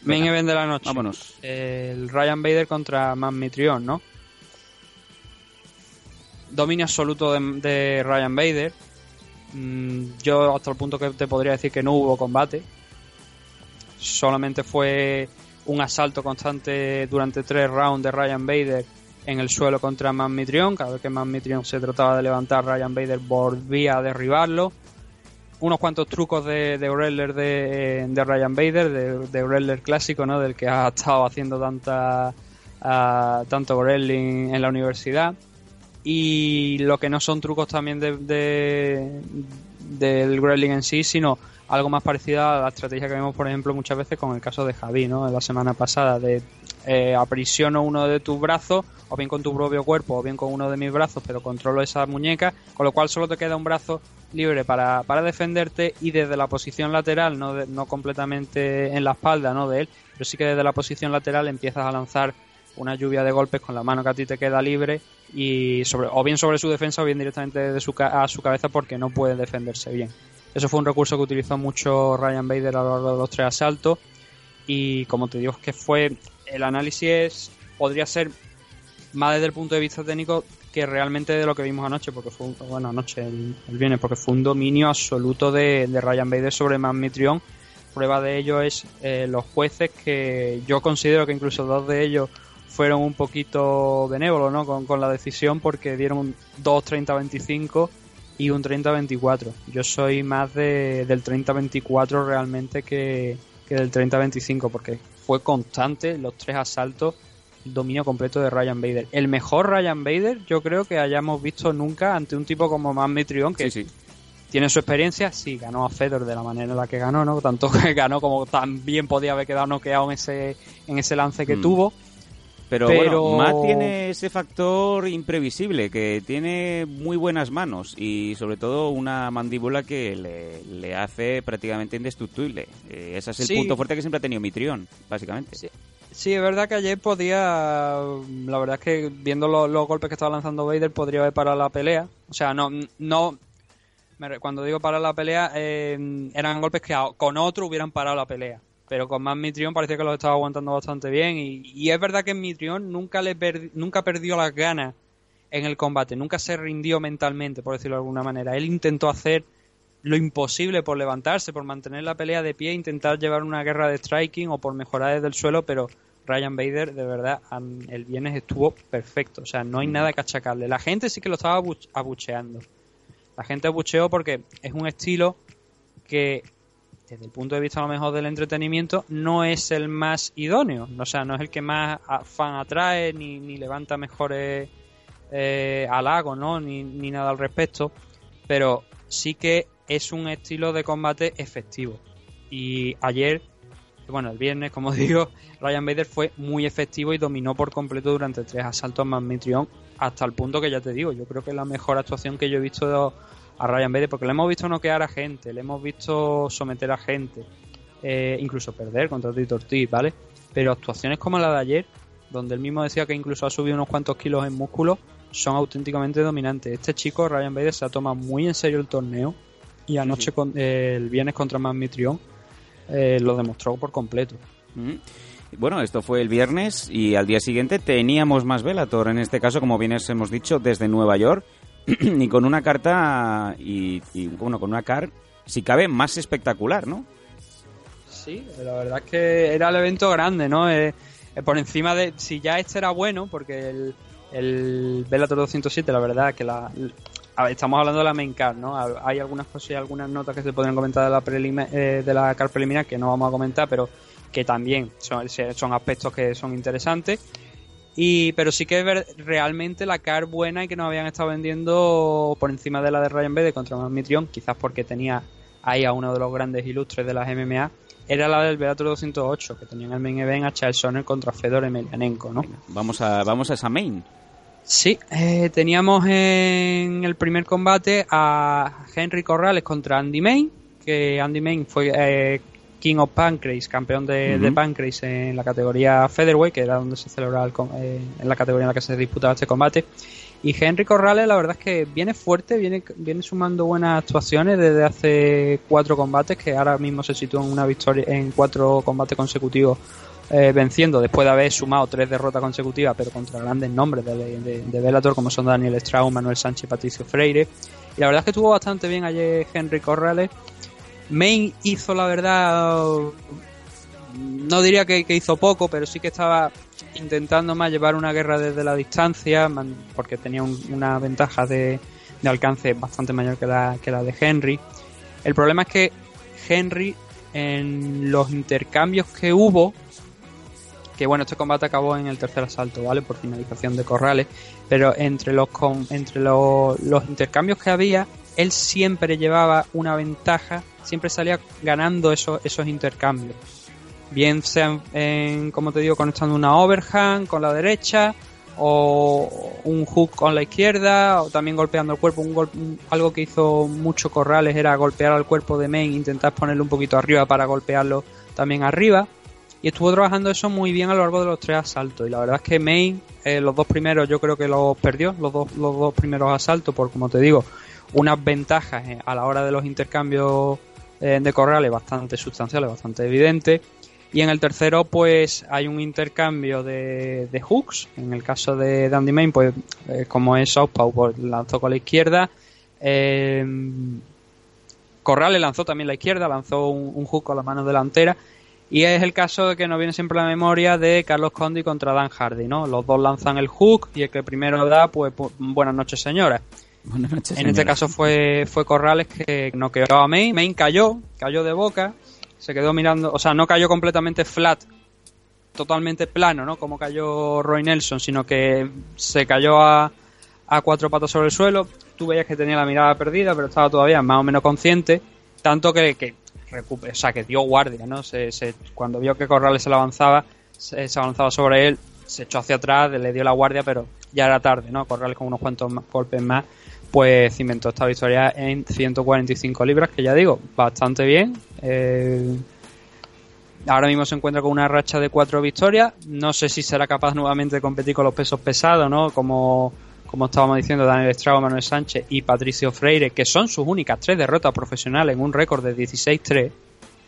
Speaker 2: main
Speaker 1: Venga,
Speaker 2: event de la noche
Speaker 1: Vámonos.
Speaker 2: el Ryan Bader contra Man Mitrion no dominio absoluto de, de Ryan Bader yo hasta el punto que te podría decir que no hubo combate solamente fue un asalto constante durante tres rounds de Ryan Bader en el suelo contra Man Mitrion. Cada vez que Man Mitrion se trataba de levantar, Ryan Bader volvía a derribarlo. Unos cuantos trucos de, de wrestler de, de Ryan Bader, de, de clásico, ¿no? Del que ha estado haciendo tanta, ah, tanto wrestling en la universidad. Y lo que no son trucos también de, de- del wrestling en sí, sino algo más parecido a la estrategia que vemos, por ejemplo, muchas veces con el caso de Javi, ¿no? La semana pasada, de eh, aprisiono uno de tus brazos, o bien con tu propio cuerpo, o bien con uno de mis brazos, pero controlo esa muñeca, con lo cual solo te queda un brazo libre para, para defenderte y desde la posición lateral, no, de- no completamente en la espalda ¿no? de él, pero sí que desde la posición lateral empiezas a lanzar una lluvia de golpes con la mano que a ti te queda libre y sobre o bien sobre su defensa o bien directamente de su a su cabeza porque no puede defenderse bien. Eso fue un recurso que utilizó mucho Ryan Bader a lo largo de los tres asaltos y como te digo que fue el análisis podría ser más desde el punto de vista técnico que realmente de lo que vimos anoche porque fue bueno anoche el, el porque fue un dominio absoluto de, de Ryan Bader sobre Man Mitrion prueba de ello es eh, los jueces que yo considero que incluso dos de ellos fueron un poquito benévolos ¿no? con, con la decisión porque dieron un 2-30-25 y un 30-24. Yo soy más de, del 30-24 realmente que, que del 30-25 porque fue constante los tres asaltos el dominio completo de Ryan Bader. El mejor Ryan Bader yo creo que hayamos visto nunca ante un tipo como Man Mitrion que
Speaker 1: Sí, sí.
Speaker 2: tiene su experiencia, sí, ganó a Fedor de la manera en la que ganó, ¿no? Tanto que ganó como también podía haber quedado noqueado en ese, en ese lance que
Speaker 1: Mm.
Speaker 2: tuvo.
Speaker 1: Pero,
Speaker 2: Pero-
Speaker 1: bueno, Matt tiene ese factor imprevisible, que tiene muy buenas manos y sobre todo una mandíbula que le, le hace prácticamente indestructible. Eh, ese es el
Speaker 2: Sí.
Speaker 1: punto fuerte que siempre ha tenido Mitrión, básicamente.
Speaker 2: Sí. Sí, es verdad que ayer podía. La verdad es que viendo lo- los, golpes que estaba lanzando Vader, podría haber parado la pelea. O sea, no. no cuando digo parar la pelea, eh, eran golpes que con otro hubieran parado la pelea. Pero con más Mitrión parecía que los estaba aguantando bastante bien. Y, y es verdad que Mitrión nunca, le nunca perdió las ganas en el combate. Nunca se rindió mentalmente, por decirlo de alguna manera. Él intentó hacer lo imposible por levantarse, por mantener la pelea de pie, intentar llevar una guerra de striking o por mejorar desde el suelo, pero Ryan Bader, de verdad, el viernes estuvo perfecto. O sea, no hay nada que achacarle. La gente sí que lo estaba abuch- abucheando. La gente abucheó porque es un estilo que, desde el punto de vista a lo mejor del entretenimiento, no es el más idóneo. O sea, no es el que más a- fan atrae, ni, ni levanta mejores eh, halagos, ¿no? Ni, ni nada al respecto. Pero sí que es un estilo de combate efectivo. Y ayer, bueno, el viernes, como digo, Ryan Bader fue muy efectivo y dominó por completo durante tres asaltos más Mitrión, hasta el punto que ya te digo, yo creo que es la mejor actuación que yo he visto a Ryan Bader, porque le hemos visto noquear a gente, le hemos visto someter a gente, eh, incluso perder contra Tito Ortiz, ¿vale? Pero actuaciones como la de ayer, donde él mismo decía que incluso ha subido unos cuantos kilos en músculo, son auténticamente dominantes. Este chico, Ryan Bader, se ha tomado muy en serio el torneo y anoche, con- eh, el viernes contra Man Mitrión, eh, lo demostró por completo.
Speaker 1: Mm. Bueno, esto fue el viernes y al día siguiente teníamos más Velator, en este caso, como bien os hemos dicho, desde Nueva York y con una carta y, y, bueno, con una car, si cabe, más espectacular, ¿no?
Speaker 2: Sí, la verdad es que era el evento grande, ¿no? Eh, eh, por encima de. Si ya este era bueno, porque el, el Bellator 207, la verdad que la. estamos hablando de la main card, ¿no? Ha- Hay algunas cosas y algunas notas que se podrían comentar de la, prelima- eh, de la card preliminar que no vamos a comentar, pero que también son aspectos que son interesantes. Y, pero sí que ver- realmente la car buena y que nos habían estado vendiendo por encima de la de Ryan Bader contra Mitrión, quizás porque tenía ahí a uno de los grandes ilustres de las MMA, era la del Bellator 208, que tenía en el main event a Charles Sonnen contra Fedor Emelianenko, ¿no?
Speaker 1: Vamos a, vamos a esa main.
Speaker 2: Sí, eh, teníamos en el primer combate a Henry Corrales contra Andy Main, que Andy Main fue eh, King of Pancrase, campeón de,
Speaker 1: Ujú.
Speaker 2: de Pancrase en la categoría Featherweight, que era donde se celebraba el eh, en la categoría en la que se disputaba este combate. Y Henry Corrales, la verdad es que viene fuerte, viene, viene sumando buenas actuaciones desde hace cuatro combates, que ahora mismo se sitúa en una victoria en cuatro combates consecutivos eh, venciendo después de haber sumado tres derrotas consecutivas, pero contra grandes nombres de, de, de Bellator como son Daniel Straub, Manuel Sánchez y Patricio Freire. Y la verdad es que estuvo bastante bien ayer Henry Corrales. Main hizo la verdad, no diría que, hizo poco, pero sí que estaba intentando más llevar una guerra desde la distancia, porque tenía un- una ventaja de, alcance bastante mayor que la, que la de Henry. El problema es que Henry en los intercambios que hubo, que bueno, este combate acabó en el tercer asalto, ¿vale? Por finalización de Corrales, pero entre los entre los intercambios que había, él siempre llevaba una ventaja, siempre salía ganando esos, esos intercambios. Bien sean, en, como te digo, conectando una overhand con la derecha, o un hook con la izquierda, o también golpeando el cuerpo. Un gol- algo que hizo mucho Corrales era golpear al cuerpo de Main, intentar ponerlo un poquito arriba para golpearlo también arriba. Y estuvo trabajando eso muy bien a lo largo de los tres asaltos. Y la verdad es que Main, eh, los dos primeros yo creo que los perdió, los dos, los dos primeros asaltos, por como te digo, unas ventajas eh, a la hora de los intercambios eh, de Corrales bastante sustanciales, bastante evidentes. Y en el tercero, pues hay un intercambio de, hooks. En el caso de Dandy Main, pues eh, como es Southpaw, pues lanzó con la izquierda. Eh, Corrales lanzó también la izquierda, lanzó un, hook con la mano delantera. Y es el caso que nos viene siempre a la memoria de Carlos Condi contra Dan Hardy, ¿no? Los dos lanzan el hook y el que primero da, pues, pues, buenas noches, señora.
Speaker 1: Buenas noches.
Speaker 2: En este caso fue, fue Corrales que noqueó a Main. Main cayó, cayó de boca, se quedó mirando, o sea, no cayó completamente flat, totalmente plano, ¿no? Como cayó Roy Nelson, sino que se cayó a, a cuatro patas sobre el suelo. Tú veías que tenía la mirada perdida, pero estaba todavía más o menos consciente, tanto que, que o sea, que dio guardia, ¿no? Se, se- cuando vio que Corrales se le avanzaba, se, se avanzaba sobre él, se echó hacia atrás, le dio la guardia, pero ya era tarde, ¿no? Corrales con unos cuantos más- golpes más, pues cimentó esta victoria en 145 libras, que ya digo, bastante bien. Eh, ahora mismo se encuentra con una racha de cuatro victorias. No sé si será capaz nuevamente de competir con los pesos pesados, ¿no? Como, como estábamos diciendo, Daniel Estrago, Manuel Sánchez y Patricio Freire, que son sus únicas tres derrotas profesionales en un récord de 16-3.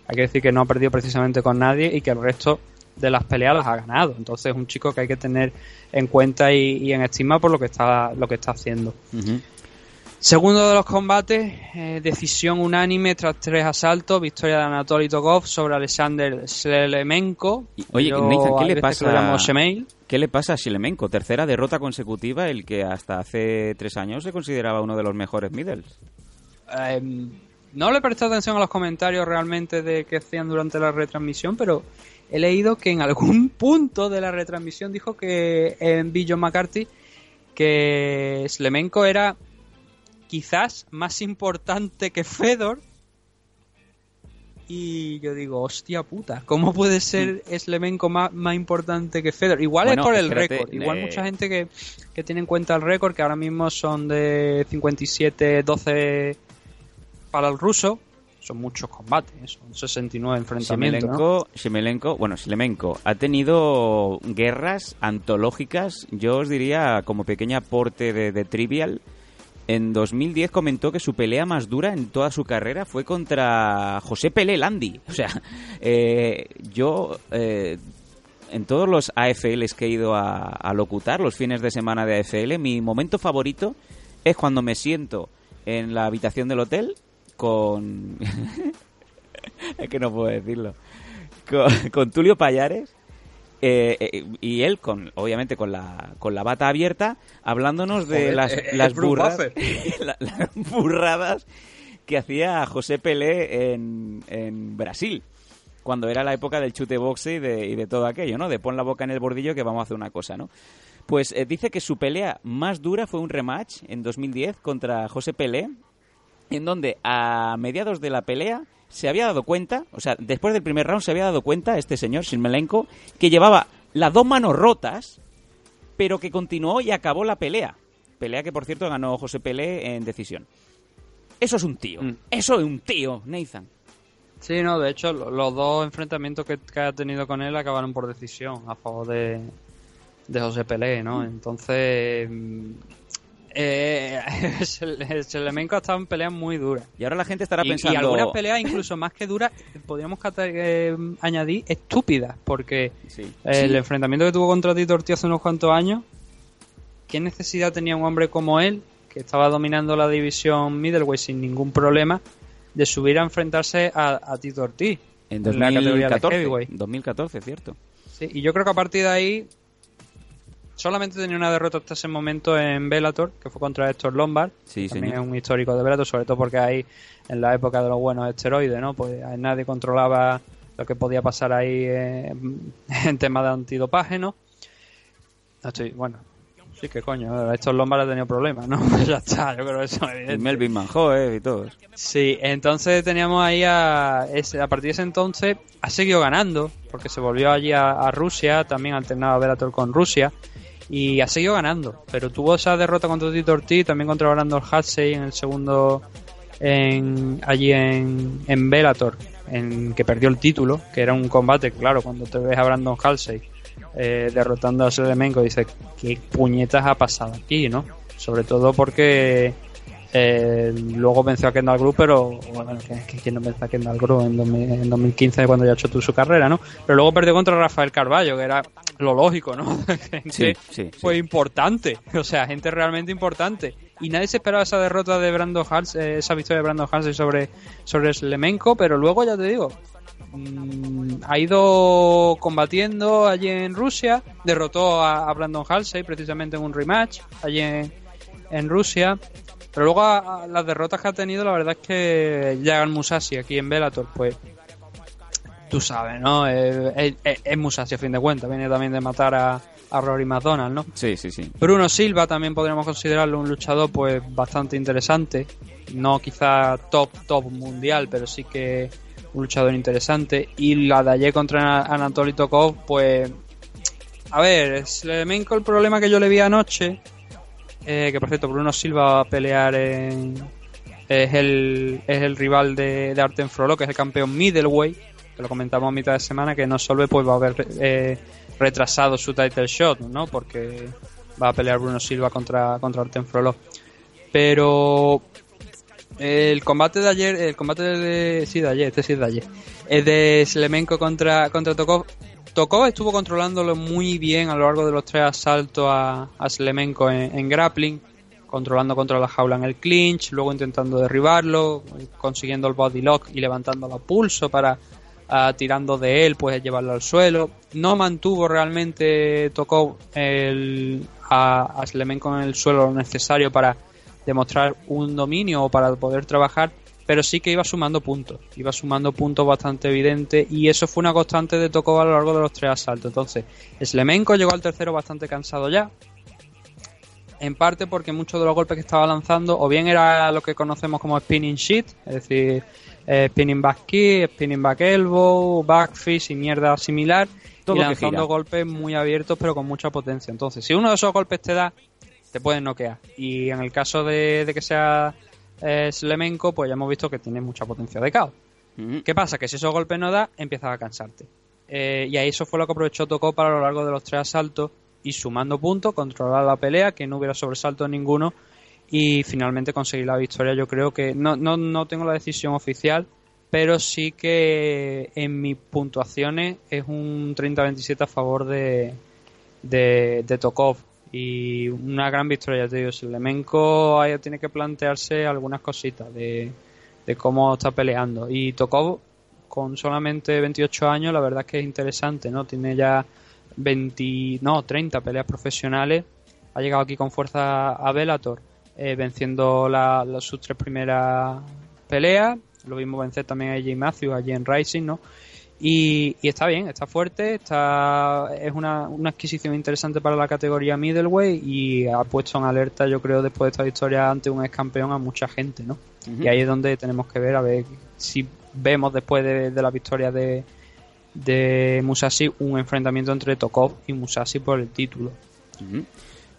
Speaker 2: Hay que decir que no ha perdido precisamente con nadie y que el resto de las peleas las ha ganado. Entonces es un chico que hay que tener en cuenta y, en estima por lo que está, lo que está haciendo.
Speaker 1: Ujú.
Speaker 2: Segundo de los combates, eh, decisión unánime tras tres asaltos, victoria de Anatoly Tokov sobre Alexander Slemenko.
Speaker 1: Y- Oye, Nathan, ¿qué le pasa? ¿Qué le pasa a Shilemenko? Tercera derrota consecutiva, el que hasta hace tres años se consideraba uno de los mejores middles.
Speaker 2: Eh, no le presté atención a los comentarios realmente de que hacían durante la retransmisión, pero he leído que en algún punto de la retransmisión dijo que en Bill John McCarthy que Slemenko era quizás más importante que Fedor. Y yo digo, hostia puta, ¿cómo puede ser Slemenko más, más importante que Fedor? Igual
Speaker 1: Bueno,
Speaker 2: es por el
Speaker 1: espérate,
Speaker 2: récord. Igual
Speaker 1: eh,
Speaker 2: mucha gente que, que tiene en cuenta el récord, que ahora mismo son de 57-12 para el ruso. Son muchos combates, son 69 enfrentamientos. ¿no?
Speaker 1: Shimelenko, Shimelenko, bueno, Shilemenko ha tenido guerras antológicas, yo os diría como pequeño aporte de, de Trivial. En 2010 comentó que su pelea más dura en toda su carrera fue contra José Pelé Landi. O sea, eh, yo eh, en todos los AFLs que he ido a, locutar, los fines de semana de AFL, mi momento favorito es cuando me siento en la habitación del hotel con... es que no puedo decirlo. Con, con Tulio Payares eh, eh, y él, con obviamente con la, con la bata abierta, hablándonos de
Speaker 2: Joder,
Speaker 1: las,
Speaker 2: eh,
Speaker 1: las, burras-
Speaker 2: Buffer.
Speaker 1: la- las burradas que hacía José Pelé en, en Brasil. Cuando era la época del chute boxe y de, y de todo aquello, ¿no? De pon la boca en el bordillo que vamos a hacer una cosa, ¿no? Pues dice que su pelea más dura fue un rematch en 2010 contra José Pelé, en donde a mediados de la pelea se había dado cuenta, o sea, después del primer round se había dado cuenta este señor Shirmelenko que llevaba las dos manos rotas, pero que continuó y acabó la pelea. Pelea que, por cierto, ganó José Pelé en decisión. Eso es un tío.
Speaker 2: Mm.
Speaker 1: Eso es un tío, Nathan.
Speaker 2: Sí, no, de hecho, lo- los dos enfrentamientos que, que ha tenido con él acabaron por decisión a favor de, de José Pelé, ¿no? Entonces, mm, eh, Selemenko ha estado en peleas muy duras.
Speaker 1: Y ahora la gente estará
Speaker 2: Y, y
Speaker 1: pensando...
Speaker 2: algunas peleas, incluso más que duras, podríamos eh, añadir estúpidas, porque
Speaker 1: Sí.
Speaker 2: el enfrentamiento que tuvo contra Tito Ortiz hace unos cuantos años, ¿qué necesidad tenía un hombre como él, que estaba dominando la división middleweight sin ningún problema, de subir a enfrentarse a, a Tito Ortiz?
Speaker 1: En
Speaker 2: la categoría de
Speaker 1: 2014,
Speaker 2: heavyweight?
Speaker 1: 2014, cierto.
Speaker 2: Sí, y yo creo que a partir de ahí solamente tenía una derrota hasta ese momento en Bellator, que fue contra Héctor Lombard.
Speaker 1: Sí,
Speaker 2: también
Speaker 1: señor.
Speaker 2: es un histórico de Bellator, sobre todo porque ahí, en la época de los buenos esteroides, ¿no? Pues nadie controlaba lo que podía pasar ahí eh, en tema de antidopaje, ¿no? No estoy, bueno, sí que coño, Héctor Lombard ha tenido problemas, ¿no? ya está, yo creo que eso es
Speaker 1: Y
Speaker 2: evidente.
Speaker 1: Melvin Manhoef y todos.
Speaker 2: Sí, entonces teníamos ahí a, ese- a partir de ese entonces ha seguido ganando, porque se volvió allí a, a Rusia, también alternaba Bellator con Rusia, y ha seguido ganando, pero tuvo esa derrota contra Tito Ortiz, también contra Brandon Halsey en el segundo, en, allí en, en Bellator, en que perdió el título, que era un combate, claro, cuando te ves a Brandon Halsey eh, derrotando a Selemenko, dices, ¿qué puñetas ha pasado aquí, no? Sobre todo porque eh, luego venció a Kendall Group, pero bueno, que, que, ¿quién no venció a Kendall Group en, 2000 en 2015 cuando ya ha hecho su carrera, ¿no? Pero luego perdió contra Rafael Carballo, que era lo lógico, ¿no? gente
Speaker 1: Sí, sí, sí.
Speaker 2: fue importante, o sea, gente realmente importante. Y nadie se esperaba esa derrota de Brandon Hals, eh, esa victoria de Brandon Halsey sobre, sobre Slemenko, pero luego ya te digo, mm, ha ido combatiendo allí en Rusia, derrotó a, a Brandon Halsey precisamente en un rematch allí en, en Rusia. Pero luego a- a las derrotas que ha tenido, la verdad es que Jagan Musashi aquí en Bellator, pues tú sabes, ¿no? Es, es- es Musashi a fin de cuentas, viene también de matar a, a Rory McDonald, ¿no?
Speaker 1: Sí, sí, sí.
Speaker 2: Bruno Silva también podríamos considerarlo un luchador pues bastante interesante. No quizá top, top mundial, pero sí que un luchador interesante. Y la de ayer contra Anatoly Tokov, pues A ver, Slemenko, el problema que yo le vi anoche, eh, que por cierto, Bruno Silva va a pelear en. Es el, es el rival de, de Arten Frollo, que es el campeón middleweight, que lo comentamos a mitad de semana, que no solo pues va a haber eh, retrasado su title shot, ¿no? Porque va a pelear Bruno Silva contra, contra Arten Frollo. Pero el combate de ayer, el combate de, sí, de ayer, este sí es de ayer, el de Slemenko contra, contra Tokov. Tokov estuvo controlándolo muy bien a lo largo de los tres asaltos a, a Slemenko en, grappling, controlando contra la jaula en el clinch, luego intentando derribarlo, consiguiendo el body lock y levantando a pulso para ah, tirando de él, pues llevarlo al suelo. No mantuvo realmente Tokov el, a, a Slemenko en el suelo lo necesario para demostrar un dominio o para poder trabajar, pero sí que iba sumando puntos, iba sumando puntos bastante evidentes y eso fue una constante de Tokov a lo largo de los tres asaltos. Entonces, Slemenko llegó al tercero bastante cansado ya, en parte porque muchos de los golpes que estaba lanzando o bien era lo que conocemos como spinning shit, es decir, eh, spinning back kick, spinning back elbow, back fist y mierda similar,
Speaker 1: Todo
Speaker 2: y
Speaker 1: que
Speaker 2: lanzando golpes muy abiertos pero con mucha potencia. Entonces, si uno de esos golpes te da, te pueden noquear. Y en el caso de, de que sea Slemenko, pues ya hemos visto que tiene mucha potencia de KO.
Speaker 1: Ujú.
Speaker 2: ¿Qué pasa? Que si esos golpes no da, empiezas a cansarte. Eh, y ahí eso fue lo que aprovechó Tocó para a lo largo de los tres asaltos y sumando puntos, controlar la pelea, que no hubiera sobresalto ninguno y finalmente conseguir la victoria. Yo creo que no, no, no tengo la decisión oficial, pero sí que en mis puntuaciones es un 30-27 a favor de, de, de Tokov. Y una gran victoria, ya te digo. Slemenko ahí tiene que plantearse algunas cositas de, de cómo está peleando. Y Tokov, con solamente 28 años, la verdad es que es interesante, ¿no? Tiene ya 20, no, 30 peleas profesionales. Ha llegado aquí con fuerza a Bellator, eh, venciendo la- sus tres primeras peleas. Lo vimos vencer también a AJ Matthews allí en Rising, ¿no? Y, y está bien, está fuerte, está es una, una adquisición interesante para la categoría middleweight y ha puesto en alerta, yo creo, después de esta victoria ante un ex campeón a mucha gente, ¿no? Y ahí es donde tenemos que ver a ver si vemos después de, de la victoria de, de Musashi un enfrentamiento entre Tokov y Musashi por el título.
Speaker 1: Ujú.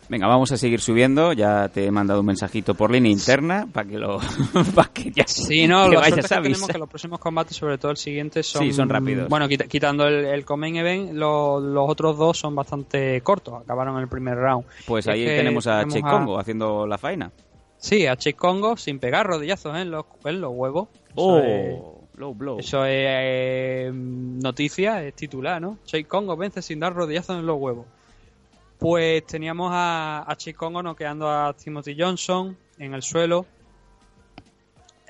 Speaker 1: Venga, vamos a seguir subiendo. Ya te he mandado un mensajito por línea interna para que lo para que ya
Speaker 2: Sí, no,
Speaker 1: que vayas
Speaker 2: que tenemos que los próximos combates, sobre todo el siguiente, son,
Speaker 1: Sí, son rápidos.
Speaker 2: Bueno, quita- quitando el, el Event, lo- los otros dos son bastante cortos, acabaron en el primer round.
Speaker 1: Pues
Speaker 2: Y
Speaker 1: ahí tenemos a Che Congo haciendo la faena.
Speaker 2: Sí, a Chase Congo sin pegar rodillazos ¿eh? en, los, en los huevos. Eso
Speaker 1: Oh,
Speaker 2: es-
Speaker 1: low blow.
Speaker 2: Eso es eh, noticia, es titular, ¿no? Chase Congo vence sin dar rodillazos en los huevos. Pues teníamos a, a Chase Congo noqueando a Timothy Johnson en el suelo.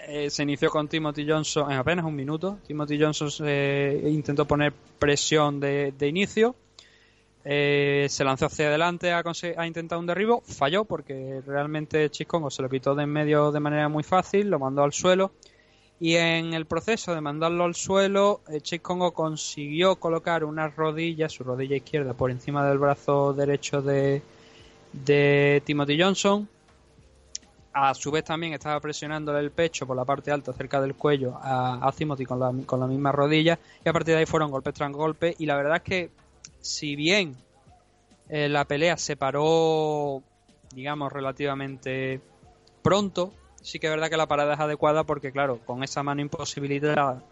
Speaker 2: Eh, se inició con Timothy Johnson en apenas un minuto. Timothy Johnson intentó poner presión de, inicio. Eh, se lanzó hacia adelante a, a intentar un derribo. Falló porque realmente Chase Congo se lo quitó de en medio de manera muy fácil. Lo mandó al suelo. Y en el proceso de mandarlo al suelo, eh, Chase Congo consiguió colocar una rodilla, su rodilla izquierda, por encima del brazo derecho de, de Timothy Johnson. A su vez también estaba presionándole el pecho por la parte alta, cerca del cuello, a, Timothy con la, con la misma rodilla. Y a partir de ahí fueron golpes tras golpes. Y la verdad es que, si bien eh, la pelea se paró, digamos, relativamente pronto, sí que es verdad que la parada es adecuada porque, claro, con esa mano imposibilitada,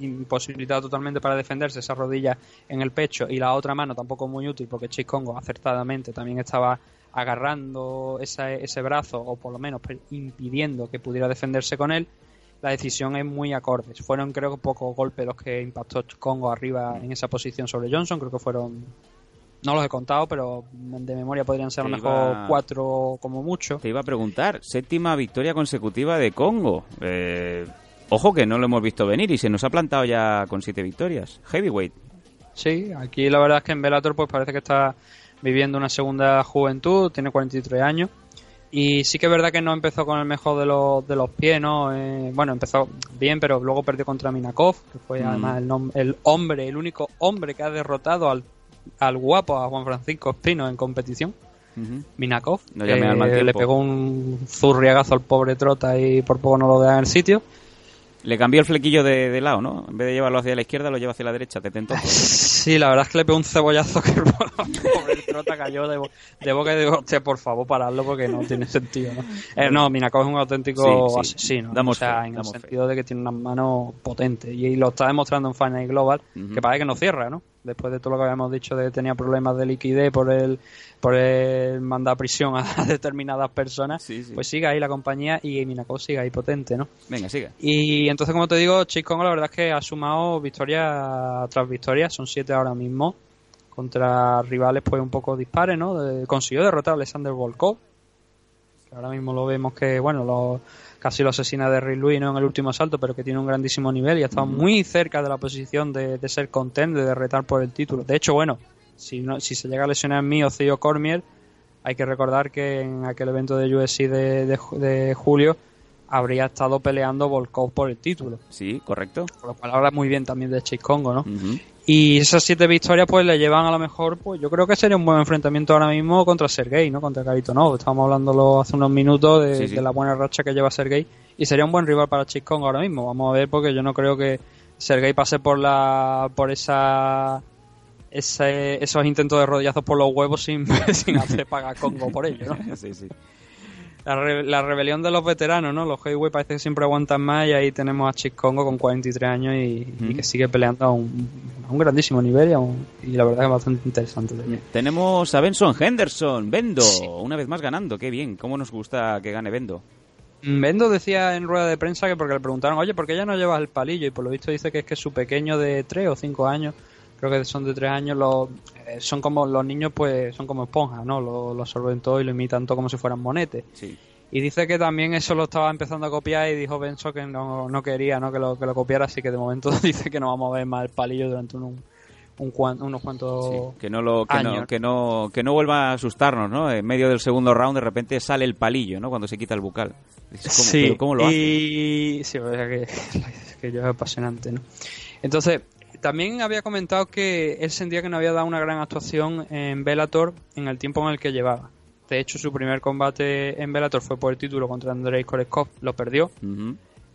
Speaker 2: imposibilitada totalmente para defenderse, esa rodilla en el pecho y la otra mano tampoco muy útil porque Chase Congo acertadamente también estaba agarrando esa- ese brazo o por lo menos impidiendo que pudiera defenderse con él. La decisión es muy acorde. Fueron, creo, pocos golpes los que impactó Congo arriba en esa posición sobre Johnson. Creo que fueron, no los he contado, pero de memoria podrían ser a lo mejor
Speaker 1: iba-
Speaker 2: cuatro como mucho.
Speaker 1: Te iba a preguntar, séptima victoria consecutiva de Congo. Eh, ojo que no lo hemos visto venir y se nos ha plantado ya con siete victorias. Heavyweight.
Speaker 2: Sí, aquí la verdad es que en Bellator pues parece que está viviendo una segunda juventud, tiene 43 años y sí que es verdad que no empezó con el mejor de los, de los pies, ¿no? Eh, bueno, empezó bien, pero luego perdió contra Minakov, que fue
Speaker 1: Mm.
Speaker 2: además el, el hombre, el único hombre que ha derrotado al, al guapo, a Juan Francisco Espino en competición. Minakov,
Speaker 1: No al
Speaker 2: le pegó un zurriagazo al pobre Trota y por poco no lo deja en el sitio.
Speaker 1: Le cambió el flequillo de, de lado, ¿no? En vez de llevarlo hacia la izquierda, lo lleva hacia la derecha. Te tentó.
Speaker 2: Sí, la verdad es que le pegó un cebollazo que el pobre trota cayó de, bo- de boca y digo, hostia, por favor, paradlo porque no tiene sentido, ¿no? Eh, no, Minakov es un auténtico
Speaker 1: Sí, sí.
Speaker 2: asesino.
Speaker 1: Damos
Speaker 2: o sea,
Speaker 1: fe,
Speaker 2: en el
Speaker 1: damos fe.
Speaker 2: sentido de que tiene unas manos potentes. Y, lo está demostrando en Final Global, que parece que no cierra, ¿no? Después de todo lo que habíamos dicho de que tenía problemas de liquidez por el, por el mandar a prisión a determinadas personas,
Speaker 1: Sí, sí.
Speaker 2: pues sigue ahí la compañía y Minakov sigue ahí potente, ¿no?
Speaker 1: Venga, sigue.
Speaker 2: Y entonces, como te digo, Chase Congo la verdad es que ha sumado victoria tras victoria, son siete ahora mismo, contra rivales pues un poco dispares, ¿no? De- consiguió derrotar a Alexander Volkov, que ahora mismo lo vemos que, bueno, lo, casi lo asesina de Louis, ¿no? En el último asalto, pero que tiene un grandísimo nivel y ha estado muy cerca de la posición de, de ser contender, de retar por el título. De hecho, bueno, si, no, si se llega a lesionar mí o Theo Cormier, hay que recordar que en aquel evento de UFC de, de de julio habría estado peleando Volkov por el título.
Speaker 1: Sí, correcto.
Speaker 2: Por lo cual habla muy bien también de Chase Congo, ¿no? Y esas siete victorias pues le llevan a lo mejor, pues yo creo que sería un buen enfrentamiento ahora mismo contra Sergey, ¿no? Contra Karitonov. Estábamos hablándolo hace unos minutos de,
Speaker 1: Sí, sí.
Speaker 2: de la buena racha que lleva Sergey y sería un buen rival para Chase Congo ahora mismo. Vamos a ver porque yo no creo que Sergey pase por la por esa esos intentos de rodillazos por los huevos sin, sin hacer pagar Congo por ello, ¿no?
Speaker 1: sí, sí.
Speaker 2: La, re- la rebelión de los veteranos, ¿no? Los Heavyweight parece que siempre aguantan más y ahí tenemos a Chis Congo con 43 años y, y
Speaker 1: Ujú.
Speaker 2: que sigue peleando a un, a un grandísimo nivel y, un- y la verdad que es bastante interesante. también.
Speaker 1: Tenemos a Benson Henderson, Bendo,
Speaker 2: Sí.
Speaker 1: una vez más ganando. Qué bien, cómo nos gusta que gane Bendo.
Speaker 2: Bendo decía en rueda de prensa que porque le preguntaron, oye, ¿por qué ya no llevas el palillo? Y por lo visto dice que es que su pequeño de 3 o 5 años, creo que son de 3 años, los, eh, son como los niños pues son como esponjas, ¿no? Lo, lo absorben todo y lo imitan todo como si fueran monetes.
Speaker 1: Sí.
Speaker 2: Y dice que también eso lo estaba empezando a copiar y dijo Benzo que no, no quería ¿no? Que, lo, que lo copiara, así que de momento dice que no vamos a ver más el palillo durante un, un cuan- unos cuantos...
Speaker 1: Sí, que no lo que no, que no que no vuelva a asustarnos, ¿no? En medio del segundo round de repente sale el palillo, ¿no? Cuando se quita el bucal. Dices, ¿cómo,
Speaker 2: Sí,
Speaker 1: pero ¿cómo lo hace?
Speaker 2: y sí, o sea que, que yo es apasionante, ¿no? Entonces, también había comentado que él sentía que no había dado una gran actuación en Bellator en el tiempo en el que llevaba. De hecho, su primer combate en Bellator fue por el título contra Andrei Koreskov, lo perdió.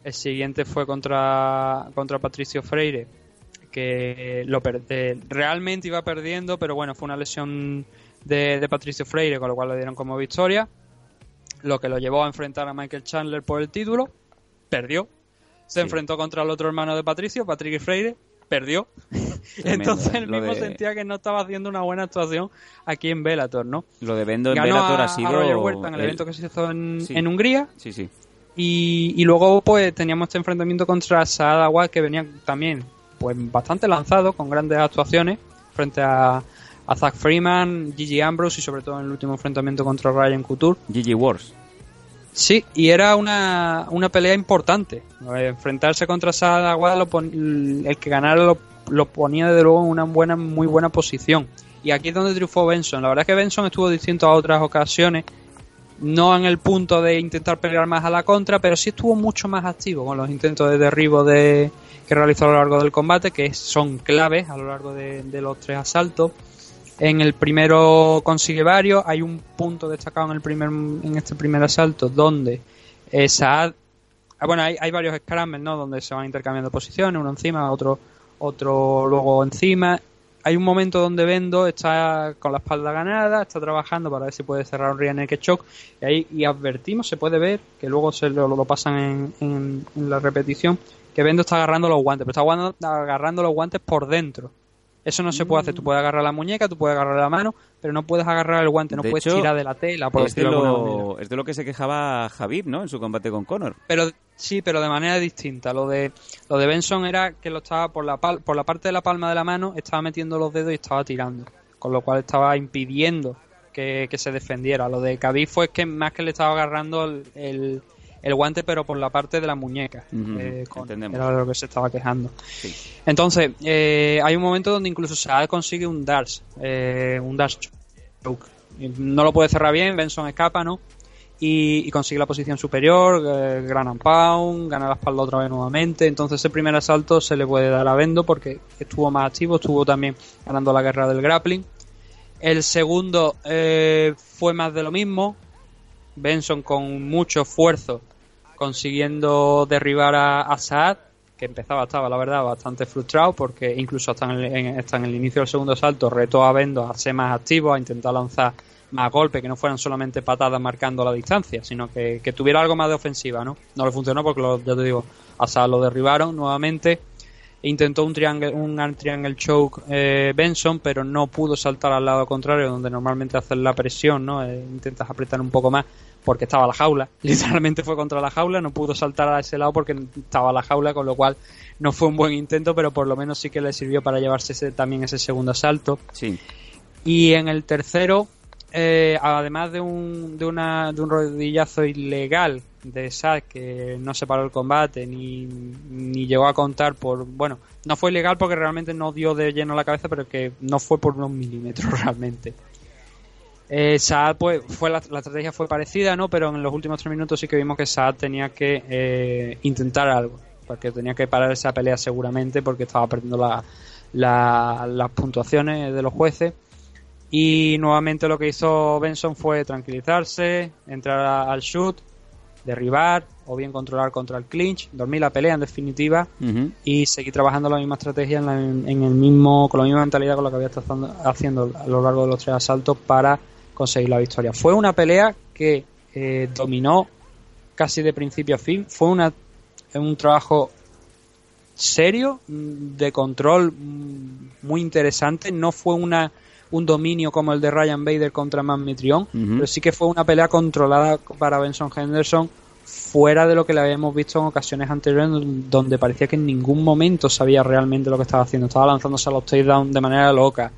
Speaker 2: El siguiente fue contra, contra Patricio Freire, que lo eh, realmente iba perdiendo, pero bueno, fue una lesión de, de Patricio Freire, con lo cual lo dieron como victoria. Lo que lo llevó a enfrentar a Michael Chandler por el título, perdió. Se
Speaker 1: Sí.
Speaker 2: enfrentó contra el otro hermano de Patricio, Patrick Freire, perdió.
Speaker 1: Tremendo,
Speaker 2: Entonces
Speaker 1: ¿eh?
Speaker 2: él mismo
Speaker 1: de-
Speaker 2: sentía que no estaba haciendo una buena actuación aquí en Bellator, ¿no?
Speaker 1: Lo de Bendo en
Speaker 2: Ganó
Speaker 1: Bellator
Speaker 2: a,
Speaker 1: ha sido
Speaker 2: a Roger Huerta en el
Speaker 1: el-
Speaker 2: evento que se hizo en,
Speaker 1: Sí.
Speaker 2: en Hungría.
Speaker 1: Sí, sí.
Speaker 2: Y, y luego pues teníamos este enfrentamiento contra Saad Awad que venía también pues bastante lanzado con grandes actuaciones frente a, a Zach Freeman, Gigi Ambrose y sobre todo en el último enfrentamiento contra Ryan Couture.
Speaker 1: GG Wars.
Speaker 2: Sí, y era una, una pelea importante. Enfrentarse contra pon- el que ganara lo, lo ponía desde luego en una buena, muy buena posición. Y aquí es donde triunfó Benson. La verdad es que Benson estuvo distinto a otras ocasiones. No en el punto de intentar pelear más a la contra, pero sí estuvo mucho más activo con los intentos de derribo de, que realizó a lo largo del combate, que son claves a lo largo de, de los tres asaltos. En el primero consigue varios. Hay un punto destacado en el primer en este primer asalto donde Saad ah, bueno, hay, varios scrambles, ¿no? Donde se van intercambiando posiciones, uno encima, otro otro luego encima. Hay un momento donde Bendo está con la espalda ganada, está trabajando para ver si puede cerrar un rear naked choke y ahí y advertimos, se puede ver, que luego se lo, lo pasan en, en- en la repetición, que Bendo está agarrando los guantes, pero está agarrando los guantes por dentro. Eso no se puede hacer. Tú puedes agarrar la muñeca, tú puedes agarrar la mano, pero no puedes agarrar el guante, no
Speaker 1: De
Speaker 2: puedes
Speaker 1: hecho,
Speaker 2: tirar de la tela, por
Speaker 1: Es de, lo, es de lo que se quejaba Javib, ¿no? En su combate con Conor.
Speaker 2: Pero sí, pero de manera distinta. Lo de lo de Benson era que lo estaba por la pal- por la parte de la palma de la mano, estaba metiendo los dedos y estaba tirando, con lo cual estaba impidiendo que, que se defendiera. Lo de Khabib fue que más que le estaba agarrando el, el- el guante, pero por la parte de la muñeca. Eh, con-
Speaker 1: entendemos.
Speaker 2: era lo que se estaba quejando.
Speaker 1: Sí.
Speaker 2: Entonces, eh, hay un momento donde incluso Saad consigue un dash, eh, un dash choke. No lo puede cerrar bien, Benson escapa, ¿no? Y, y consigue la posición superior, gran and pound, gana la espalda otra vez nuevamente. Entonces, ese primer asalto se le puede dar a Bendo porque estuvo más activo, estuvo también ganando la guerra del grappling. El segundo eh, fue más de lo mismo. Benson con mucho esfuerzo consiguiendo derribar a, a Saad, que empezaba, estaba la verdad bastante frustrado porque incluso hasta en, el, en- el inicio del segundo salto retó a Bendo a ser más activo, a intentar lanzar más golpes, que no fueran solamente patadas marcando la distancia, sino que, que tuviera algo más de ofensiva, ¿no? No le funcionó porque, lo- ya te digo, a lo derribaron nuevamente. Intentó un triangle, un triangle choke eh, Benson, pero no pudo saltar al lado contrario, donde normalmente haces la presión, ¿no? Eh, intentas apretar un poco más porque estaba la jaula. Literalmente fue contra la jaula, no pudo saltar a ese lado porque estaba la jaula, con lo cual no fue un buen intento, pero por lo menos sí que le sirvió para llevarse ese- también ese segundo salto.
Speaker 1: Sí.
Speaker 2: Y en el tercero, eh, además de un, de, una, de un rodillazo ilegal de Sad que no se paró el combate ni, ni llegó a contar por. Bueno, no fue ilegal porque realmente no dio de lleno la cabeza, pero que no fue por unos milímetros realmente. Eh, Saad, pues, fue la, la estrategia fue parecida, ¿no? Pero en los últimos tres minutos sí que vimos que Saad tenía que eh, intentar algo. Porque tenía que parar esa pelea seguramente porque estaba perdiendo la- la- las puntuaciones de los jueces. Y nuevamente lo que hizo Benson fue tranquilizarse, entrar a- al shoot, derribar o bien controlar contra el clinch, dormir la pelea en definitiva y seguir trabajando la misma estrategia en, la- en el mismo con la misma mentalidad con la que había estado haciendo a lo largo de los tres asaltos para conseguir la victoria. Fue una pelea que eh, dominó casi de principio a fin. Fue una un trabajo serio mm, de control mm, muy interesante. No fue una un dominio como el de Ryan Bader contra Man Mitrione,
Speaker 1: Ujú.
Speaker 2: pero sí que fue una pelea controlada para Benson Henderson fuera de lo que le habíamos visto en ocasiones anteriores donde parecía que en ningún momento sabía realmente lo que estaba haciendo. Estaba lanzándose a los takedowns de manera loca,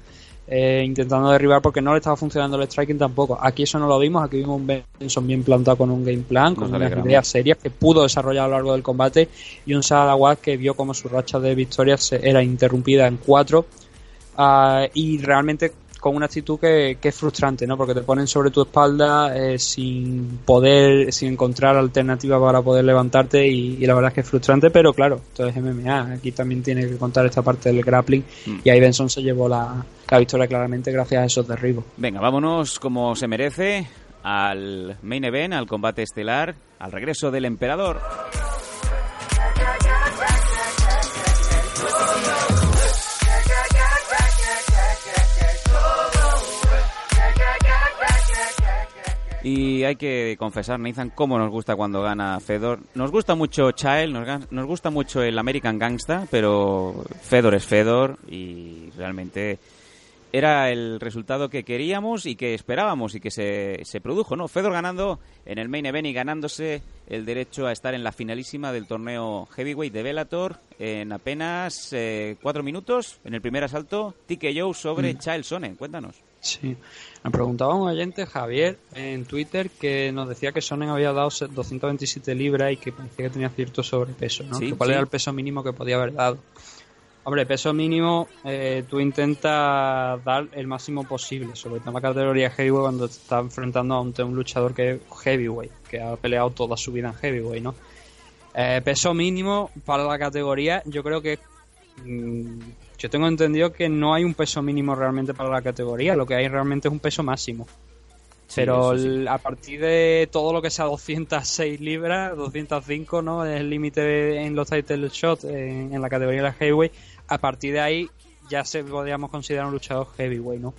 Speaker 2: eh, intentando derribar porque no le estaba funcionando el striking tampoco. Aquí eso no lo vimos, aquí vimos un Benson bien plantado con un game plan, con
Speaker 1: Nos
Speaker 2: unas
Speaker 1: alegramos.
Speaker 2: ideas serias que pudo desarrollar a lo largo del combate y un Sadawad que vio como su racha de victorias era interrumpida en cuatro Ah, y realmente con una actitud que, que es frustrante, ¿no? Porque te ponen sobre tu espalda eh, sin poder, sin encontrar alternativa para poder levantarte y, y la verdad es que es frustrante, pero claro, esto es MMA, aquí también tiene que contar esta parte del grappling y ahí Benson se llevó la, la victoria claramente gracias a esos derribos.
Speaker 1: Venga, vámonos como se merece al main event, al combate estelar, al regreso del emperador. Y hay que confesar, Nathan, cómo nos gusta cuando gana Fedor. Nos gusta mucho Child, nos, nos gusta mucho el American Gangsta, pero Fedor es Fedor y realmente era el resultado que queríamos y que esperábamos y que se, se produjo, ¿no? Fedor ganando en el main event y ganándose el derecho a estar en la finalísima del torneo heavyweight de Bellator en apenas eh, cuatro minutos en el primer asalto. TKO sobre Child Sonnen, cuéntanos.
Speaker 2: Sí, me preguntaba un oyente, Javier, en Twitter, que nos decía que Sonnen había dado 227 libras y que parecía que tenía cierto sobrepeso, ¿no?
Speaker 1: Sí,
Speaker 2: ¿Cuál
Speaker 1: sí.
Speaker 2: era el peso mínimo que podía haber dado? Hombre, peso mínimo, eh, tú intentas dar el máximo posible, sobre todo en la categoría heavyweight cuando te estás enfrentando a un, luchador que es heavyweight, que ha peleado toda su vida en heavyweight, ¿no? Eh, peso mínimo para la categoría, yo creo que mm, yo tengo entendido que no hay un peso mínimo realmente para la categoría, lo que hay realmente es un peso máximo. Pero
Speaker 1: sí.
Speaker 2: a partir de todo lo que sea 206 libras, 205, ¿no? Es el límite en los title shots en, en la categoría de la heavyweight. A partir de ahí ya se podríamos considerar un luchador heavyweight, ¿no?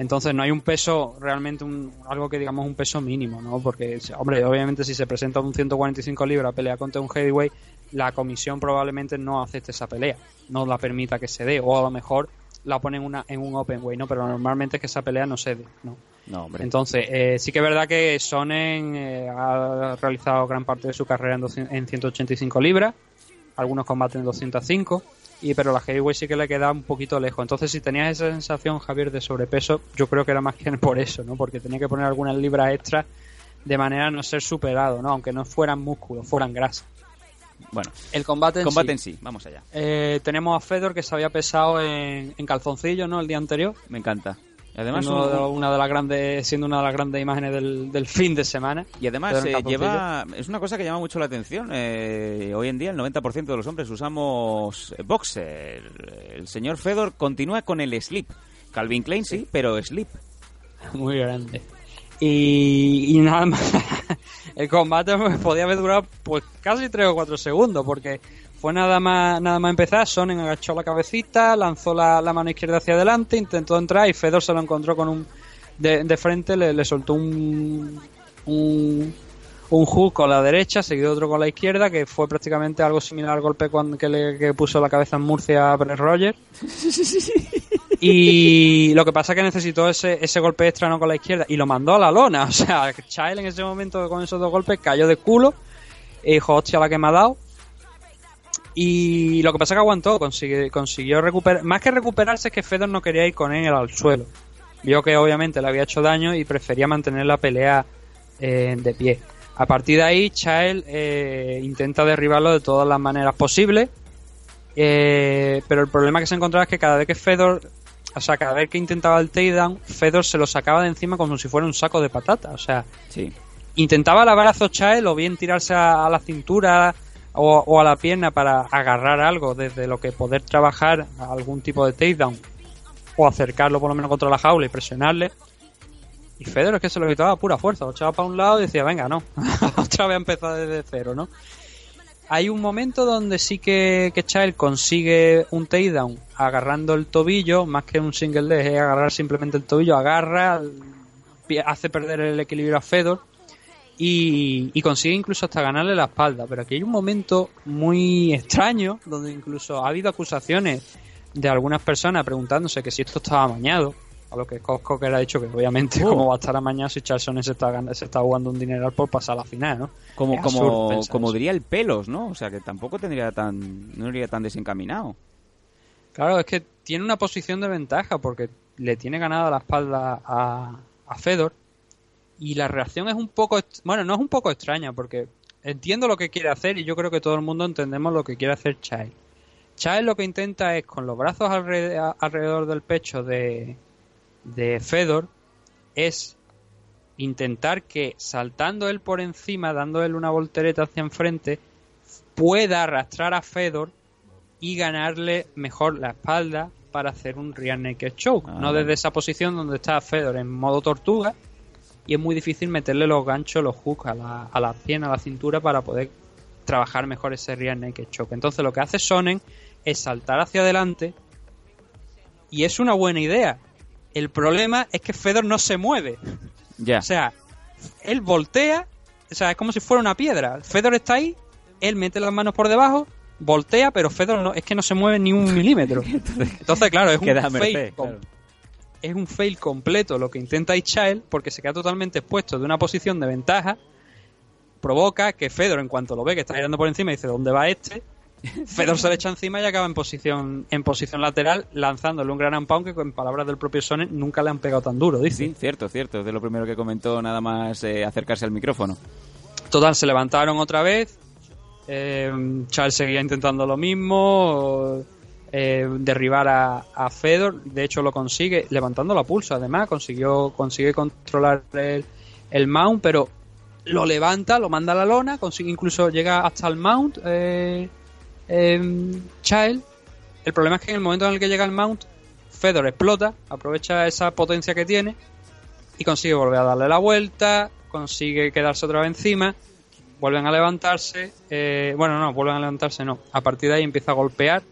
Speaker 2: Entonces no hay un peso, realmente un, algo que digamos un peso mínimo, ¿no? Porque, hombre, obviamente si se presenta un 145 libras pelea contra un heavyweight, la comisión probablemente no acepte esa pelea, no la permita que se dé, o a lo mejor la ponen una, en un open weight, ¿no? Pero normalmente es que esa pelea no se dé, ¿no?
Speaker 1: No, hombre.
Speaker 2: Entonces, eh, sí que es verdad que Sonnen eh, ha realizado gran parte de su carrera en, 200 en 185 libras, algunos combates en 205, y pero la heavyweight sí que le queda un poquito lejos. Entonces, si tenías esa sensación, Javier, de sobrepeso, yo creo que era más que por eso, ¿no? Porque tenía que poner algunas libras extras de manera a no ser superado, ¿no? Aunque no fueran músculos, fueran grasa.
Speaker 1: Bueno,
Speaker 2: El combate en
Speaker 1: combate
Speaker 2: sí.
Speaker 1: en sí, vamos allá.
Speaker 2: Eh, tenemos a Fedor que se había pesado en, en calzoncillo, ¿no? El día anterior.
Speaker 1: Me encanta. Además,
Speaker 2: Uno
Speaker 1: un-
Speaker 2: una de las grandes, siendo una de las grandes imágenes del, del fin de semana.
Speaker 1: Y además eh, lleva es una cosa que llama mucho la atención. eh, hoy en día el 90% de los hombres usamos boxer. El señor Fedor continúa con el slip. Calvin Klein sí, pero slip.
Speaker 2: Muy grande. Y, y nada más. el combate podía haber durado pues casi 3 o 4 segundos, porque fue nada más nada más empezar, Sonnen agachó la cabecita, lanzó la, la mano izquierda hacia adelante, intentó entrar y Fedor se lo encontró con un de, de frente, le, le soltó un, un un hook con la derecha, seguido otro con la izquierda, que fue prácticamente algo similar al golpe cuando, que le que puso la cabeza en Murcia a Brett Rogers. Y lo que pasa es que necesitó ese, ese golpe extra no con la izquierda y lo mandó a la lona. O sea, Child en ese momento con esos dos golpes cayó de culo y dijo, hostia, la que me ha dado. Y lo que pasa es que aguantó, consiguió, consiguió recuperar. Más que recuperarse, es que Fedor no quería ir con él al suelo. Vio que obviamente le había hecho daño y prefería mantener la pelea eh, de pie. A partir de ahí, Child eh, intenta derribarlo de todas las maneras posibles. eh, pero el problema que se encontraba es que cada vez que Fedor, o sea, cada vez que intentaba el takedown, Fedor se lo sacaba de encima como si fuera un saco de patata. O sea,
Speaker 1: Sí.
Speaker 2: intentaba lavar a Child o bien tirarse a, a la cintura o, o a la pierna para agarrar algo desde lo que poder trabajar algún tipo de takedown o acercarlo por lo menos contra la jaula y presionarle. Y Fedor es que se lo quitaba a pura fuerza, lo echaba para un lado y decía, venga, no, otra vez empezar desde cero, ¿no? Hay un momento donde sí que, que Child consigue un takedown agarrando el tobillo, más que un single leg, es agarrar simplemente el tobillo, agarra, hace perder el equilibrio a Fedor y, y consigue incluso hasta ganarle la espalda. Pero aquí hay un momento muy extraño donde incluso ha habido acusaciones de algunas personas preguntándose que si esto estaba amañado. A lo que Costco que ha dicho que obviamente
Speaker 1: Oh.
Speaker 2: cómo va a estar amañado si Charlson se está, se está jugando un dineral por pasar a la final, ¿no?
Speaker 1: Como,
Speaker 2: Es
Speaker 1: como, como
Speaker 2: eso.
Speaker 1: diría el pelos, ¿no? O sea, que tampoco tendría tan, no iría tan desencaminado.
Speaker 2: Claro, es que tiene una posición de ventaja porque le tiene ganada la espalda a, a Fedor y la reacción es un poco, bueno, no es un poco extraña porque entiendo lo que quiere hacer y yo creo que todo el mundo entendemos lo que quiere hacer Child. Child lo que intenta es con los brazos alre- a- alrededor del pecho de, de Fedor es intentar que saltando él por encima, dando él una voltereta hacia enfrente, pueda arrastrar a Fedor y ganarle mejor la espalda para hacer un rear naked choke.
Speaker 1: Ah,
Speaker 2: no desde esa posición donde está Fedor en modo tortuga y es muy difícil meterle los ganchos, los hooks a la, a la pierna, a la cintura para poder trabajar mejor ese rear naked choke. Entonces lo que hace Sonnen es saltar hacia adelante y es una buena idea. El problema es que Fedor no se mueve.
Speaker 1: Ya.
Speaker 2: O sea, él voltea, o sea, es como si fuera una piedra. Fedor está ahí, él mete las manos por debajo, voltea, pero Fedor no, es que no se mueve ni un milímetro. Entonces, claro, es un com-
Speaker 1: claro.
Speaker 2: Es un fail completo lo que intenta Child porque se queda totalmente expuesto de una posición de ventaja. Provoca que Fedor, en cuanto lo ve que está girando por encima, dice: ¿Dónde va este? Fedor se le echa encima y acaba en posición en posición lateral, lanzándole un gran ampón que, en palabras del propio Sonnen, nunca le han pegado tan duro. Dice.
Speaker 1: Sí, cierto, cierto. Es de lo primero que comentó nada más eh, acercarse al micrófono.
Speaker 2: Total, se levantaron otra vez. Eh, Charles seguía intentando lo mismo. Eh, derribar a, Fedor. De hecho, lo consigue levantando la pulsa. Además, consiguió consigue controlar el, mount, pero lo levanta, lo manda a la lona. Consigue incluso llega hasta el mount. Eh, em, Child. El problema es que en el momento en el que llega el mount, Fedor explota, aprovecha esa potencia que tiene y consigue volver a darle la vuelta, consigue quedarse otra vez encima, vuelven a levantarse, eh, bueno, no, vuelven a levantarse, no, a partir de ahí empieza a golpear,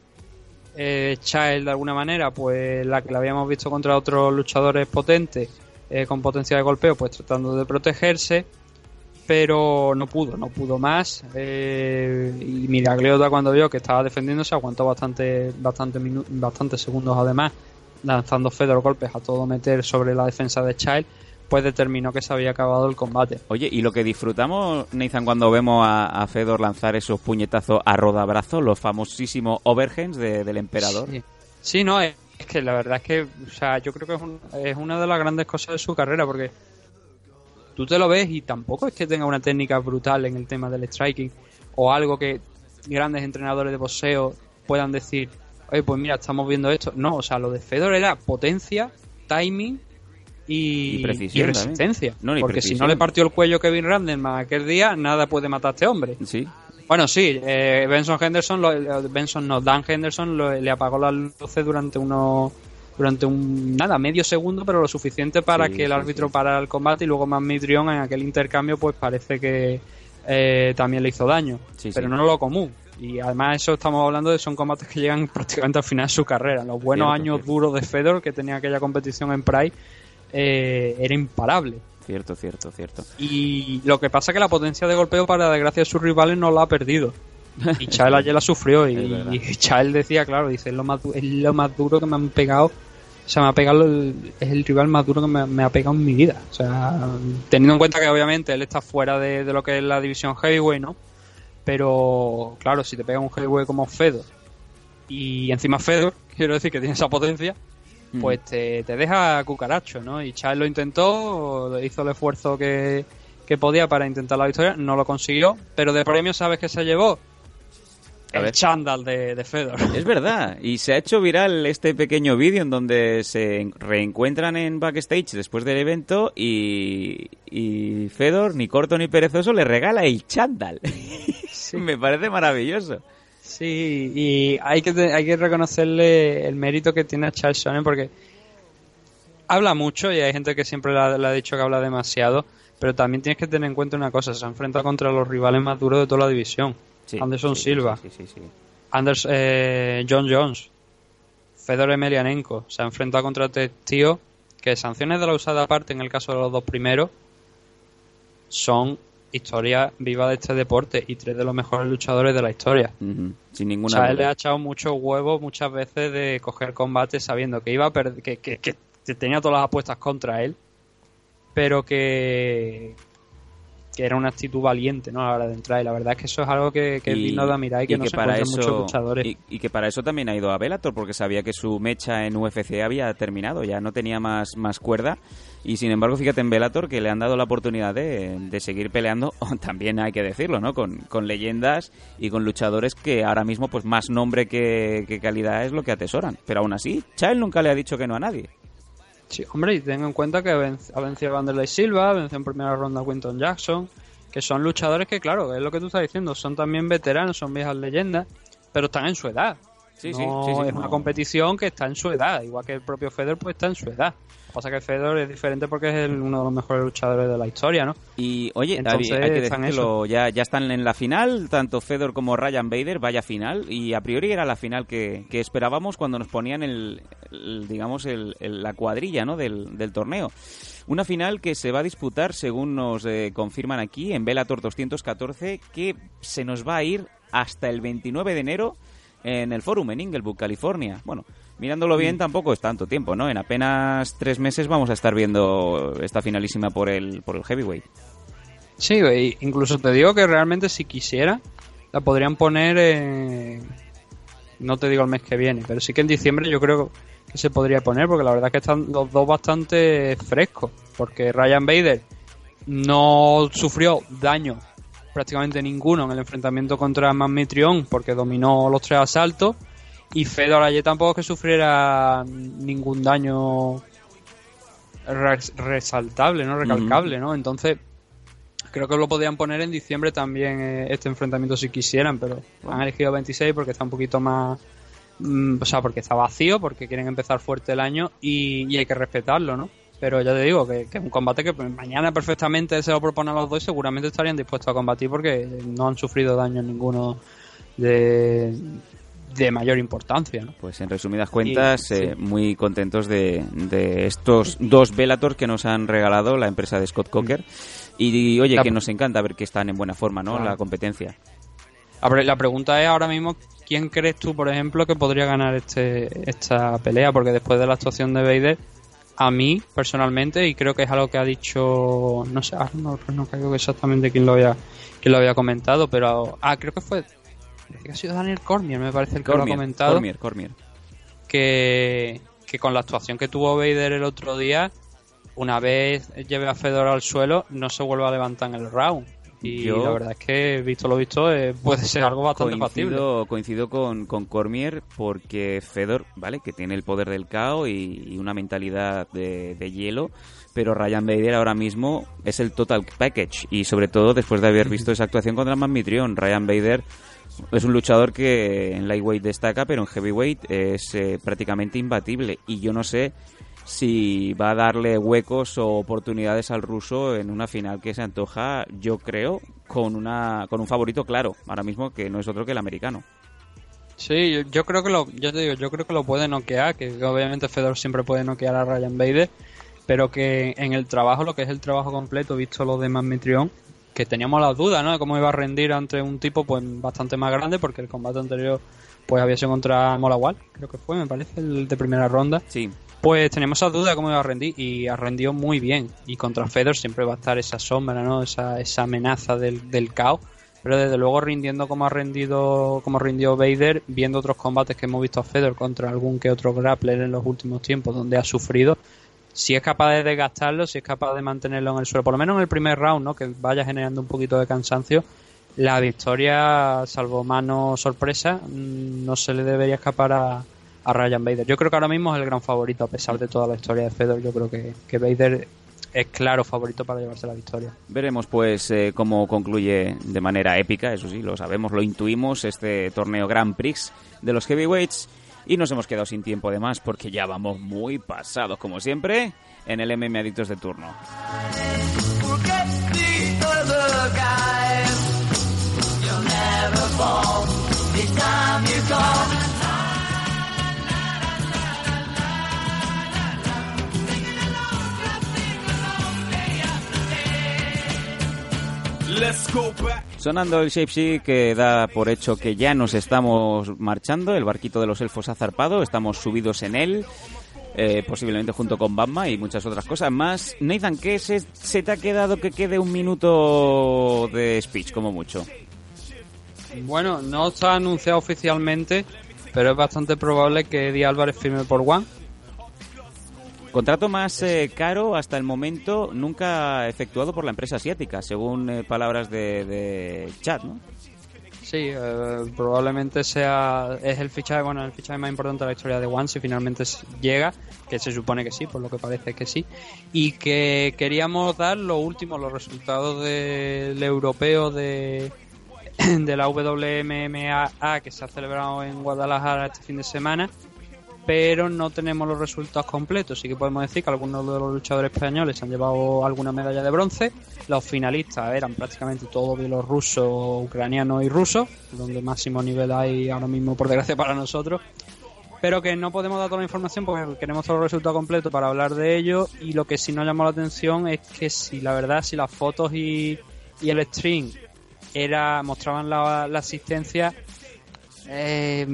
Speaker 2: eh, Child de alguna manera, pues la que la habíamos visto contra otros luchadores potentes, eh, con potencia de golpeo, pues tratando de protegerse, pero no pudo, no pudo más, eh, y Miragliota cuando vio que estaba defendiéndose aguantó bastante, bastante, bastantes segundos además, lanzando Fedor golpes a todo meter sobre la defensa de Child, pues determinó que se había acabado el combate.
Speaker 1: Oye, y lo que disfrutamos, Nathan, cuando vemos a, a Fedor lanzar esos puñetazos a rodabrazo, los famosísimos overhands de- del emperador.
Speaker 2: Sí, Sí, no, es, es que la verdad es que, o sea, yo creo que es, un- es una de las grandes cosas de su carrera, porque tú te lo ves y tampoco es que tenga una técnica brutal en el tema del striking, o algo que grandes entrenadores de boxeo puedan decir, oye, pues mira, estamos viendo esto. No, o sea, lo de Fedor era potencia, timing y,
Speaker 1: Y precisión
Speaker 2: y resistencia.
Speaker 1: No,
Speaker 2: porque si no le partió el cuello Kevin Randelman aquel día, nada puede matar a este hombre.
Speaker 1: Sí.
Speaker 2: Bueno, sí, eh, Benson Henderson, lo- eh, Benson no, Dan Henderson lo- le apagó las luces durante unos durante un nada medio segundo pero lo suficiente para
Speaker 1: Sí,
Speaker 2: que el árbitro
Speaker 1: sí.
Speaker 2: parara el combate y luego Mitrión en aquel intercambio pues parece que eh, también le hizo daño
Speaker 1: Sí,
Speaker 2: pero no lo común y además eso estamos hablando de son combates que llegan prácticamente al final de su carrera los buenos
Speaker 1: Cierto,
Speaker 2: años
Speaker 1: cierto.
Speaker 2: duros de Fedor que tenía aquella competición en Pride eh, era imparable
Speaker 1: Cierto, cierto, cierto.
Speaker 2: y lo que pasa es que la potencia de golpeo, para desgracia de sus rivales, no la ha perdido. Y Chael ayer la sufrió. Y, y Chael decía, claro, dice, es lo, más, es lo más duro que me han pegado. O sea, me ha pegado el- es el rival más duro que me, me ha pegado en mi vida. O sea, teniendo en cuenta que obviamente él está fuera de, de lo que es la división heavyweight, ¿no? Pero, claro, si te pega un heavyweight como Fedor, y encima Fedor, quiero decir que tiene esa potencia, pues te, te deja cucaracho, ¿no? Y Charles lo intentó, hizo el esfuerzo que, que podía para intentar la victoria, no lo consiguió, pero de premio, ¿sabes qué se llevó?
Speaker 1: A
Speaker 2: el
Speaker 1: ver.
Speaker 2: chándal de, de Fedor.
Speaker 1: Es verdad, y se ha hecho viral este pequeño vídeo en donde se reencuentran en backstage después del evento y, y Fedor, ni corto ni perezoso, le regala el chándal. Me parece maravilloso.
Speaker 2: Sí, y hay que, hay que reconocerle el mérito que tiene a Charles Sonnen porque habla mucho y hay gente que siempre le ha, dicho que habla demasiado, pero también tienes que tener en cuenta una cosa, se enfrenta contra los rivales más duros de toda la división.
Speaker 1: Sí,
Speaker 2: Anderson
Speaker 1: sí,
Speaker 2: Silva,
Speaker 1: Sí, sí, sí.
Speaker 2: Anders, eh, John Jones, Fedor Emelianenko, se ha enfrentado contra este tío que sanciones de la usada aparte en el caso de los dos primeros son historia viva de este deporte y tres de los mejores luchadores de la historia.
Speaker 1: Sin
Speaker 2: O
Speaker 1: ninguna
Speaker 2: sea, él le ha echado muchos huevos muchas veces de coger combate sabiendo que iba a que, que- que tenía todas las apuestas contra él, pero que, que era una actitud valiente ¿no? a la hora de entrar. Y la verdad es que eso es algo que, que es digno de admirar y que, no se encuentra en muchos luchadores.
Speaker 1: y, y que para eso también ha ido a Bellator porque sabía que su mecha en UFC había terminado, ya no tenía más, más cuerda y sin embargo fíjate en Bellator que le han dado la oportunidad de, de seguir peleando, también hay que decirlo, ¿no? Con, con leyendas y con luchadores que ahora mismo pues más nombre que, que calidad es lo que atesoran, pero aún así Chael nunca le ha dicho que no a nadie.
Speaker 2: Sí, hombre, y ten en cuenta que ha vencido a Vanderlei Silva, venció en primera ronda a Quinton Jackson, que son luchadores que, claro, es lo que tú estás diciendo, son también veteranos, son viejas leyendas, pero están en su edad.
Speaker 1: Sí,
Speaker 2: No
Speaker 1: sí, sí, sí,
Speaker 2: es una competición que está en su edad, igual que el propio Fedor, pues está en su edad. Lo que pasa es que Fedor es diferente porque es el- uno de los mejores luchadores de la historia, ¿no?
Speaker 1: Y oye,
Speaker 2: Entonces,
Speaker 1: hay, hay que decirlo, ya, ya están en la final, tanto Fedor como Ryan Bader, vaya final, y a priori era la final que, que esperábamos cuando nos ponían el, el, digamos, el, la cuadrilla ¿no? del, del torneo. Una final que se va a disputar, según nos eh, confirman aquí, en Bellator 214, que se nos va a ir hasta el 29 de enero en el Forum en Inglewood, California. Bueno, mirándolo bien tampoco es tanto tiempo, ¿no? En apenas tres meses vamos a estar viendo esta finalísima por el, por el heavyweight.
Speaker 2: Sí, incluso te digo que realmente si quisiera, la podrían poner en... No te digo el mes que viene, pero sí que en diciembre yo creo que se podría poner, porque la verdad es que están los dos bastante frescos. Porque Ryan Bader no sufrió daño prácticamente ninguno en el enfrentamiento contra Magmitrion, porque dominó los tres asaltos. Y Fedor ayer tampoco es que sufriera ningún daño res- resaltable, ¿no? Recalcable, ¿no? Entonces, creo que lo podrían poner en diciembre también eh, este enfrentamiento si quisieran, pero han elegido 26 porque está un poquito más... mm, o sea, porque está vacío, porque quieren empezar fuerte el año y, y hay que respetarlo, ¿no? Pero ya te digo que, que es un combate que mañana perfectamente se lo proponen a los dos y seguramente estarían dispuestos a combatir porque no han sufrido daño ninguno de, de mayor importancia, ¿no?
Speaker 1: Pues en resumidas cuentas,
Speaker 2: Y-
Speaker 1: eh,
Speaker 2: sí.
Speaker 1: muy contentos de, de estos dos Bellator que nos han regalado la empresa de Scott Coker. Y, oye,
Speaker 2: La-
Speaker 1: que nos encanta ver que están en buena forma, ¿no?
Speaker 2: Claro.
Speaker 1: La competencia.
Speaker 2: La pregunta es ahora mismo, ¿quién crees tú, por ejemplo, que podría ganar este esta pelea? Porque después de la actuación de Vader, a mí, personalmente, y creo que es algo que ha dicho, no sé, no, no creo exactamente quién lo había, quién lo había comentado, pero, ah, creo que fue, que ha sido Daniel Cormier, me parece el que lo ha comentado,
Speaker 1: Cormier, Cormier.
Speaker 2: que, que con la actuación que tuvo Vader el otro día, una vez lleve a Fedor al suelo, no se vuelve a levantar en el round. Y
Speaker 1: Yo-
Speaker 2: la verdad es que, visto lo visto, eh, puede ser algo bastante factible.
Speaker 1: Coincido, coincido con, con Cormier porque Fedor, ¿vale? Que tiene el poder del caos y, y una mentalidad de, de hielo, pero Ryan Bader ahora mismo es el total package y sobre todo después de haber visto esa actuación contra Magmitrion, Ryan Bader Es un luchador que en lightweight destaca, pero en heavyweight es eh, prácticamente imbatible. Y yo no sé si va a darle huecos o oportunidades al ruso en una final que se antoja, yo creo, con una con un favorito claro, ahora mismo que no es otro que el americano.
Speaker 2: Sí, yo, yo creo que lo, yo te digo, yo creo que lo puede noquear, que obviamente Fedor siempre puede noquear a Ryan Bader, pero que en el trabajo, lo que es el trabajo completo, visto lo de Magmetrion, que teníamos las dudas, ¿no? De cómo iba a rendir ante un tipo pues bastante más grande, porque el combate anterior pues había sido contra Molawal, creo que fue, me parece, el de primera ronda.
Speaker 1: Sí,
Speaker 2: Pues teníamos esa duda de cómo iba a rendir y ha rendido muy bien. Y contra Fedor siempre va a estar esa sombra, ¿no? Esa, esa amenaza del, del caos. Pero desde luego rindiendo como ha rendido, como rindió Vader, viendo otros combates que hemos visto a Fedor contra algún que otro grappler en los últimos tiempos donde ha sufrido, si es capaz de desgastarlo, si es capaz de mantenerlo en el suelo, por lo menos en el primer round, ¿no? Que vaya generando un poquito de cansancio, la victoria, salvo mano sorpresa, mm, no se le debería escapar a, a Ryan Bader. Yo creo que ahora mismo es el gran favorito, a pesar de toda la historia de Fedor. Yo creo que, que Bader es claro favorito para llevarse la victoria.
Speaker 1: Veremos pues eh, cómo concluye de manera épica, eso sí, lo sabemos, lo intuimos, este torneo Grand Prix de los heavyweights. Y nos hemos quedado sin tiempo de más porque ya vamos muy pasados, como siempre, en el MM Adictos de turno. Sonando el Shape que da por hecho que ya nos estamos marchando, el barquito de los elfos ha zarpado, estamos subidos en él, eh, posiblemente junto con Bamba y muchas otras cosas más. Nathan, ¿qué se, se te ha quedado que quede un minuto de speech, como mucho?
Speaker 2: Bueno, no está anunciado oficialmente, pero es bastante probable que Eddie Álvarez firme por One.
Speaker 1: Contrato más eh, caro hasta el momento nunca efectuado por la empresa asiática, según eh, palabras de, de Chad, ¿no?
Speaker 2: Sí, eh, probablemente sea es el fichaje, bueno, el fichaje más importante de la historia de One si finalmente llega, que se supone que sí, por lo que parece que sí, y que queríamos dar lo último, los resultados del europeo de de la WMMA que se ha celebrado en Guadalajara este fin de semana, pero no tenemos los resultados completos. Sí que podemos decir que algunos de los luchadores españoles han llevado alguna medalla de bronce. Los finalistas eran prácticamente todos bielorrusos, ucranianos y rusos, donde máximo nivel hay ahora mismo, por desgracia para nosotros. Pero que no podemos dar toda la información porque queremos todos los resultados completos para hablar de ello. Y lo que sí nos llamó la atención es que si la verdad, si las fotos y, y el stream era mostraban la, la asistencia, eh,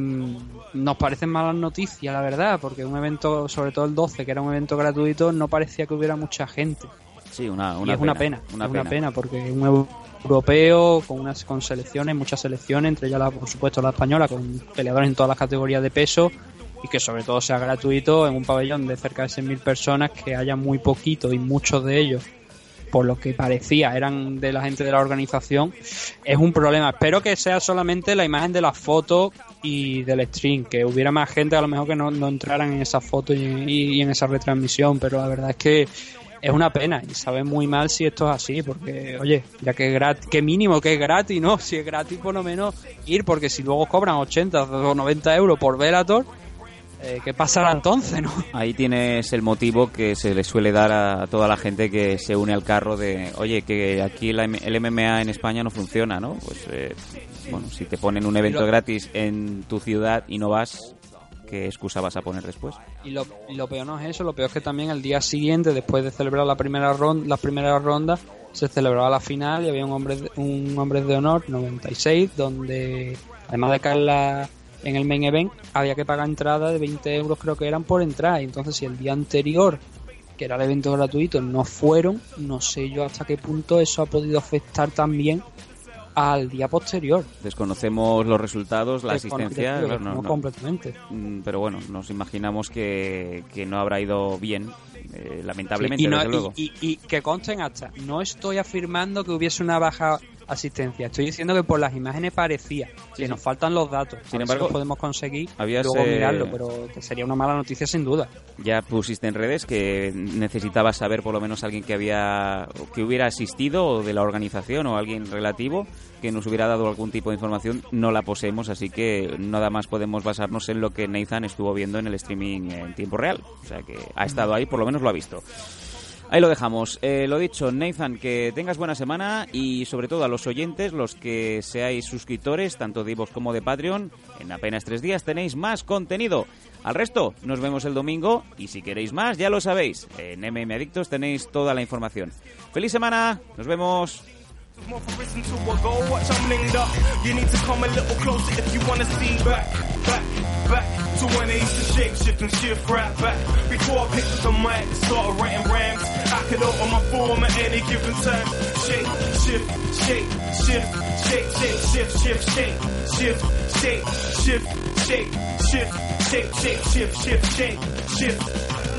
Speaker 2: nos parecen malas noticias, la verdad, porque un evento, sobre todo el 12, que era un evento gratuito, no parecía que hubiera mucha gente.
Speaker 1: Sí, una,
Speaker 2: y es una pena,
Speaker 1: Una
Speaker 2: es
Speaker 1: pena.
Speaker 2: una pena, porque un eu- europeo con unas con selecciones, muchas selecciones, entre ellas, la, por supuesto, la española, con peleadores en todas las categorías de peso, y que sobre todo sea gratuito en un pabellón de cerca de 6.000 personas, que haya muy poquito y muchos de ellos por lo que parecía eran de la gente de la organización, es un problema. Espero que sea solamente la imagen de la foto y del stream, que hubiera más gente a lo mejor que no, no entraran en esa foto y, y- y en esa retransmisión, pero la verdad es que es una pena y sabe muy mal si esto es así, porque oye, ya que gratis, que mínimo que es gratis, ¿no? Si es gratis por lo menos ir, porque si luego cobran 80 o 90 euros por Velator, eh, ¿qué pasará entonces, no?
Speaker 1: Ahí tienes el motivo que se le suele dar a toda la gente que se une al carro de, oye, que aquí la el MMA en España no funciona, ¿no? Pues, eh, bueno, si te ponen un evento
Speaker 2: Lo-
Speaker 1: gratis en tu ciudad y no vas, ¿qué excusa vas a poner después?
Speaker 2: Y lo, y lo peor no es eso, lo peor es que también el día siguiente, después de celebrar la primera ronda, las primeras rondas, se celebraba la final y había un hombre, de- un hombre de honor 96, donde además de caer la- en el main event, había que pagar entrada de 20 euros creo que eran por entrar. Y entonces si el día anterior, que era el evento gratuito, no fueron, no sé yo hasta qué punto eso ha podido afectar también al día posterior.
Speaker 1: Desconocemos los resultados, la asistencia,
Speaker 2: descon-
Speaker 1: no, no,
Speaker 2: no completamente.
Speaker 1: Mm, pero bueno, nos imaginamos que, que no habrá ido bien, eh, lamentablemente,
Speaker 2: Sí, y, no-
Speaker 1: desde
Speaker 2: y-
Speaker 1: luego.
Speaker 2: y- y que consten hasta, no estoy afirmando que hubiese una baja asistencia. Estoy diciendo que por las imágenes parecía que nos faltan los datos.
Speaker 1: Sin
Speaker 2: si
Speaker 1: embargo,
Speaker 2: los podemos conseguir
Speaker 1: habías,
Speaker 2: luego
Speaker 1: eh,
Speaker 2: mirarlo, pero que sería una mala noticia sin duda.
Speaker 1: Ya pusiste en redes que necesitabas saber por lo menos alguien que había que hubiera asistido o de la organización o alguien relativo que nos hubiera dado algún tipo de información. No la poseemos, así que nada más podemos basarnos en lo que Nathan estuvo viendo en el streaming en tiempo real. O sea que ha estado ahí, por lo menos lo ha visto. Ahí lo dejamos. Eh, lo dicho, Nathan, que tengas buena semana y sobre todo a los oyentes, los que seáis suscriptores, tanto de Ivox como de Patreon, en apenas tres días tenéis más contenido. Al resto, nos vemos el domingo y si queréis más, ya lo sabéis, en MM Adictos tenéis toda la información. ¡Feliz semana! ¡Nos vemos!
Speaker 6: More for risen to a goal, watch I'm linked up. You need to come a little closer if you wanna see back, back, back to when I used to shape shift and shift right back. Before I picked up the mic started writing rhymes, I could open my form at any given time. Shake, shift, shake, shift, shake, shake, shift, shift, shake, shift, shake, shift, shake, shift, shake, shake, shift, shift, shake, shift.